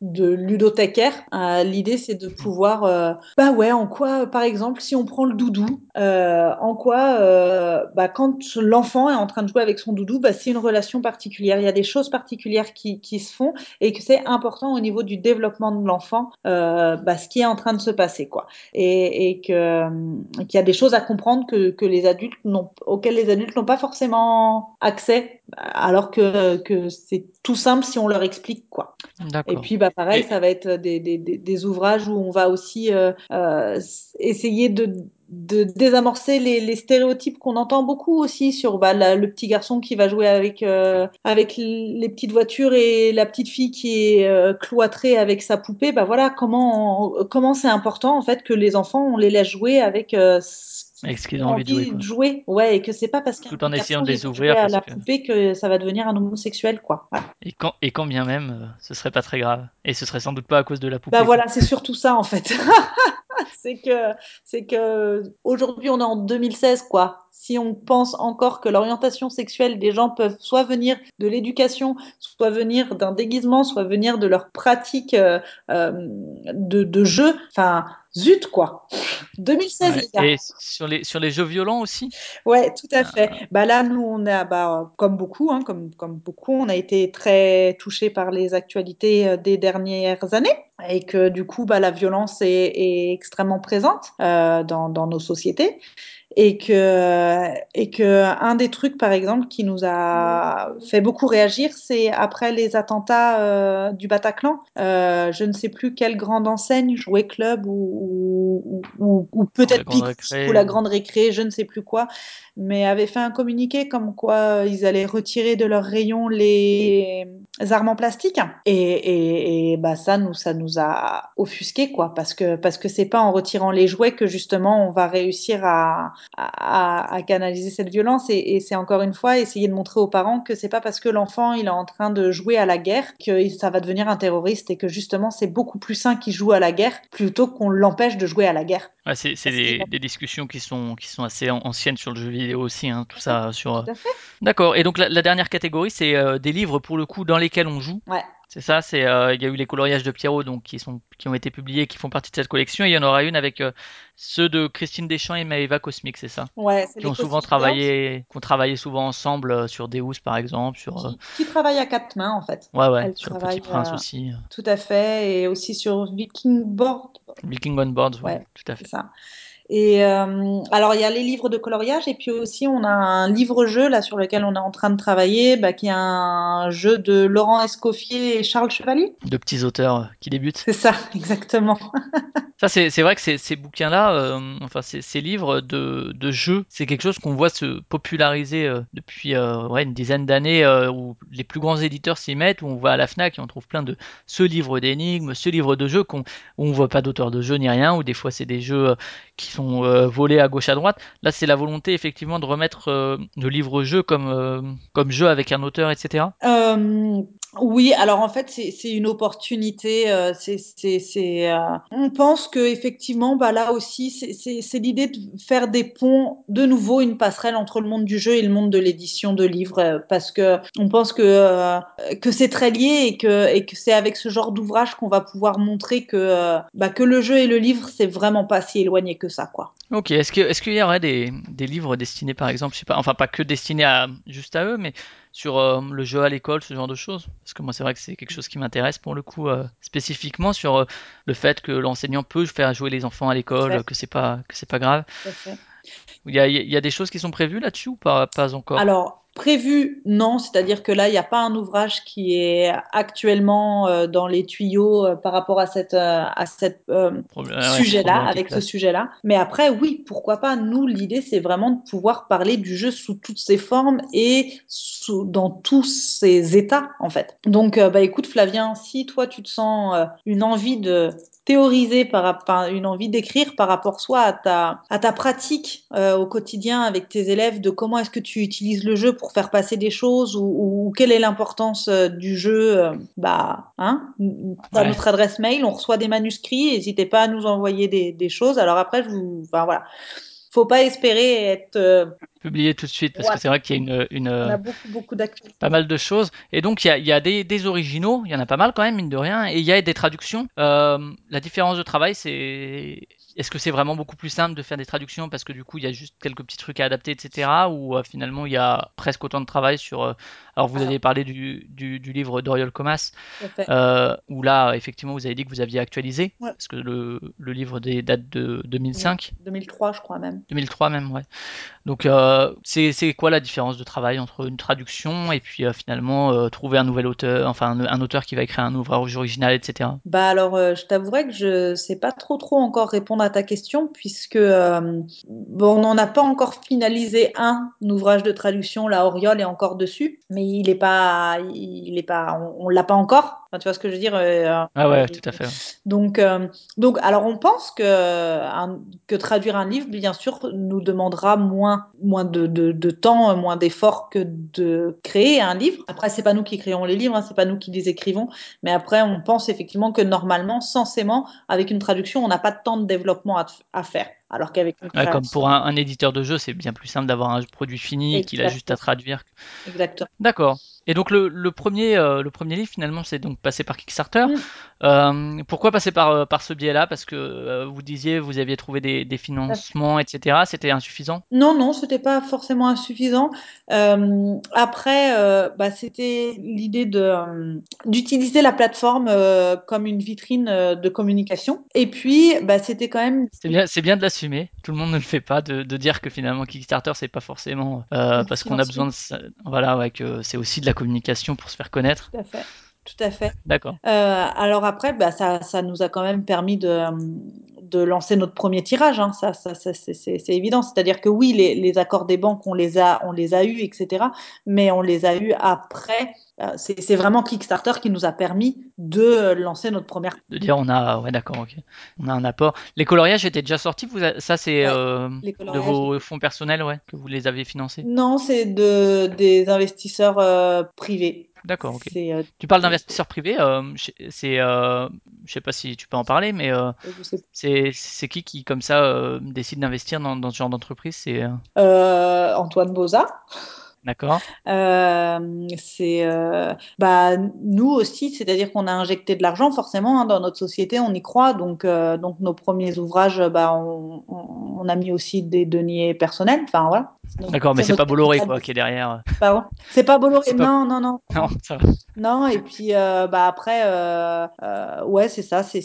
de ludothécaire. Euh, l'idée, c'est de pouvoir, euh, bah ouais, en quoi, par exemple, si on prend le doudou, euh, en quoi, euh, bah, quand l'enfant est en train de jouer avec son doudou, bah, c'est une relation particulière. Il y a des choses particulières qui, qui se font et que c'est important au niveau du développement de l'enfant, euh, bah, ce qui est en train de se passer, quoi et, et que qu'il y a des choses à comprendre que, que les adultes n'ont auxquelles les adultes n'ont pas forcément accès alors que, que c'est tout simple si on leur explique quoi. Et puis bah pareil, ça va être des, des, des, des ouvrages où on va aussi euh, euh, essayer de désamorcer les, stéréotypes qu'on entend beaucoup aussi sur bah, le petit garçon qui va jouer avec euh, les petites voitures et la petite fille qui est cloîtrée avec sa poupée. Bah voilà comment comment c'est important en fait que les enfants on les laisse jouer avec euh, avec ce qu'ils ont envie de jouer, envie quoi. de jouer. Ouais, et que c'est pas parce Tout en essayant de les ouvrir à la que poupée que ça va devenir un homosexuel quoi. Voilà. et quand et quand bien même, euh, ce serait pas très grave. Et ce serait sans doute pas à cause de la Bah poupée, quoi. voilà, c'est surtout ça en fait. c'est que c'est que aujourd'hui on est en 2016 quoi. Si on pense encore que l'orientation sexuelle des gens peuvent soit venir de l'éducation, soit venir d'un déguisement, soit venir de leur pratique euh, euh, de, de jeu, enfin zut quoi. 2016 Ouais. les gars. Et sur les sur les jeux violents aussi? Ouais, tout à fait. Euh, Bah là, nous, on a, bah, comme beaucoup, hein, comme, comme beaucoup, on a été très touchés par les actualités euh, des dernières années et que du coup, bah, la violence est, est extrêmement présente euh, dans, dans nos sociétés et que, et que un des trucs, par exemple, qui nous a fait beaucoup réagir, c'est après les attentats euh, du Bataclan. Euh, je ne sais plus quelle grande enseigne, Jouet Club ou, ou, ou, peut-être récré ou la Grande Récré, je ne sais plus quoi, mais avait fait un communiqué comme quoi ils allaient retirer de leur rayon les, armes en plastique. Et, et, et, bah ça nous ça nous a offusqué quoi, parce que parce que c'est pas en retirant les jouets que justement on va réussir à à, à canaliser cette violence. Et, et c'est encore une fois essayer de montrer aux parents que c'est pas parce que l'enfant il est en train de jouer à la guerre que ça va devenir un terroriste et que justement c'est beaucoup plus sain qu'il joue à la guerre plutôt qu'on l'empêche de jouer à la guerre. Ouais, c'est c'est des, des, discussions qui sont, qui sont assez anciennes sur le jeu vidéo aussi, hein, tout ça. sur. D'accord. Et donc la, la dernière catégorie, c'est euh, des livres pour le coup dans lesquels on joue. Ouais. C'est ça, c'est euh, il y a eu les coloriages de Pierrot donc qui sont qui ont été publiés, qui font partie de cette collection. Et il y en aura une avec euh, ceux de Christine Deschamps et Maëva Cosmic, c'est ça Ouais. Qui ont souvent travaillé, qui ont travaillé souvent ensemble euh, sur Deus par exemple, sur. Qui, qui travaillent à quatre mains en fait. Ouais ouais. Sur le Petit Prince euh, aussi. Tout à fait, et aussi sur Viking Board. Viking on Board, ouais, ouais tout à fait. Ça. Et euh, alors il y a les livres de coloriage et puis aussi on a un livre-jeu là sur lequel on est en train de travailler, bah, qui est un jeu de Laurent Escoffier et Charles Chevalier. De petits auteurs qui débutent. C'est ça, exactement. ça c'est vrai que ces, ces bouquins-là, euh, enfin ces, ces, livres de, de jeux, c'est quelque chose qu'on voit se populariser euh, depuis euh, ouais, une dizaine d'années où les plus grands éditeurs s'y mettent, où on va à la Fnac et on trouve plein de ce livre d'énigmes, ce livre de jeux qu'on où on voit pas d'auteur de jeu ni rien, ou des fois c'est des jeux qui sont euh, volés à gauche à droite. Là, c'est la volonté effectivement de remettre euh, le livre-jeu comme, euh, comme jeu avec un auteur, etc. oui, alors en fait, c'est une opportunité. c'est on pense que effectivement, bah, là aussi, c'est l'idée de faire des ponts, de nouveau, une passerelle entre le monde du jeu et le monde de l'édition de livres, parce que on pense que, que c'est très lié et que, et que c'est avec ce genre d'ouvrage qu'on va pouvoir montrer que, bah, que le jeu et le livre, c'est vraiment pas si éloigné que ça, quoi. Ok, est-ce que est-ce qu'il y aurait des, des livres destinés par exemple, je sais pas, enfin pas que destinés à juste à eux, mais sur euh, le jeu à l'école, ce genre de choses Parce que moi c'est vrai que c'est quelque chose qui m'intéresse pour le coup euh, spécifiquement sur euh, le fait que l'enseignant peut faire jouer les enfants à l'école, que c'est pas que c'est pas grave. Il y, a, y a des choses qui sont prévues là-dessus ou pas pas encore? Alors Prévu, non, c'est-à-dire que là, il n'y a pas un ouvrage qui est actuellement euh, dans les tuyaux euh, par rapport à cette, euh, à cette sujet-là, avec ce sujet-là. Mais après, oui, pourquoi pas Nous, l'idée, c'est vraiment de pouvoir parler du jeu sous toutes ses formes et sous, dans tous ses états, en fait. Donc, bah écoute, Flavien, si toi, tu te sens une envie de théoriser par rapport une envie d'écrire par rapport soit à ta à ta pratique euh, au quotidien avec tes élèves de comment est-ce que tu utilises le jeu pour faire passer des choses ou, ou quelle est l'importance euh, du jeu euh, bah hein à ouais. notre adresse mail on reçoit des manuscrits n'hésitez pas à nous envoyer des, des choses alors après je vous enfin voilà faut pas espérer être euh, publié tout de suite parce ouais. que c'est vrai qu'il y a une, une on a beaucoup beaucoup d'actualités pas mal de choses et donc il y a, il y a des, des, originaux il y en a pas mal quand même mine de rien et il y a des traductions euh, la différence de travail c'est est-ce que c'est vraiment beaucoup plus simple de faire des traductions parce que du coup il y a juste quelques petits trucs à adapter etc ou euh, finalement il y a presque autant de travail sur alors vous avez parlé du, du, du livre d'Oriol Comas euh, où là effectivement vous avez dit que vous aviez actualisé ouais. parce que le, le livre des dates de 2005 2003 je crois même 2003 même ouais donc euh, c'est quoi la différence de travail entre une traduction et puis euh, finalement euh, trouver un nouvel auteur, enfin un, un, auteur qui va écrire un ouvrage original, etc. Bah alors, je t'avouerai que je sais pas trop trop encore répondre à ta question puisque bon, on n'en a pas encore finalisé un, un ouvrage de traduction. La Oriole est encore dessus, mais il est pas, il est pas, on, on l'a pas encore. Enfin, tu vois ce que je veux dire euh, Ah ouais, tout à fait. Donc, euh, donc, alors on pense que, un, que traduire un livre, bien sûr, nous demandera moins, moins de, de, de temps, moins d'efforts que de créer un livre. Après, c'est pas nous qui créons les livres, hein, c'est pas nous qui les écrivons, mais après, on pense effectivement que normalement, censément, avec une traduction, on n'a pas de temps de développement à, à faire. Alors qu'avec ouais, comme pour un, un, éditeur de jeu, c'est bien plus simple d'avoir un produit fini qu'il a juste à traduire. Exactement. D'accord. Et donc le, le premier, euh, le premier livre finalement, c'est donc passé par Kickstarter. Mm. Euh, pourquoi passer par, par ce biais-là? Parce que euh, vous disiez, vous aviez trouvé des, des financements, etc. C'était insuffisant? Non, non, c'était pas forcément insuffisant. Euh, après, euh, bah, c'était l'idée de euh, d'utiliser la plateforme comme une vitrine de communication. Et puis, bah, c'était quand même. C'est bien, c'est bien de l'assumer. Tout le monde ne le fait pas, de, de dire que finalement Kickstarter, c'est pas forcément parce qu'on a besoin de, voilà, ouais, que c'est aussi de la communication pour se faire connaître. Tout à fait. Tout à fait. D'accord. Euh, alors après, bah, ça, ça, nous a quand même permis de, de lancer notre premier tirage. Hein. Ça, ça, ça c'est évident. C'est-à-dire que oui, les, les, accords des banques, on les a, on les a eus, etc. Mais on les a eus après euh, c'est c'est vraiment Kickstarter qui nous a permis de lancer notre première. De dire on a, ouais d'accord, ok, on a un apport. Les coloriages étaient déjà sortis, vous a- ça c'est Ouais, euh, de vos fonds personnels, ouais, que vous les avez financés? Non, c'est de, des investisseurs euh, privés. D'accord, ok. C'est, euh, Tu parles d'investisseurs privés, euh, je- c'est, euh, je sais pas si tu peux en parler, mais sais c'est c'est qui qui comme ça euh, décide d'investir dans, dans ce genre d'entreprise, c'est euh, Euh, Antoine Boza. d'accord. Euh, c'est euh, bah nous aussi, c'est-à-dire qu'on a injecté de l'argent forcément hein, dans notre société, on y croit. Donc euh, donc nos premiers ouvrages, bah on, on- on a mis aussi des deniers personnels. Enfin voilà. D'accord, mais c'est pas Bolloré quoi qui est derrière. Pardon? C'est pas Bolloré. C'est pas- Non non non. Non, ça va. Non, et puis euh, bah après, euh, euh, ouais, c'est ça. C'est.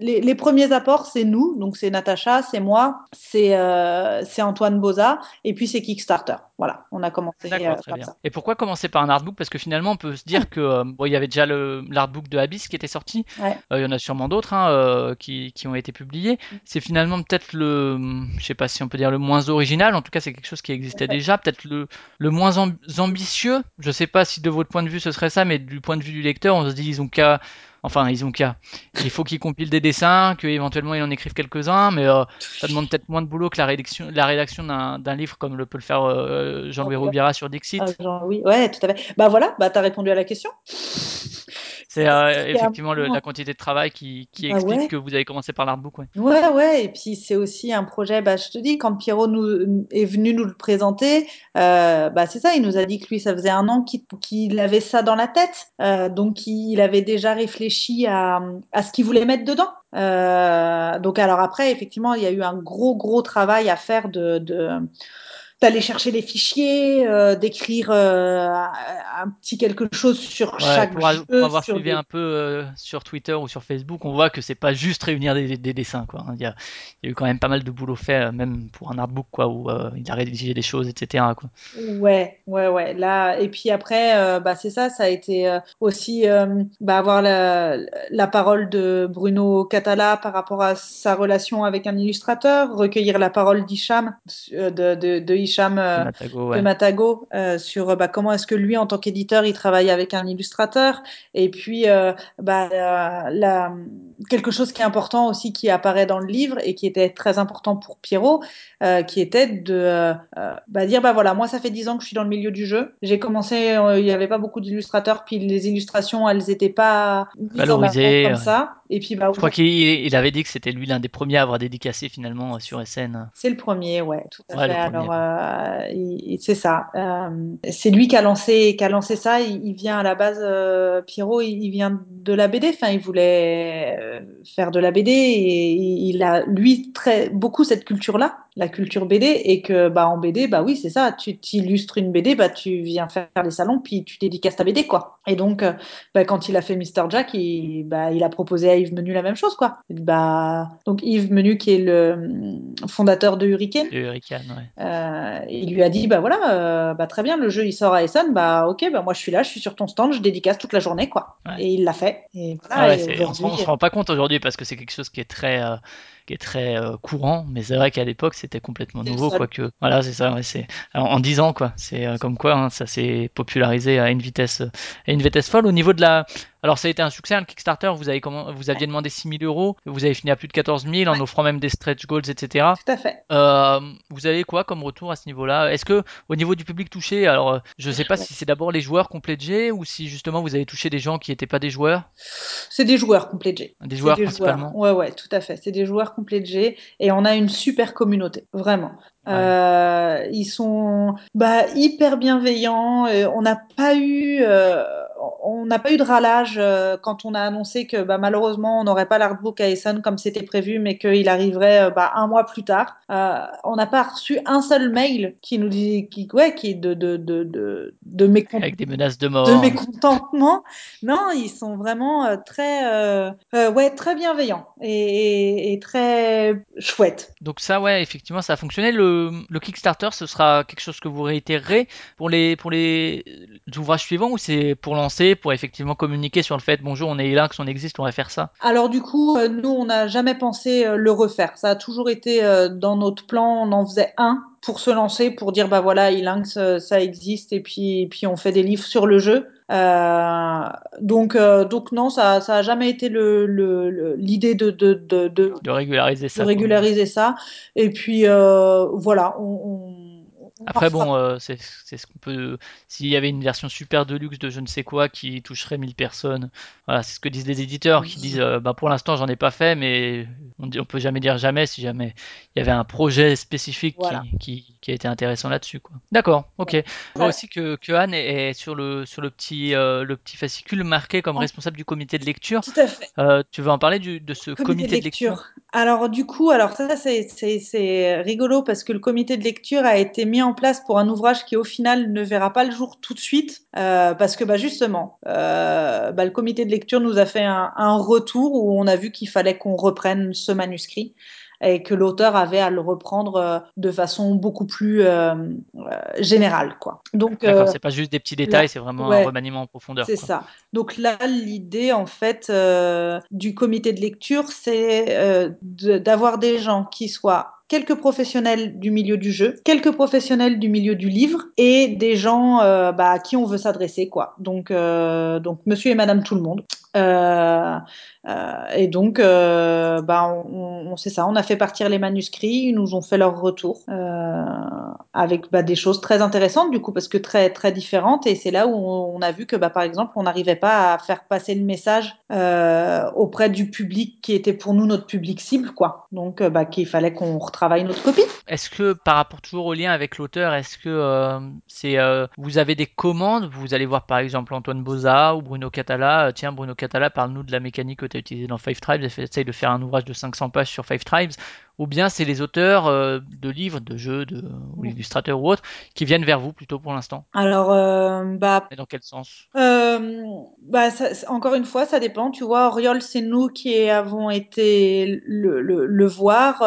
Les, les premiers apports, c'est nous, donc c'est Natacha, c'est moi, c'est, euh, c'est Antoine Boza, et puis c'est Kickstarter. Voilà, on a commencé D'accord, euh, très comme bien. ça. Et pourquoi commencer par un artbook? Parce que finalement, on peut se dire que euh, bon, il y avait déjà le l'artbook de Abyss qui était sorti. Ouais. Euh, il y en a sûrement d'autres hein, euh, qui, qui ont été publiés. C'est finalement peut-être le, je sais pas si on peut dire le moins original. En tout cas, c'est quelque chose qui existait déjà. Peut-être le le moins amb- ambitieux. Je sais pas si de votre point de vue ce serait ça, mais du point de vue du lecteur, on se dit ils ont qu'à Enfin, ils ont qu'à. Il faut qu'ils compilent des dessins, qu'éventuellement ils en écrivent quelques-uns, mais euh, ça demande peut-être moins de boulot que la rédaction, la rédaction d'un livre comme le peut le faire euh, Jean-Louis. Roubira sur Dixit. Ah, genre, oui, ouais, tout à fait. Bah voilà, bah t'as répondu à la question. C'est euh, effectivement le- la quantité de travail qui, qui Bah explique ouais. que vous avez commencé par l'artbook. Ouais. Ouais, ouais, et puis c'est aussi un projet, bah, je te dis, quand Pierrot nous, est venu nous le présenter, euh, bah, c'est ça, il nous a dit que lui, ça faisait un an qu'il avait ça dans la tête, euh, donc il avait déjà réfléchi à, à ce qu'il voulait mettre dedans. Donc alors après, effectivement, il y a eu un gros, gros travail à faire de, de d'aller chercher les fichiers, euh, d'écrire euh, un petit quelque chose sur Ouais, chaque pour, jeu, pour avoir sur suivi des... un peu euh, sur Twitter ou sur Facebook, on voit que c'est pas juste réunir des, des dessins. Quoi. Il, y a, il y a eu quand même pas mal de boulot fait, même pour un artbook, quoi, où il a rédigé des choses, etc. Quoi. Ouais, ouais, ouais. Là, et puis après, bah, c'est ça, ça a été aussi bah, avoir la, la parole de Bruno Catala par rapport à sa relation avec un illustrateur, recueillir la parole d'Hicham, euh, de, de, de Hicham De euh, Matago, de. Matago euh, sur bah, comment est-ce que lui, en tant qu'éditeur, il travaille avec un illustrateur. Et puis, euh, bah, la, la- quelque chose qui est important aussi qui apparaît dans le livre et qui était très important pour Pierrot, euh, qui était de euh, euh, bah, dire bah voilà, moi ça fait dix ans que je suis dans le milieu du jeu. J'ai commencé, euh, il n'y avait pas beaucoup d'illustrateurs, puis les illustrations, elles n'étaient pas mises en avant Valorisé. comme ça. Et puis bah Je crois qu'il il avait dit que c'était lui l'un des premiers à avoir dédicacé finalement euh, sur SN. c'est le premier, ouais, tout à Ouais, fait. Alors euh, il- c'est ça. Euh, c'est lui qui a lancé, qui a lancé ça. Il, vient à la base, euh, Pierrot, il, il vient de la BD. Enfin, il voulait euh, faire de la BD et il a lui très beaucoup cette culture-là, la culture BD, et que bah en BD, bah oui, c'est ça. Tu illustres une BD, bah tu viens faire les salons, puis tu dédicaces ta BD, quoi. Et donc, euh, bah, quand il a fait Mr. Jack, il, bah, il a proposé à Yves Menu la même chose, quoi. Bah, donc Yves Menu, qui est le hum, fondateur de Hurricane, De Hurricane, ouais. euh, il lui a dit, bah voilà, euh, bah très bien, le jeu il sort à Essen, bah ok, bah moi je suis là, je suis sur ton stand, je dédicace toute la journée, quoi. Ouais. Et il l'a fait. Et voilà, Ah ouais, et c'est- on, se rend, on se rend pas compte aujourd'hui parce que c'est quelque chose qui est très, euh, qui est très euh, courant, mais c'est vrai qu'à l'époque c'était complètement nouveau, quoique. Voilà, c'est ça. Ouais, c'est en, en 10 ans, quoi. C'est euh, comme quoi, hein, ça s'est popularisé à une vitesse, à une vitesse folle. Au niveau de la, alors ça a été un succès, le Kickstarter. Vous avez comment, vous aviez demandé 6000 euros, vous avez fini à plus de 14 000 en Ouais. offrant même des stretch goals, etc. tout à fait. Euh, vous avez quoi comme retour à ce niveau-là? Est-ce que au niveau du public touché, alors euh, je sais pas si c'est d'abord les joueurs complets G ou si justement vous avez touché des gens qui n'étaient pas des joueurs, C'est des joueurs complets G. des joueurs des principalement. joueurs. Ouais, ouais, tout à fait. C'est des joueurs complets G. Et on a une super communauté, vraiment. Ouais. Euh, ils sont bah, hyper bienveillants. Euh, on n'a pas eu, euh, on n'a pas eu de ralage euh, quand on a annoncé que bah, malheureusement on n'aurait pas l'artbook à Essen comme c'était prévu, mais qu'il arriverait euh, bah, un mois plus tard. Euh, on n'a pas reçu un seul mail qui nous dit, qui, ouais, qui est de de de de, de Avec des menaces de de mort. mécontentement. Non, ils sont vraiment très, ouais, très bienveillants et, et- et très chouettes. Donc ça, ouais, effectivement, ça a fonctionné. Le, le Kickstarter, ce sera quelque chose que vous réitérerez pour les pour les ouvrages suivants ou c'est pour pour effectivement communiquer sur le fait bonjour, on est que on existe, on va faire ça. Alors du coup, euh, nous, on n'a jamais pensé euh, le refaire. Ça a toujours été euh, dans notre plan. On en faisait un pour se lancer, pour dire bah voilà, Ilinx, euh, ça existe, et puis puis on fait des livres sur le jeu. Euh, donc, euh, donc non, ça, ça a jamais été le, le- le- l'idée de, de, de, de, régulariser ça. régulariser ça. Et puis euh, voilà, on Après, bon, euh, c'est ce qu'on peut. S'il y avait une version super deluxe de je ne sais quoi qui toucherait 1000 personnes, voilà, c'est ce que disent les éditeurs qui disent euh, bah, pour l'instant, j'en ai pas fait, mais on, on peut jamais dire jamais si jamais il y avait un projet spécifique Voilà. qui, qui, qui a été intéressant là-dessus. D'accord, ok. Je vois Ouais. aussi que, que Anne est, sur, le, sur le, petit, euh, le petit fascicule marqué comme responsable du comité de lecture. Tout à fait. Euh, tu veux en parler du, de ce Comité, comité, de lecture? Alors du coup, alors ça c'est rigolo parce que le comité de lecture a été mis en place pour un ouvrage qui au final ne verra pas le jour tout de suite euh, parce que bah justement, euh, bah, le comité de lecture nous a fait un, un retour où on a vu qu'il fallait qu'on reprenne ce manuscrit et que l'auteur avait à le reprendre euh, de façon beaucoup plus euh, générale quoi. Donc D'accord, euh, c'est pas juste des petits détails, là- c'est vraiment ouais. un remaniement en profondeur. c'est quoi. ça. Donc là, l'idée, en fait, euh, du comité de lecture, c'est de- d'avoir des gens qui soient quelques professionnels du milieu du jeu, quelques professionnels du milieu du livre et des gens euh, bah, à qui on veut s'adresser, quoi. Donc, euh, donc, monsieur et madame tout le monde. Euh, et donc, bah, on, on sait ça, on a fait partir les manuscrits, ils nous ont fait leur retour avec bah, des choses très intéressantes du coup, parce que très très différentes. Et c'est là où on, a vu que, bah, par exemple, on n'arrivait pas à faire passer le message auprès du public qui était pour nous notre public cible, quoi. Donc, bah, qu'il fallait qu'on notre. Est-ce que par rapport toujours au lien avec l'auteur, est-ce que euh, c'est euh, vous avez des commandes, vous allez voir par exemple Antoine Boza ou Bruno Catala, euh, tiens Bruno Catala, parle-nous de la mécanique que tu as utilisée dans Five Tribes, essaye de faire un ouvrage de 500 pages sur Five Tribes, ou bien c'est les auteurs euh, de livres, de jeux, de, ou illustrateurs ou autres, qui viennent vers vous plutôt pour l'instant? Alors, euh, bah, Et dans quel sens? Euh, bah, ça- encore une fois, ça dépend. Tu vois, Oriol, c'est nous qui avons été le, le, le voir.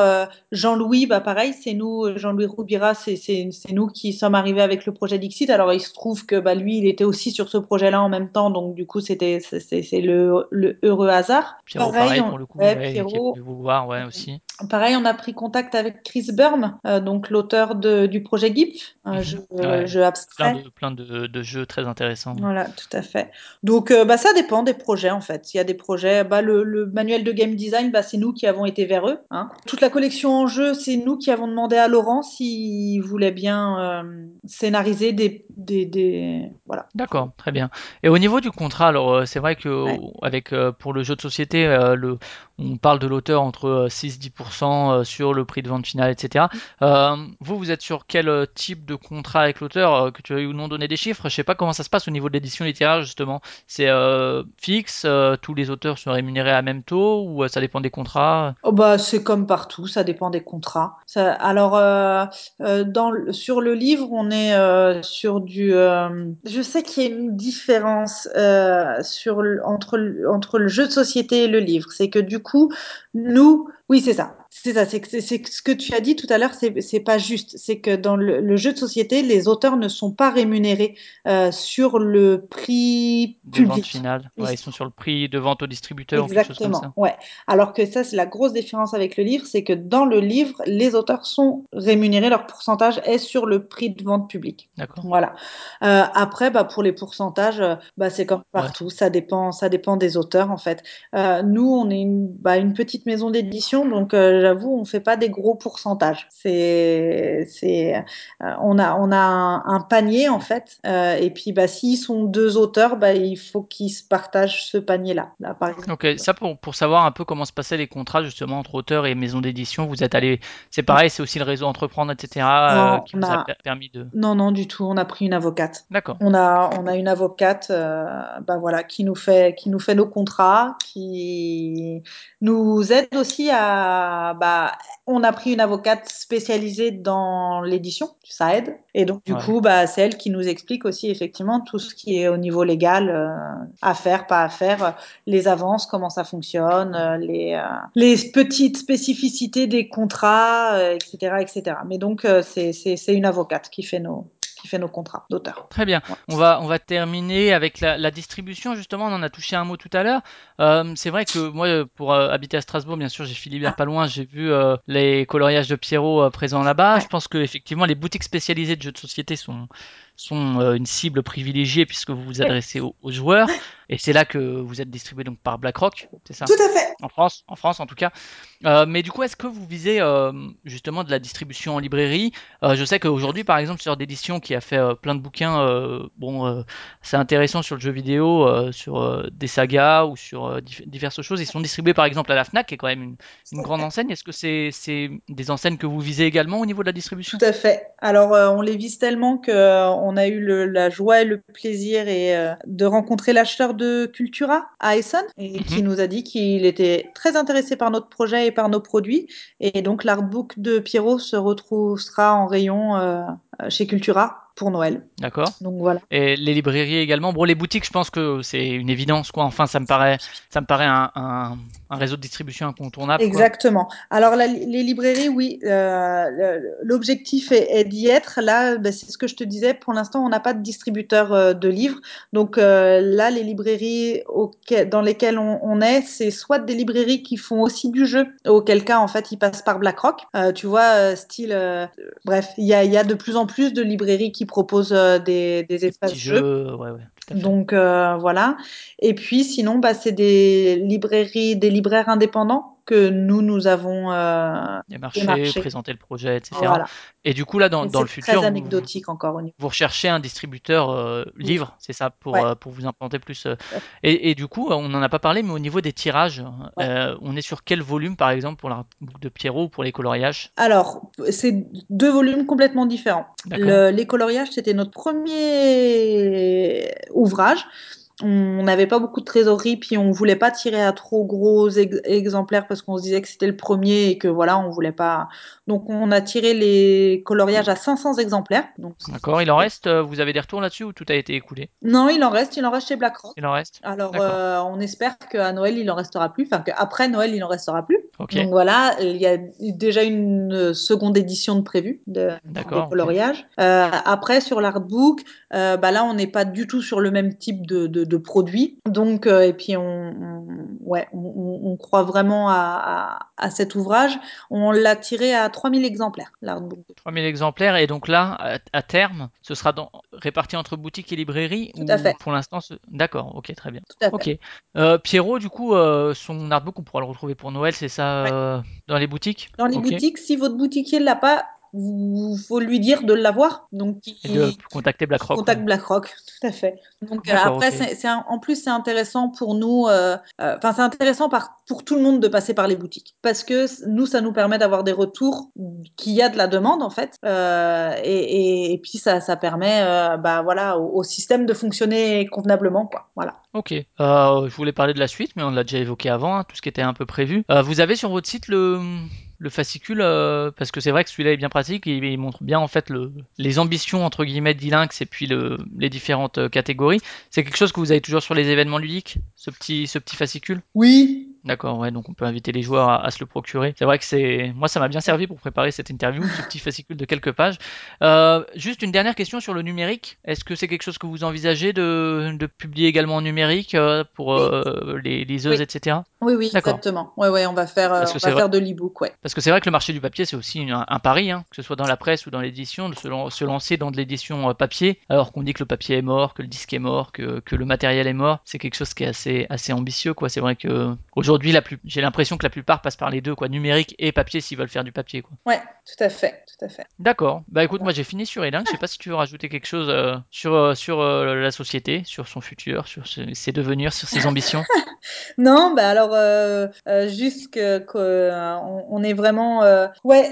Jean-Louis, bah, pareil, c'est nous, Jean-Louis Roubira, c'est, nous qui sommes arrivés avec le projet Dixit. Alors, il se trouve que bah, lui, il était aussi sur ce projet-là en même temps. Donc, du coup, c'était, le, le heureux hasard. Pierrot, pareil, on- pour le coup, ouais, ouais, qui est Pierrot. venu vous voir, ouais, aussi. Pareil, on a pris contact avec Chris Burm, euh, donc l'auteur du projet GIF, un Mhm. jeu, Ouais. jeu abstrait. Plein de, plein de, de jeux très intéressants. Voilà, tout à fait. Donc, euh, bah, ça dépend des projets, en fait. Il y a des projets, bah, le, le manuel de game design, bah, c'est nous qui avons été vers eux. hein. Toute la collection en jeu, c'est nous qui avons demandé à Laurent s'il voulait bien euh, scénariser des, des, des- Voilà. D'accord, très bien. Et au niveau du contrat, alors euh, c'est vrai que Ouais. euh, avec euh, pour le jeu de société, euh, le, on parle de l'auteur entre euh, 6-10% euh, sur le prix de vente finale, etc. Euh, vous, vous êtes sur quel euh, type de contrat avec l'auteur, euh, que tu aies ou non donné des chiffres? Je sais pas comment ça se passe au niveau de l'édition littéraire justement. C'est euh, fixe, euh, tous les auteurs sont rémunérés à même taux ou euh, ça dépend des contrats? Oh, bah, c'est comme partout, ça dépend des contrats. Alors, euh, euh, sur le livre, on est euh, sur du. euh, je sais qu'il y a une différence euh, entre, entre le jeu de société et le livre. C'est que du coup, nous. Oui, c'est ça. C'est ça. C'est ce que tu as dit tout à l'heure, c'est pas juste. C'est que dans le, le jeu de société, les auteurs ne sont pas rémunérés euh, sur le prix De vente public. finale. Ils Ouais, ils sont sur le prix de vente au distributeur ou comme Exactement, ça. ouais. Alors que ça, c'est la grosse différence avec le livre, c'est que dans le livre, les auteurs sont rémunérés, leur pourcentage est sur le prix de vente public. D'accord. Voilà. Euh, après, bah, pour les pourcentages, euh, bah, c'est comme Ouais. partout, ça dépend, ça dépend des auteurs en fait. Euh, nous, on est une, bah, une petite maison d'édition, donc euh, j'avoue, on fait pas des gros pourcentages. C'est, c'est, euh, on a, on a un, un panier en fait, euh, et puis bah, s'ils sont deux auteurs, bah, il faut qu'ils se partagent ce panier-là. Là, par exemple. Ok, ça pour, pour savoir un peu comment se passaient les contrats justement entre auteurs et maisons d'édition, vous êtes allé, c'est pareil, c'est aussi le réseau Entreprendre, etc. Non, qui vous a a- per- permis de... Non, non, du tout. On a pris une avocate. D'accord. On a, on a une avocate, bah voilà, qui nous fait, qui nous fait nos contrats, qui nous aide aussi à, bah, on a pris une avocate spécialisée dans l'édition, ça aide. Et donc du Ouais. coup, bah, c'est elle qui nous explique aussi effectivement tout ce qui est au niveau légal, euh, à faire, pas à faire, euh, les avances, comment ça fonctionne, euh, les, euh, les petites spécificités des contrats, euh, etc., etc. Mais donc euh, c'est une avocate qui fait nos, qui fait nos contrats d'auteur. Très bien. Ouais. On va, on va terminer avec la, la distribution, justement. On en a touché un mot tout à l'heure. Euh, c'est vrai que moi, euh, pour euh, habiter à Strasbourg, bien sûr, j'ai Philibert pas loin. J'ai vu euh, les coloriages de Pierrot présents là-bas. Ouais. Je pense que effectivement, les boutiques spécialisées de jeux de société sont, sont euh, une cible privilégiée puisque vous vous adressez aux, aux joueurs. Et c'est là que vous êtes distribué donc par BlackRock, c'est ça Tout à fait. En France, en France en tout cas. Euh, mais du coup, est-ce que vous visez euh, justement de la distribution en librairie? Je sais qu'aujourd'hui, par exemple, sur d'édition qui a fait plein de bouquins, bon, c'est intéressant sur le jeu vidéo, sur des sagas ou sur diverses choses. Ils sont distribués par exemple à la Fnac, qui est quand même une, une grande enseigne. Est-ce que c'est c'est des enseignes que vous visez également au niveau de la distribution? Tout à fait. Alors, on les vise tellement que on a eu le- la joie et le plaisir et, euh, de rencontrer l'acheteur de Cultura à et Mhm. qui nous a dit qu'il était très intéressé par notre projet et par nos produits. Et donc, l'artbook de Pierrot se retrouvera en rayon euh, chez Cultura pour Noël. D'accord. Donc voilà. Et les librairies également. Bon, les boutiques, je pense que c'est une évidence, quoi. Enfin, ça me paraît, ça me paraît un, un, un réseau de distribution incontournable. quoi. Exactement. Alors la- les librairies, oui, euh, l'objectif est, est d'y être. Là, ben, c'est ce que je te disais. Pour l'instant, on n'a pas de distributeur euh, de livres. Donc euh, là, les librairies auxquelles- dans lesquelles on, on est, c'est soit des librairies qui font aussi du jeu, auquel cas, en fait, ils passent par BlackRock. Euh, tu vois, euh, style. euh, bref, il y a, y a de plus en plus de librairies qui proposent euh, des, des Des espaces petits jeux. ouais, ouais. Donc euh, voilà. Et puis sinon, bah, c'est des librairies, des libraires indépendants que nous, nous avons euh, démarchés. présenter le projet, etc. Voilà. Et du coup, là, dans, dans le c'est futur, très vous, anecdotique encore au niveau. vous recherchez un distributeur euh, livre, c'est ça, pour, Ouais. euh, pour vous implanter plus. euh. Et, et du coup, on n'en a pas parlé, mais au niveau des tirages, Ouais. on est sur quel volume, par exemple, pour la boucle de Pierrot ou pour les coloriages? Alors, c'est deux volumes complètement différents. Le, les coloriages, c'était notre premier ouvrage. On n'avait pas beaucoup de trésorerie, puis on voulait pas tirer à trop gros ex- exemplaires parce qu'on se disait que c'était le premier et que voilà, on voulait pas. Donc, on a tiré les coloriages à 500 exemplaires. D'accord, il en reste, euh, vous avez des retours là-dessus ou tout a été écoulé? Non, il en reste, il en reste chez BlackRock. Il en reste Alors, euh, on espère qu'à Noël, il en restera plus, enfin qu'après Noël, il en restera plus. Ok, Donc voilà, il y a déjà une seconde édition de prévue de, coloriages. Euh, après, sur l'artbook, euh, bah là, on n'est pas du tout sur le même type de, de, de produit. Donc, euh, et puis, on, on- ouais, on, croit vraiment à, à, à cet ouvrage. On l'a tiré à 3000 exemplaires, l'artbook. 3000 exemplaires, et donc là, à, terme, ce sera dans, réparti entre boutique et librairie Tout ou à fait. pour l'instant, ce- d'accord, ok, très bien. Tout à fait. Ok. Euh, Pierrot, du coup, euh, son artbook, on pourra le retrouver pour Noël, c'est ça, Ouais. dans les boutiques? Dans les boutiques, si votre boutiquier ne l'a pas, il faut lui dire de l'avoir. Donc, Et de il- contacter BlackRock. Contact. BlackRock, tout à fait. Donc euh, après, c'est, en plus c'est intéressant pour nous. euh, euh, Enfin, c'est intéressant par, pour tout le monde de passer par les boutiques parce que nous, ça nous permet d'avoir des retours qu'il y a de la demande en fait, et, et, et puis ça, ça permet, bah voilà, au, au système de fonctionner convenablement, quoi. Voilà. Ok. Je voulais parler de la suite, mais on l'a déjà évoqué avant, hein, tout ce qui était un peu prévu. Vous avez sur votre site le, le fascicule, euh, parce que c'est vrai que celui-là est bien pratique, il, montre bien en fait le, les ambitions entre guillemets d'Ilinx et puis le, les différentes euh, catégories. C'est quelque chose que vous avez toujours sur les événements ludiques, ce petit, ce petit fascicule? Oui. D'accord, ouais, donc on peut inviter les joueurs à, à se le procurer. C'est vrai que c'est, moi, ça m'a bien servi pour préparer cette interview, ce petit fascicule de quelques pages. Euh, juste une dernière question sur le numérique. Est-ce que c'est quelque chose que vous envisagez de, de publier également en numérique euh, pour euh, les liseuses, Oui. etc. Oui, oui, exactement. Ouais, ouais, on va faire, on va faire de l'e-book, ouais. Parce que c'est vrai que le marché du papier, c'est aussi un pari, hein, que ce soit dans la presse ou dans l'édition, de se, lan- se lancer dans de l'édition papier, alors qu'on dit que le papier est mort, que le disque est mort, que, que le matériel est mort. C'est quelque chose qui est assez, assez ambitieux, quoi. C'est vrai que aujourd'hui, plus, j'ai l'impression que la plupart passent par les deux, quoi, numérique et papier s'ils veulent faire du papier, quoi. Ouais, tout à fait, tout à fait. D'accord. Bah écoute, moi j'ai fini sur Elin. Je sais pas si tu veux rajouter quelque chose euh, sur, euh, sur euh, la société, sur son futur, sur ses, devenirs, sur ses ambitions. Non, bah alors juste euh, on, est vraiment ouais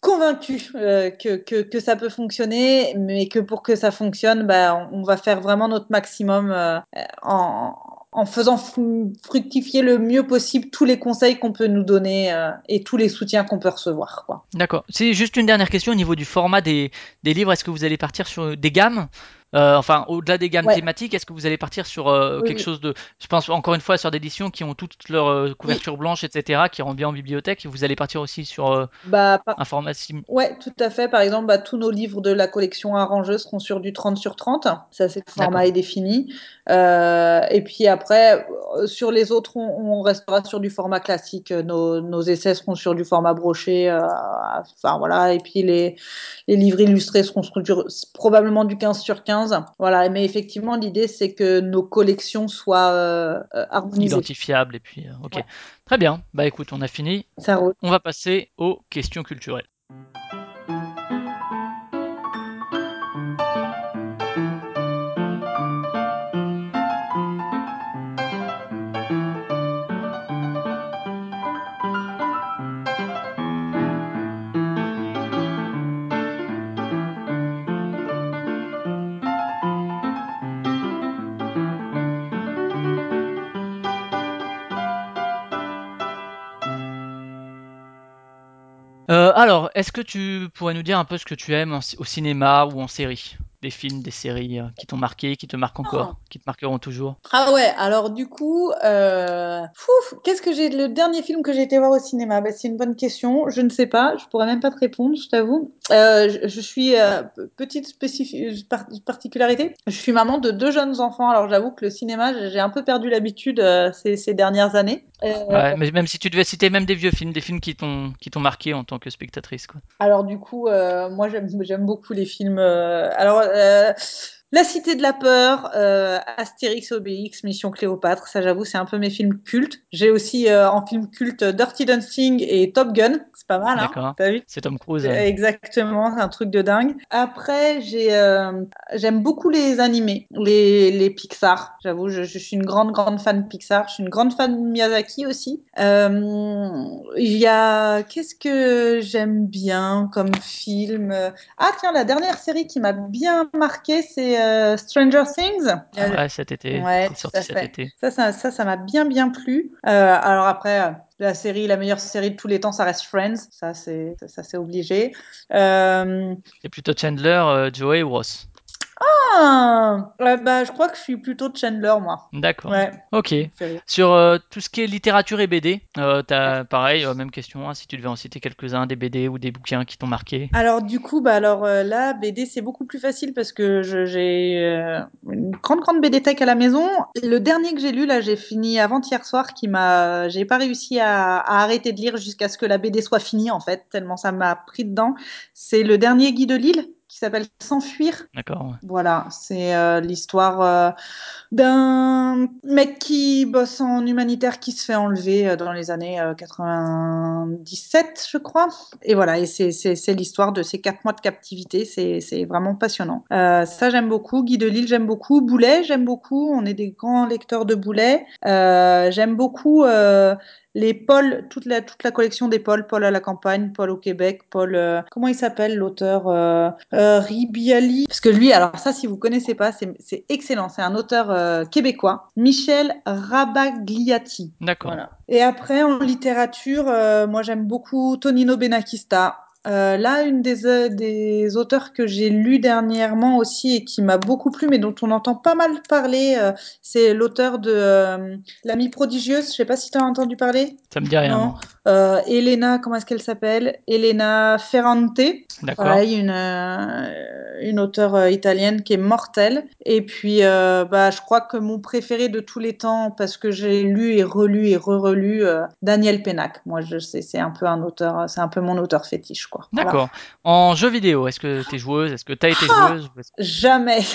convaincu euh, que, que que ça peut fonctionner, mais que pour que ça fonctionne, bah on, on va faire vraiment notre maximum euh, en en faisant fru- fructifier le mieux possible tous les conseils qu'on peut nous donner euh, et tous les soutiens qu'on peut recevoir. D'accord. C'est juste une dernière question au niveau du format des, des livres. Est-ce que vous allez partir sur des gammes? Euh, Enfin, au-delà des gammes Ouais. thématiques, est-ce que vous allez partir sur euh, Oui, quelque oui. chose de. Je pense encore une fois sur des éditions qui ont toutes leur euh, couverture blanche, etc., qui rendent bien en bibliothèque. Et vous allez partir aussi sur euh, Bah par- un format sim. Ouais, tout à fait. Par exemple, bah, tous nos livres de la collection Arrangeux seront sur du 30 sur 30. Ça, c'est le format est défini. Euh, et puis après, euh, sur les autres, on, on restera sur du format classique. Nos, nos essais seront sur du format broché. euh, enfin voilà. Et puis les, les livres illustrés seront sur probablement du 15 sur 15. Voilà. Mais effectivement, l'idée, c'est que nos collections soient euh, euh, harmonisées. Identifiable et puis euh, ok. Ouais. Très bien. Bah écoute, on a fini. Ça roule. On va passer aux questions culturelles. Euh, alors, est-ce que tu pourrais nous dire un peu ce que tu aimes au cinéma ou en série? Des films, des séries euh, qui t'ont marqué, qui te marquent encore, qui te marqueront toujours Ah ouais, alors du coup, euh... qu'est-ce que j'ai le dernier film que j'ai été voir au cinéma? Bah, C'est une bonne question, je ne sais pas, je pourrais même pas te répondre, je t'avoue. Euh, je, je suis euh, petite spécifi- par- particularité, je suis maman de deux jeunes enfants, alors j'avoue que le cinéma, j'ai un peu perdu l'habitude ces, ces dernières années. Ouais, mais même si tu devais citer même des vieux films, des films qui t'ont qui t'ont marqué en tant que spectatrice, quoi. Alors du coup, moi j'aime beaucoup les films. alors euh, La Cité de la peur, euh, Astérix Obélix, Mission Cléopâtre, ça j'avoue c'est un peu mes films cultes. J'ai aussi euh, en film culte Dirty Dancing et Top Gun, c'est pas mal, hein D'accord. T'as vu? C'est Tom Cruise. Exactement, c'est un truc de dingue. Après, j'ai, euh, j'aime beaucoup les animés, les, les Pixar. J'avoue, je, je suis une grande, grande fan de Pixar. Je suis une grande fan de Miyazaki aussi. Euh, Il y a, qu'est-ce que j'aime bien comme film? Ah tiens, la dernière série qui m'a bien marqué, c'est euh, Stranger Things. Euh, Ouais, cet été. Ouais, c'est tout sorti à cet fait. été. Ça, ça, ça, ça m'a bien, bien plu. Euh, alors après, euh, la série, la meilleure série de tous les temps, ça reste Friends. Ça, c'est, ça, c'est obligé. Euh, C'est plutôt Chandler, euh, Joey ou Ross? Ah, euh, bah, je crois que je suis plutôt Chandler, moi. D'accord. Ouais. Ok. Sur euh, tout ce qui est littérature et BD, euh, t'as pareil, euh, même question, hein, si tu devais en citer quelques-uns, des BD ou des bouquins qui t'ont marqué. Alors du coup, bah alors euh, là, BD c'est beaucoup plus facile parce que je- j'ai euh, une grande grande BD tech à la maison. Le dernier que j'ai lu là, j'ai fini avant-hier soir, qui m'a, j'ai pas réussi à, à arrêter de lire jusqu'à ce que la BD soit finie en fait, tellement ça m'a pris dedans. C'est le dernier Guy de Lille qui s'appelle S'enfuir. D'accord. ouais. Voilà, c'est euh, l'histoire euh, d'un mec qui bosse en humanitaire qui se fait enlever euh, dans les années euh, 97, je crois. Et voilà, et c'est l'histoire de ces quatre mois de captivité. C'est c'est vraiment passionnant. Ça, j'aime beaucoup. Guy de Lille, j'aime beaucoup. Boulet, j'aime beaucoup. On est des grands lecteurs de Boulet. J'aime beaucoup les Paul, toute la, toute la collection des Paul, Paul à la campagne, Paul au Québec, Paul. euh, comment il s'appelle l'auteur euh, euh, Ribiali? Parce que lui, alors ça, si vous connaissez pas, c'est c'est excellent. C'est un auteur euh, québécois, Michel Rabagliati. D'accord. Voilà. Et après, en littérature, euh, moi j'aime beaucoup Tonino Benakista. Euh, là, une des, euh, des auteurs que j'ai lu dernièrement aussi et qui m'a beaucoup plu, mais dont on entend pas mal parler, euh, c'est l'auteur de L'amie prodigieuse. Je sais pas si tu as entendu parler. Ça me dit rien. Non. Elena, comment est-ce qu'elle s'appelle? Elena Ferrante. D'accord. Pareil, une, une auteure italienne qui est mortelle. Et puis, bah, je crois que mon préféré de tous les temps, parce que j'ai lu et relu et re-relu, Daniel Pénac. Moi, je sais, c'est un peu un auteur, c'est un peu mon auteur fétiche, quoi. Voilà. D'accord. En jeu vidéo, est-ce que t'es joueuse? Est-ce que t'as été Ah joueuse? Jamais.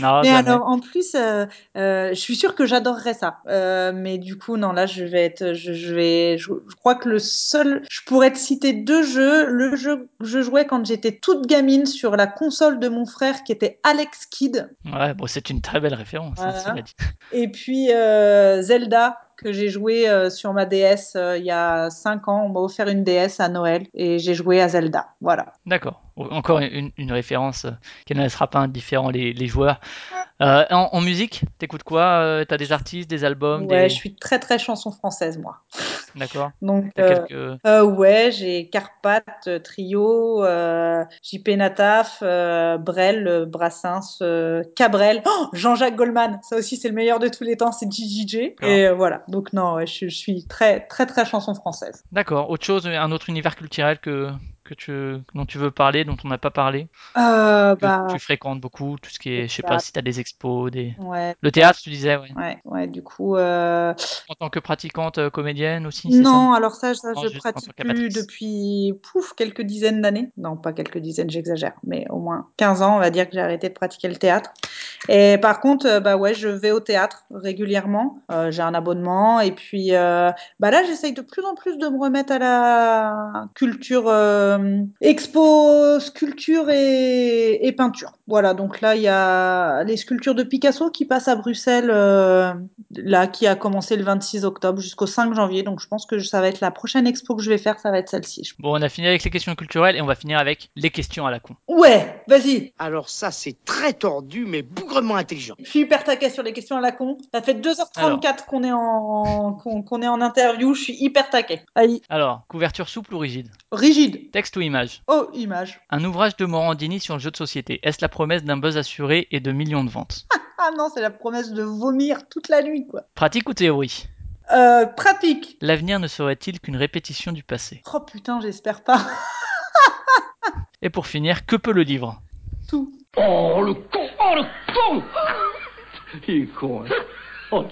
Non, mais jamais. alors, en plus, euh, euh, je suis sûre que j'adorerais ça. Euh, mais du coup, non, là, je vais être, je, je vais, je, je crois que le seul, je pourrais te citer deux jeux. Le jeu que je jouais quand j'étais toute gamine sur la console de mon frère, qui était Alex Kidd. Ouais, bon, c'est une très belle référence, hein, Voilà. cela dit. Et puis Zelda, que j'ai joué euh, sur ma DS euh, il y a 5 ans. On m'a offert une DS à Noël et j'ai joué à Zelda. Voilà. D'accord. Encore une, une référence euh, qui ne laissera pas indifférent les, les joueurs. Euh, en, en musique, t'écoutes quoi Euh, T'as des artistes, des albums, Ouais, des... je suis très très chanson française, moi. D'accord. Donc, euh, quelques... euh, ouais, j'ai Carpath, Trio, JP Nataf, Brel, Brassens, Cabrel, Oh, Jean-Jacques Goldman. Ça aussi, c'est le meilleur de tous les temps, c'est. D'accord. Et voilà. Donc, non, ouais, je, je suis très très très chanson française. D'accord. Autre chose, un autre univers culturel que, que tu, dont tu veux parler, dont on n'a pas parlé Euh, que bah, tu fréquentes beaucoup, tout ce qui est, je sais pas si tu as des expos, des... ouais, Le théâtre, tu disais, ouais. ouais, ouais, du coup, euh, En tant que pratiquante euh, comédienne aussi, ça? Non, alors ça, ça Non, je pratique plus depuis, pouf, quelques dizaines d'années. Non, pas quelques dizaines, j'exagère, mais au moins 15 ans, on va dire que j'ai arrêté de pratiquer le théâtre. Et par contre, bah ouais, je vais au théâtre régulièrement. Euh, j'ai un abonnement et puis, bah là, j'essaye de plus en plus de me remettre à la culture euh, expo, sculpture et, et peinture. Voilà, donc là, il y a les sculptures de Picasso qui passent à Bruxelles, euh, là, qui a commencé le 26 octobre jusqu'au 5 janvier. Donc je pense que ça va être la prochaine expo que je vais faire, ça va être celle-ci. Bon, on a fini avec les questions culturelles et on va finir avec les questions à la con. Ouais, vas-y. Alors ça, c'est très tordu, mais bougrement intelligent. Je suis hyper taquet sur les questions à la con. Ça fait 2h34 qu'on est en qu'on qu'on est en interview. Je suis hyper taquet. Allez, Alors, couverture souple ou rigide? Rigide. Texte ou image Oh, image. Un ouvrage de Morandini sur le jeu de société. Est-ce la promesse d'un buzz assuré et de millions de ventes Ah non, c'est la promesse de vomir toute la nuit, quoi. Pratique ou théorie Euh, pratique. L'avenir ne serait-il qu'une répétition du passé Oh putain, j'espère pas. Et pour finir, que peut le livre Tout. Oh, le con Oh, le con Il est con, hein. Oh,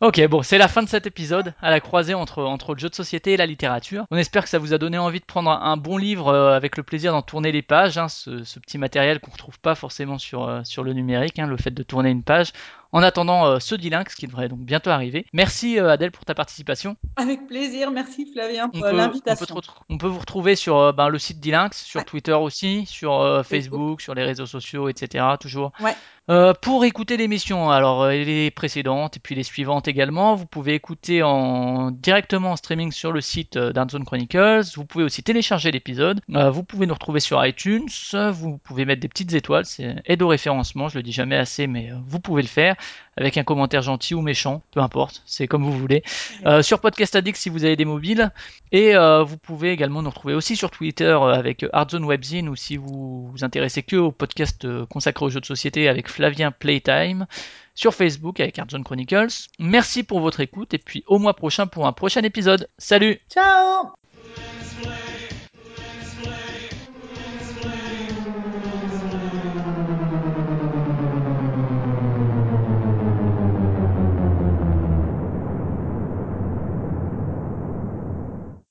Ok, bon, c'est la fin de cet épisode, à la croisée entre, le jeu de société et la littérature. On espère que ça vous a donné envie de prendre un, bon livre euh, avec le plaisir d'en tourner les pages, hein, ce, petit matériel qu'on retrouve pas forcément sur, euh, le numérique, hein, le fait de tourner une page. En attendant euh, ce Dilinx qui devrait donc bientôt arriver. Merci euh, Adèle pour ta participation. Avec plaisir. Merci Flavien pour on, l'invitation. on peut vous retrouver sur euh, ben, le site Dilinx, sur Ouais. Twitter aussi, sur euh, Facebook. Sur les réseaux sociaux, etc. Toujours. Ouais. Euh, pour écouter l'émission, alors les précédentes et puis les suivantes également, vous pouvez écouter en directement en streaming sur le site d'Artzone Chronicles. Vous pouvez aussi télécharger l'épisode. Euh, vous pouvez nous retrouver sur iTunes. Vous pouvez mettre des petites étoiles, c'est aide au référencement. Je le dis jamais assez, mais vous pouvez le faire avec un commentaire gentil ou méchant, peu importe, c'est comme vous voulez. Euh, sur Podcast Addict si vous avez des mobiles. Et euh, vous pouvez également nous retrouver aussi sur Twitter euh, avec Hardzone Webzine ou si vous vous intéressez que au podcast consacré aux jeux de société avec Flavien Playtime. Sur Facebook avec Hardzone Chronicles. Merci pour votre écoute et puis au mois prochain pour un prochain épisode. Salut Ciao